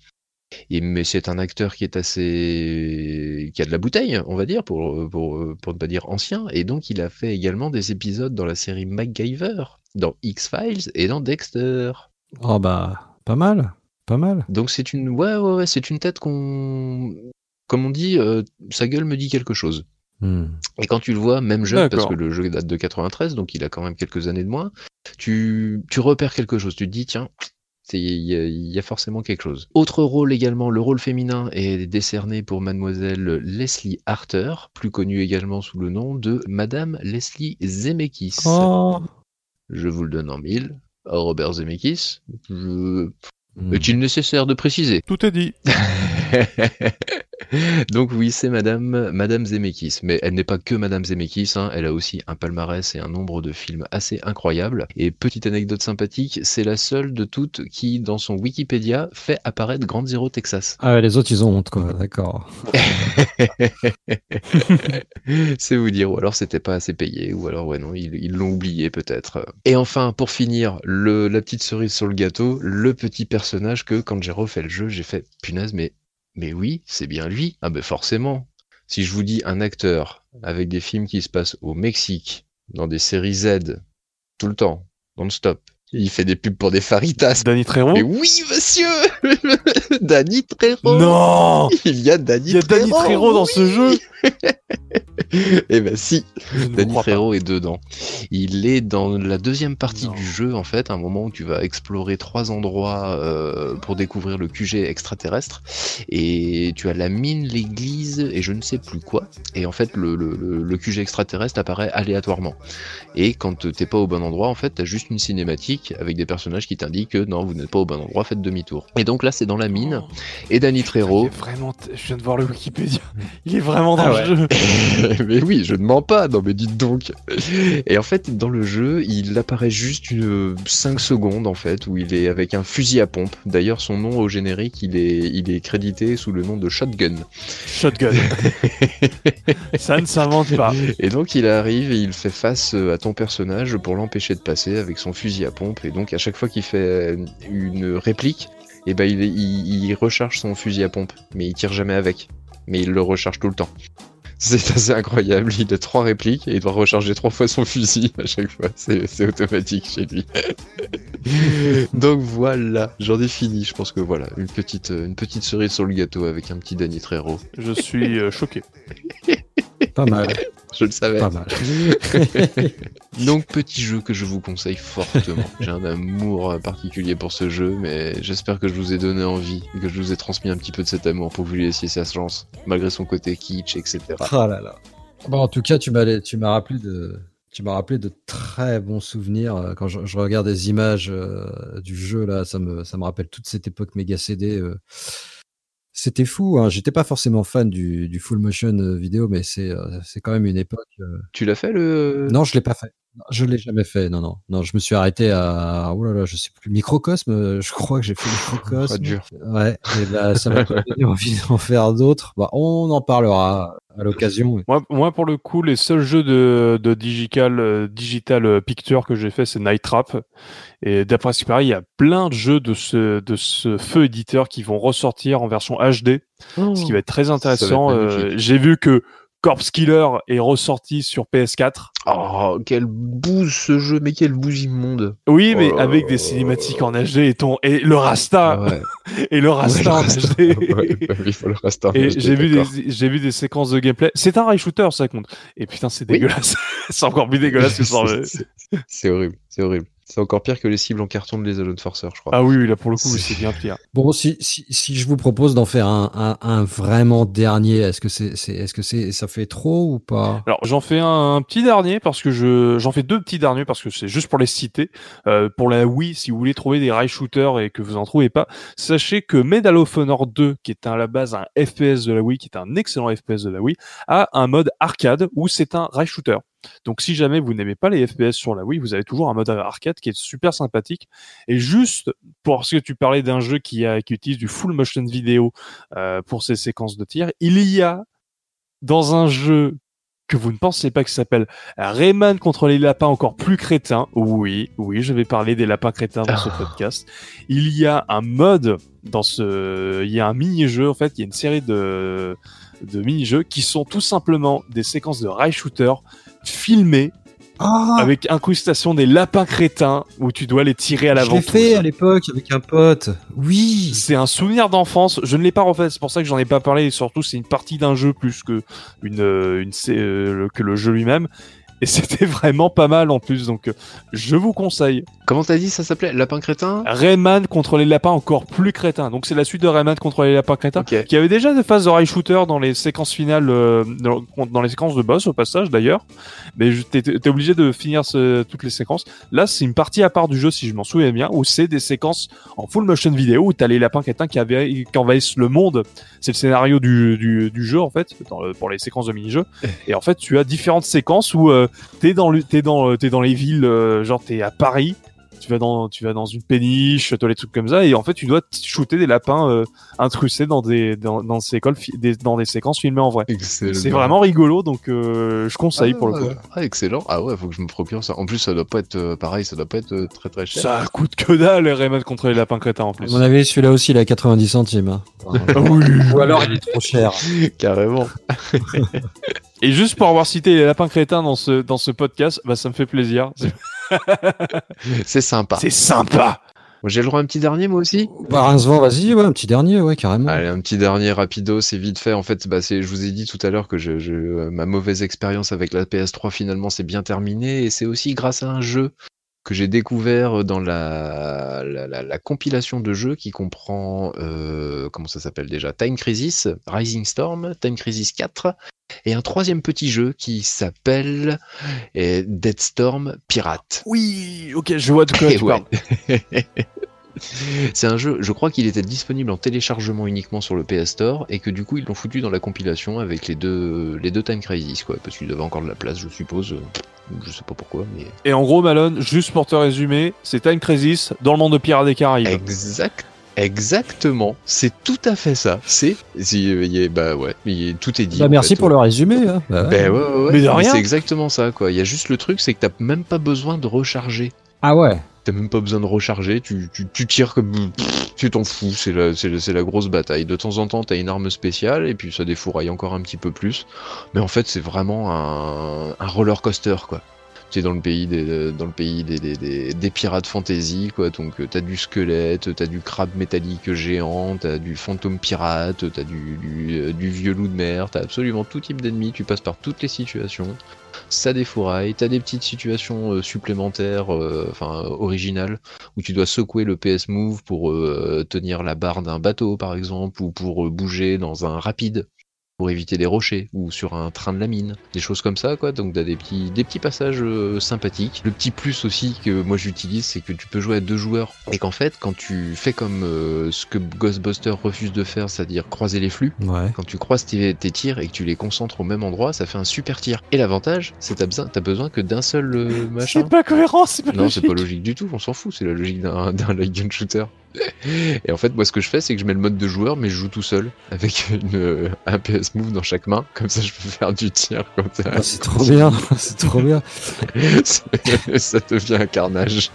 Et mais c'est un acteur qui est assez qui a de la bouteille, on va dire, pour pour pour ne pas dire ancien. Et donc il a fait également des épisodes dans la série MacGyver, dans X Files et dans Dexter. Oh bah, pas mal. Pas mal. Donc c'est une ouais ouais, ouais c'est une tête qu'on comme on dit euh, sa gueule me dit quelque chose. Hmm. Et quand tu le vois même jeune parce que le jeu date de 93 donc il a quand même quelques années de moins, tu tu repères quelque chose, tu te dis tiens il y, a- il y a forcément quelque chose. Autre rôle également, le rôle féminin est décerné pour mademoiselle Leslie Arter, plus connue également sous le nom de Madame Leslie Zemeckis. Oh. Je vous le donne en mille. Robert Zemeckis, je... Hmm. est-il nécessaire de préciser? Tout est dit. Donc oui, c'est Madame Madame Zemeckis, mais elle n'est pas que Madame Zemeckis, hein, elle a aussi un palmarès et un nombre de films assez incroyables. Et petite anecdote sympathique, c'est la seule de toutes qui, dans son Wikipédia, fait apparaître Grand Zero Texas. Ah ouais, les autres, ils ont honte, quoi. D'accord. c'est vous dire, ou alors c'était pas assez payé, ou alors ouais non, ils l'ont oublié peut-être. Et enfin, pour finir, le, la petite cerise sur le gâteau, le petit personnage que quand j'ai refait le jeu, j'ai fait punaise, mais mais oui, c'est bien lui. Ah ben forcément. Si je vous dis un acteur avec des films qui se passent au Mexique, dans des séries Z, tout le temps, non-stop, Il fait des pubs pour des faritas. Danny Trejo Mais oui, monsieur Danny Trejo Non Il y a Danny Il y a Danny Trejo dans ce jeu Eh ben si, Je Danny. Trejo est dedans. Il est dans la deuxième partie Non. du jeu, en fait, un moment où tu vas explorer trois endroits euh, pour découvrir le QG extraterrestre. Et tu as la mine, l'église et je ne sais plus quoi. Et en fait, le- le QG extraterrestre apparaît aléatoirement. Et quand t'es pas au bon endroit, en fait, t'as juste une cinématique avec des personnages qui t'indiquent que non, vous n'êtes pas au bon endroit, faites demi-tour. Et donc là, c'est dans la mine. Et Danny Trejo, vraiment. Je viens de voir le Wikipédia. Il est vraiment dans Ah le jeu. mais oui, je ne mens pas, non mais dites donc. Et en fait, dans le jeu, il apparaît juste une 5 secondes en fait, où il est avec un fusil à pompe. D'ailleurs, son nom au générique, il est, il est crédité sous le nom de Shotgun. Shotgun. Ça ne s'invente pas. Et donc il arrive et il fait face euh, à ton personnage pour l'empêcher de passer avec son fusil à pompe. Et donc à chaque fois qu'il fait euh, une réplique, et ben il, il, il recharge son fusil à pompe, mais il tire jamais avec. Mais il le recharge tout le temps. C'est assez incroyable, il a trois répliques et il doit recharger trois fois son fusil à chaque fois, c'est c'est automatique chez lui. Donc voilà, j'en ai fini, je pense que voilà, une petite, euh, une petite cerise sur le gâteau avec un petit Danny Trejo. Je suis euh, choqué. Pas mal, Je le savais. pas mal. Donc petit jeu que je vous conseille fortement. J'ai un amour particulier pour ce jeu, mais j'espère que je vous ai donné envie, et que je vous ai transmis un petit peu de cet amour pour que vous lui laissiez sa chance, malgré son côté kitsch, etc. Ah là là. Bon, en tout cas, tu m'as tu m'as rappelé de tu m'as rappelé de très bons souvenirs euh, quand je, je regarde des images euh, du jeu là, ça me ça me rappelle toute cette époque méga CD. euh. C'était fou. Hein. J'étais pas forcément fan du, du full motion euh, vidéo, mais c'est euh, c'est quand même une époque. euh, Tu l'as fait le Non, je l'ai pas fait. Je l'ai jamais fait. Non, non, non. Je me suis arrêté à oh là là, je sais plus Microcosme. euh, Je crois que j'ai fait Microcosme. dur. Ouais. Et là, ça m'a donné envie d'en faire d'autres. Bah, on en parlera à l'occasion. Moi, moi, pour le coup, les seuls jeux de, de digital, euh, digital euh, picture que j'ai fait, c'est Night Trap. Et d'après ce qui paraît, il y a plein de jeux de ce, de ce feu éditeur qui vont ressortir en version HD, ce qui va être très intéressant. Euh, j'ai vu que Corpse Killer est ressorti sur PS4. Oh, quel bouse ce jeu, mais quel bouse immonde. Oui, mais Oh. avec des cinématiques en HD et ton et le Rasta ouais. et le Rasta Ouais, en le rasta. HD. Ouais, il faut le rasta en Et j'ai vu des j'ai vu des séquences de gameplay. C'est un rail shooter, ça compte. Et putain, c'est Oui. dégueulasse. c'est encore plus dégueulasse que ça. C'est horrible, c'est horrible. C'est encore pire que les cibles en carton de les Alone Forcer, je crois. Ah oui, oui, là pour le coup, C'est- c'est bien pire. Bon, si, si, si je vous propose d'en faire un, un, un vraiment dernier, est-ce que c'est, c'est, est-ce que c'est, ça fait trop ou pas? Alors j'en fais un, un petit dernier parce que je j'en fais deux petits derniers parce que c'est juste pour les citer. Euh, pour la Wii, si vous voulez trouver des rail shooters et que vous en trouvez pas, sachez que Medal of Honor 2, qui est à la base un FPS de la Wii, qui est un excellent FPS de la Wii, a un mode arcade où c'est un rail shooter. Donc si jamais vous n'aimez pas les FPS sur la Wii, vous avez toujours un mode arcade qui est super sympathique. Et juste pour ce que tu parlais d'un jeu qui, a, qui utilise du full motion vidéo euh, pour ses séquences de tir, il y a dans un jeu que vous ne pensez pas qui s'appelle Rayman contre les lapins encore plus crétins. Oui, oui, je vais parler des lapins crétins dans ce podcast. Il y a un mode dans ce, il y a un mini-jeu en fait, il y a une série de de mini-jeux qui sont tout simplement des séquences de rail shooter filmées Ah, avec incrustation des lapins crétins où tu dois les tirer à je l'avant. l'ai fait à l'époque avec un pote. Oui. C'est un souvenir d'enfance. Je ne l'ai pas refait. C'est pour ça que j'en ai pas parlé. Et surtout, c'est une partie d'un jeu plus que une, euh, une euh, que le jeu lui-même. Et c'était vraiment pas mal en plus. Donc, euh, je vous conseille. Comment t'as dit ça s'appelait Lapin crétin? Rayman contre les lapins encore plus crétins. Donc, c'est la suite de Rayman contre les lapins crétins. Qui avait déjà des phases de rail shooter dans les séquences finales, euh, dans, les séquences de boss au passage d'ailleurs. Mais t'es obligé de finir ce- toutes les séquences. Là, c'est une partie à part du jeu, si je m'en souviens bien, où c'est des séquences en full motion vidéo où t'as les lapins crétins qui, avaient- qui envahissent le monde. C'est le scénario du, du, du jeu en fait, dans le- pour les séquences de mini-jeux. Et en fait, tu as différentes séquences où euh, t'es dans, le- t'es dans, euh, t'es dans les villes, euh, genre t'es à Paris. Tu vas dans, tu vas dans une péniche, toi les trucs comme ça, et en fait tu dois shooter des lapins euh, incrustés dans des dans, dans ces des- dans des séquences filmées en vrai. Excellent. C'est vraiment rigolo, donc euh, je conseille pour le coup. Ah, excellent. Ah ouais, faut que je me procure ça. En plus, ça doit pas être euh, pareil, ça doit pas être euh, très très cher. Ça coûte que dalle, les Rayman contre les lapins crétins en À plus. mon avis, celui-là aussi, il a 90 centimes. hein. Ah oui. Ou alors, il est trop cher. Carrément. Et juste pour avoir cité les lapins crétins dans ce dans ce podcast, bah ça me fait plaisir. c'est sympa. C'est sympa. J'ai le droit à un petit dernier, moi aussi? Bah, vas-y, ouais, un petit dernier, ouais, carrément. Allez, un petit dernier rapido, c'est vite fait. En fait, bah, je vous ai dit tout à l'heure que je, je, ma mauvaise expérience avec la PS3 finalement c'est bien terminé et c'est aussi grâce à un jeu que j'ai découvert dans la, la, la, la, compilation de jeux qui comprend, euh, comment ça s'appelle déjà? Time Crisis, Rising Storm, Time Crisis 4, et un troisième petit jeu qui s'appelle eh, Dead Storm Pirate. Oui, ok, je vois de quoi tu ouais. parles. C'est un jeu, je crois qu'il était disponible en téléchargement uniquement sur le PS Store et que du coup ils l'ont foutu dans la compilation avec les deux, les deux Time Crisis, quoi, parce qu'il avait encore de la place, je suppose. Je sais pas pourquoi, mais. Et en gros, Malone, juste pour te résumer, c'est Time Crisis dans le monde de Pirates des Caraïbes. Exact. Exactement, c'est tout à fait ça. C'est, bah ouais, tout est dit. Bah merci fait. pour le résumé. Hein. Bah, bah, ouais, ouais, ouais. Mais de rien. C'est exactement ça, quoi. Il y a juste le truc, c'est que t'as même pas besoin de recharger. Ah ouais. T'as même pas besoin de recharger, tu, tu, tu tires comme. Tu t'en fous, c'est la, la, grosse bataille. De temps en temps, t'as une arme spéciale, et puis ça défouraille encore un petit peu plus. Mais en fait, c'est vraiment un, un roller coaster, quoi. Tu dans le pays des, dans le pays des, des, des, des pirates fantasy, quoi. Donc, t'as du squelette, t'as du crabe métallique géant, t'as du fantôme pirate, t'as du, du, du vieux loup de mer, t'as absolument tout type d'ennemis, tu passes par toutes les situations ça défouraille, t'as des petites situations euh, supplémentaires, euh, enfin originales, où tu dois secouer le PS Move pour euh, tenir la barre d'un bateau par exemple, ou pour bouger dans un rapide pour éviter des rochers ou sur un train de la mine, des choses comme ça quoi. Donc t'as des petits des petits passages euh, sympathiques. Le petit plus aussi que moi j'utilise, c'est que tu peux jouer à deux joueurs et qu'en fait quand tu fais comme euh, ce que Ghostbuster refuse de faire, c'est-à-dire croiser les flux, ouais. quand tu croises tes, tes, tirs et que tu les concentres au même endroit, ça fait un super tir. Et l'avantage, c'est t'as besoin t'as besoin que d'un seul euh, machin. C'est pas cohérent, c'est pas Non, logique. c'est pas logique du tout. On s'en fout. C'est la logique d'un d'un light gun shooter. Et en fait, moi, ce que je fais, c'est que je mets le mode de joueur, mais je joue tout seul, avec une, euh, un PS Move dans chaque main. Comme ça, je peux faire du tir. Ah, c'est trop bien, c'est trop bien. ça devient un carnage.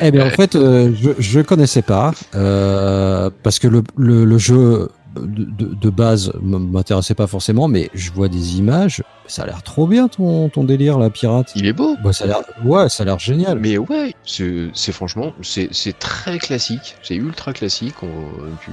Eh bien, en fait, euh, je, je connaissais pas, euh, parce que le, le, le jeu de, de, de base m'intéressait pas forcément, mais je vois des images. Ça a l'air trop bien ton, ton délire, la pirate. Il est beau. Bah, ça a l'air, ouais, ça a l'air génial. Mais ouais, c'est franchement, c'est c'est très classique, c'est ultra classique. On, tu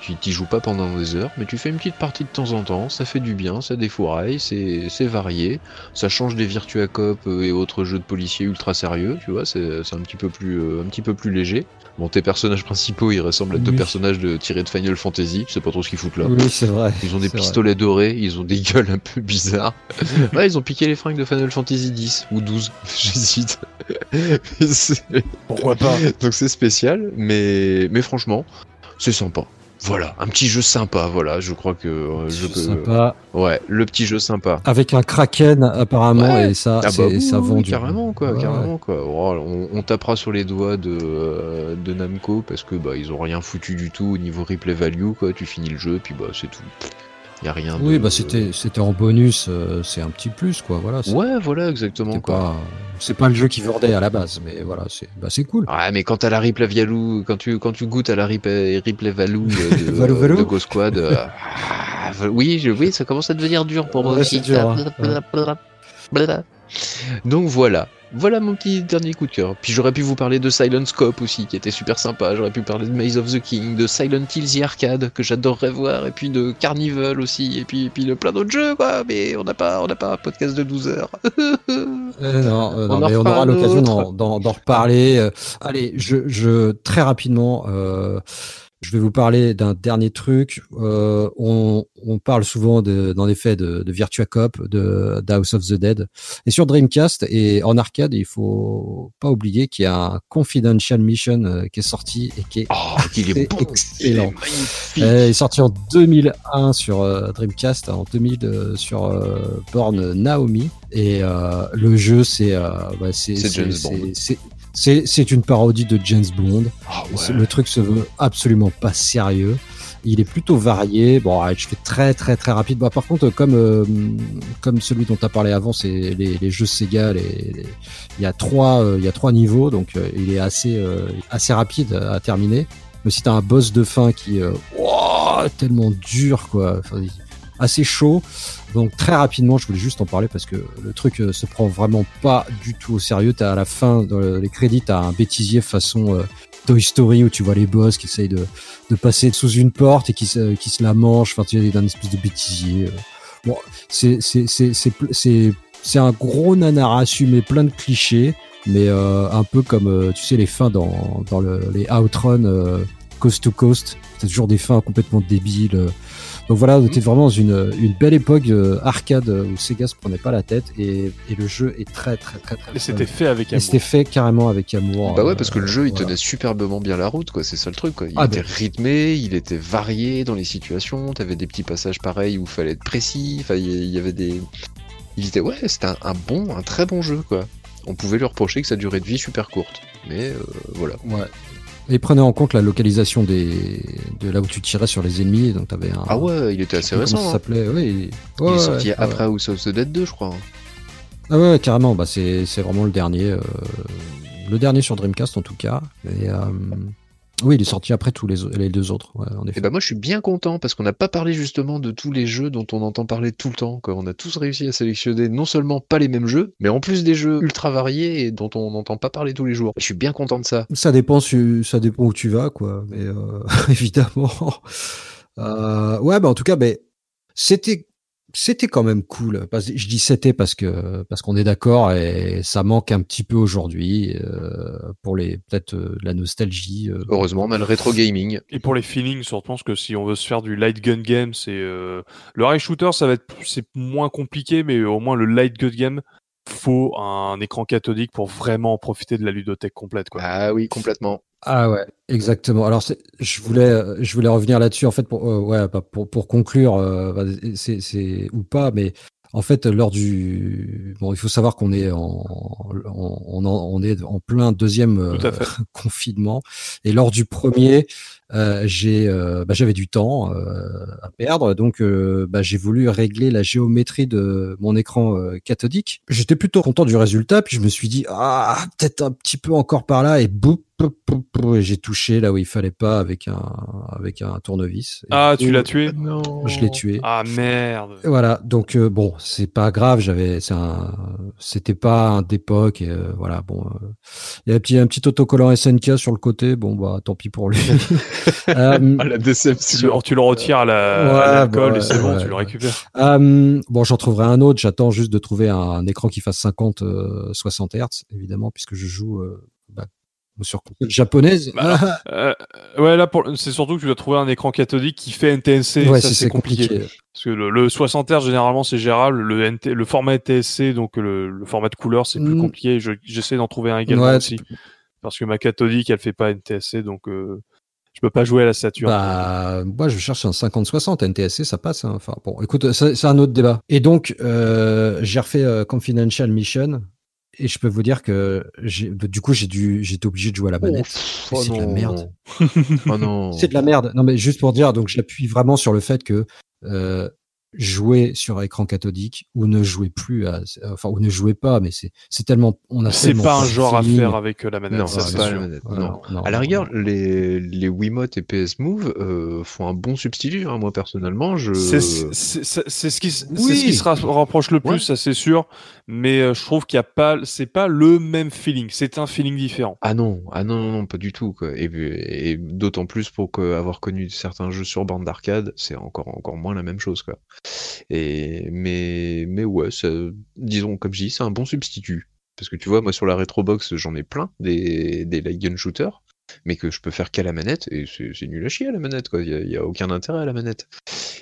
tu t'y joues pas pendant des heures, mais tu fais une petite partie de temps en temps. Ça fait du bien, ça défouraille, c'est c'est varié. Ça change des Virtua Cop et autres jeux de policiers ultra sérieux, tu vois. C'est c'est un petit peu plus euh, un petit peu plus léger. Bon, tes personnages principaux, ils ressemblent à deux personnages de tirés de Final Fantasy. Je sais pas trop ce qu'ils foutent là. Oui, c'est vrai. Ils ont des vrai. pistolets dorés, ils ont des gueules un peu bizarres. ouais, ils ont piqué les fringues de Final Fantasy 10 ou 12, j'hésite. Pourquoi pas? Donc c'est spécial, mais, mais franchement, c'est sympa. Voilà, un petit jeu sympa, voilà, je crois que euh, je peux... sympa. Ouais, le petit jeu sympa. Avec un kraken apparemment Ouais. et ça, Ah bah ça vend oui, du carrément quoi, Ouais, carrément quoi. Oh, on, on tapera sur les doigts de, euh, de Namco parce que bah ils ont rien foutu du tout au niveau replay value quoi. Tu finis le jeu puis bah c'est tout. Y a rien. Oui, de... bah c'était c'était en bonus, euh, c'est un petit plus quoi. Voilà. Ouais, voilà exactement c'est quoi. pas c'est pas le jeu qui vendait à la base, mais voilà, c'est bah c'est cool. Ouais, mais quand t'as la replay value, quand tu quand tu goûtes à la replay, replay value euh, de, Value, value. de Ghost Squad, euh, ah, oui, je, oui, ça commence à devenir dur pour moi aussi. dur, hein. Donc voilà, voilà mon petit dernier coup de cœur. Puis j'aurais pu vous parler de Silent Scope aussi, qui était super sympa. J'aurais pu parler de Maze of the King, de Silent Hill The Arcade, que j'adorerais voir, et puis de Carnival aussi, et puis, et puis de plein d'autres jeux, quoi. Mais on n'a pas, on n'a pas un podcast de 12 heures. Euh, non, euh, non, On mais on aura l'occasion d'en- reparler. Euh, allez, je, je très rapidement, euh, je vais vous parler d'un dernier truc. Euh, on, on parle souvent de, dans les faits de, de Virtua Cop, de House of the Dead, et sur Dreamcast et en arcade, il faut pas oublier qu'il y a un Confidential Mission euh, qui est sorti et qui est Oh, il est il excellent. euh, il est sorti en 2001 sur euh, Dreamcast, en 2000 euh, sur borne Naomi. Et euh, le jeu, c'est bah, c'est C'est une parodie de James Bond. Ah Le truc se veut absolument pas sérieux. Il est plutôt varié. Bon, je fais très très très rapide. Bah, par contre, comme euh, comme celui dont tu as parlé avant, c'est les, les jeux Sega. Les, les- il y a trois euh, il y a trois niveaux, donc euh, il est assez euh, assez rapide à terminer. Mais si t'as un boss de fin qui euh, ouah, tellement dur quoi. Enfin, assez chaud. Donc très rapidement, je voulais juste en parler parce que le truc euh, se prend vraiment pas du tout au sérieux. T'as à la fin, dans les crédits, t'as un bêtisier façon euh, Toy Story où tu vois les boss qui essayent de, de passer sous une porte et qui qui se la mangent. Enfin, tu dans une espèce de bêtisier. Bon, c'est c'est c'est un gros nanar assumé, plein de clichés, mais euh, un peu comme euh, tu sais les fins dans dans le, les Outrun euh, Coast to Coast. C'est toujours des fins complètement débiles. Donc voilà, on était vraiment dans une, une belle époque euh, arcade où Sega se prenait pas la tête et, et le jeu est très très très très. Et c'était fait avec Et amour. c'était fait carrément avec amour. Bah ouais, parce que le jeu il voilà. tenait superbement bien la route, quoi. C'est ça le truc, quoi. Il Ah, était bah. rythmé, il était varié dans les situations. T'avais des petits passages pareils où il fallait être précis. Enfin, il y- il y avait des. Il était ouais, c'était un, un bon, un très bon jeu, quoi. On pouvait lui reprocher que sa durée de vie super courte, mais euh, voilà. Ouais. Et prenez en compte la localisation des de là où tu tirais sur les ennemis. Donc t'avais un. Ah ouais, il était assez comment récent. ça hein. Il Ouais, est sorti ouais, après. House of the Dead 2, je crois. hein. Ah ouais, carrément. Bah c'est c'est vraiment le dernier, euh, le dernier sur Dreamcast en tout cas. Et euh, oui, il est sorti après tous les, deux autres. Ouais, en Et effet. bah moi je suis bien content parce qu'on n'a pas parlé justement de tous les jeux dont on entend parler tout le temps. Quoi. On a tous réussi à sélectionner non seulement pas les mêmes jeux, mais en plus des jeux ultra variés et dont on n'entend pas parler tous les jours. Je suis bien content de ça. Ça dépend, ça dépend où tu vas, quoi. Mais euh, évidemment. Euh, ouais, bah en tout cas, mais c'était c'était quand même cool. Je dis c'était parce que parce qu'on est d'accord et ça manque un petit peu aujourd'hui euh, pour les peut-être euh, la nostalgie. euh. Heureusement, on a le rétro gaming. Et pour les feelings, surtout, parce que si on veut se faire du light gun game, c'est euh, le rail shooter, ça va être c'est moins compliqué, mais au moins le light gun game, faut un écran cathodique pour vraiment profiter de la ludothèque complète, quoi. Ah oui, complètement. Ah ouais, exactement. Alors je voulais je voulais revenir là-dessus en fait pour euh, ouais bah, pour pour conclure euh, bah, c'est c'est ou pas mais en fait lors du bon il faut savoir qu'on est en on, on, est en plein deuxième euh, confinement et lors du premier euh, j'ai euh, bah, j'avais du temps euh, à perdre donc euh, bah, j'ai voulu régler la géométrie de mon écran euh, cathodique. J'étais plutôt content du résultat puis je me suis dit ah peut-être un petit peu encore par là et boum j'ai touché là où il fallait pas avec un avec un tournevis. Et Ah, tu l'as tué? Non. Je l'ai tué. Ah merde. Et Voilà, donc euh, bon, c'est pas grave, j'avais, c'est un, c'était pas un d'époque, et euh, voilà, bon, euh, il y a un petit, un petit autocollant SNK sur le côté, bon bah tant pis pour lui. Euh, Ah, la Tu le, déception. tu le retires à la- Ouais, bah, et c'est bon, ouais, tu le récupères. euh, bon, j'en trouverai un autre. J'attends juste de trouver un, un écran qui fasse 50, euh, 60 Hz, évidemment, puisque je joue euh, bah, sur console japonaise. Bah, Euh, ouais, là, pour- c'est surtout que tu dois trouver un écran cathodique qui fait NTSC. ouais, c'est c'est compliqué. compliqué. Parce que le, le 60 Hz, généralement, c'est gérable. Le, NT, le format NTSC, donc le, le format de couleur, c'est plus Mm. compliqué. Je- J'essaie d'en trouver un également Ouais, aussi. Parce que ma cathodique, elle fait pas NTSC, donc euh, peux pas jouer à la Saturn. Bah, moi, je cherche un 50-60 NTSC, ça passe. hein. Enfin, bon, écoute, c'est un autre débat. Et donc, euh, j'ai refait euh, Confidential Mission. Et je peux vous dire que du coup, j'ai dû, j'étais obligé de jouer à la manette. Ouf, Mais oh c'est de la merde. Oh non. C'est de la merde. Non, mais juste pour dire, donc j'appuie vraiment sur le fait que euh, jouer sur écran cathodique ou ne jouez plus, à, enfin ou ne jouez pas, mais c'est c'est tellement, on a C'est pas un genre à faire avec euh, la manette. Non, ça, c'est pas la manette. Non. non, À la rigueur, non. les, les Wiimote et PS Move euh, font un bon substitut. hein. Moi, personnellement, je. C'est ce qui, c'est Oui. ce qui se ra- rapproche le plus, Ouais. ça c'est sûr. Mais euh, je trouve qu'il y a pas, c'est pas le même feeling. C'est un feeling différent. Ah non, ah non, non, non, pas du tout. Quoi. Et, et d'autant plus pour que, avoir connu certains jeux sur bande d'arcade, c'est encore, encore moins la même chose. Quoi. Et, mais, mais ouais, ça- disons, comme je dis, c'est un bon substitut. Parce que tu vois, moi sur la Retrobox, j'en ai plein des, des light gun shooters, mais que je peux faire qu'à la manette, et c'est c'est nul à chier à la manette, quoi. Il y a, aucun intérêt à la manette.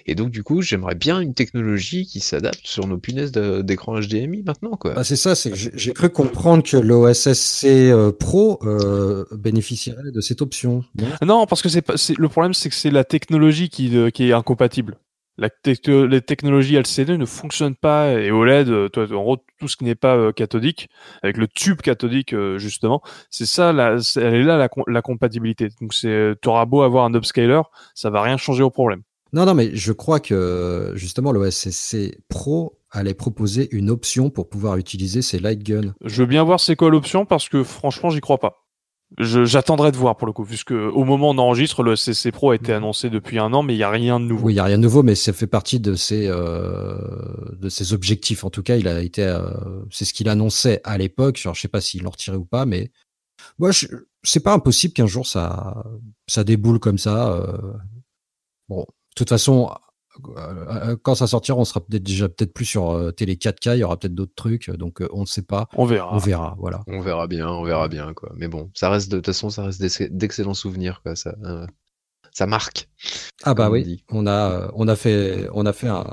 Et donc, du coup, j'aimerais bien une technologie qui s'adapte sur nos punaises de- d'écran HDMI maintenant, quoi. Bah, c'est ça, c'est que j'ai cru comprendre que l'OSSC euh, Pro euh, bénéficierait de cette option. Non Non, parce que c'est pas, c'est- le problème c'est que c'est la technologie qui, euh, qui est incompatible. La les technologies LCD ne fonctionnent pas et OLED, euh, toi, en gros, tout ce qui n'est pas euh, cathodique, avec le tube cathodique euh, justement, c'est ça, la, elle est là la, com- la compatibilité. Donc c'est, t'auras beau avoir un upscaler, ça va rien changer au problème. Non, non, mais je crois que justement l'OSSC Pro allait proposer une option pour pouvoir utiliser ces light guns. Je veux bien voir c'est quoi l'option parce que franchement j'y crois pas. Je- J'attendrai de voir pour le coup, puisque au moment où on enregistre, le CC Pro a été annoncé depuis un an, mais il n'y a rien de nouveau. Oui, il n'y a rien de nouveau, mais ça fait partie de ses, euh, de ses objectifs. En tout cas, il a été, euh, c'est ce qu'il annonçait à l'époque. Genre, je sais pas s'il l'ont retiré ou pas, mais moi, je, c'est pas impossible qu'un jour ça, ça déboule comme ça. euh. Bon, de toute façon, quand ça sortira, on sera peut-être déjà peut-être plus sur euh, télé 4K. Il y aura peut-être d'autres trucs, donc euh, on ne sait pas. On verra. On verra, voilà. On verra bien, on verra bien, quoi. Mais bon, ça reste de toute façon, ça reste d'ex- d'excellents souvenirs, quoi. Ça, euh, ça marque. Ah bah on oui, dit. on a, euh, on a fait, on a fait un,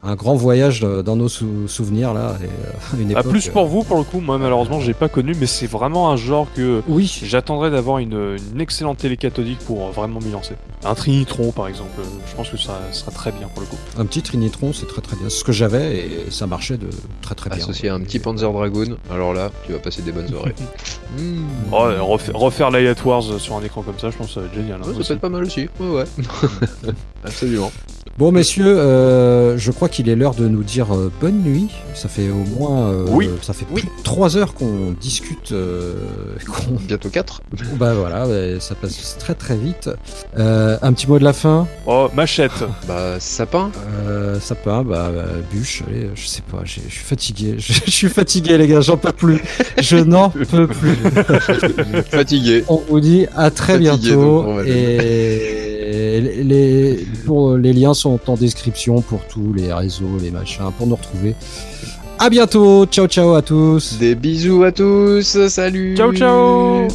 un grand voyage euh, dans nos sou- souvenirs là. Et, euh, une Ah, époque, plus euh, pour vous, pour le coup, moi malheureusement, j'ai pas connu, mais c'est vraiment un genre que Oui, j'attendrais d'avoir une, une excellente télé cathodique pour euh, vraiment m'y lancer. Un Trinitron, par exemple, euh, je pense que ça sera très bien pour le coup. un petit Trinitron, c'est très très bien. C'est ce que j'avais et ça marchait de très très bien. Associé à un petit Panzer Dragoon, alors là, tu vas passer des bonnes soirées. Hmm. Oh, euh, refaire, refaire Light Wars sur un écran comme ça, je pense que ça va être génial. hein, Ouais, ça peut être pas mal aussi. Ouais, ouais. Absolument. Bon messieurs, euh, je crois qu'il est l'heure de nous dire euh, bonne nuit. Ça fait au moins, euh, Oui. ça fait Oui. plus de trois heures qu'on discute. euh, qu'on- Bientôt 4. bah voilà, ça passe très très vite. Euh, un petit mot de la fin. Oh, machette Bah, sapin. Euh, sapin, bah, bah, bûche, allez, je sais pas, je suis fatigué, je, suis fatigué les gars, j'en peux plus, je n'en peux plus. Fatigué. On vous dit à très Fatigué, bientôt donc le et les, les- pour, les liens sont en description pour tous les réseaux, les machins, pour nous retrouver. À bientôt, ciao ciao à tous. Des bisous à tous. Salut. Ciao ciao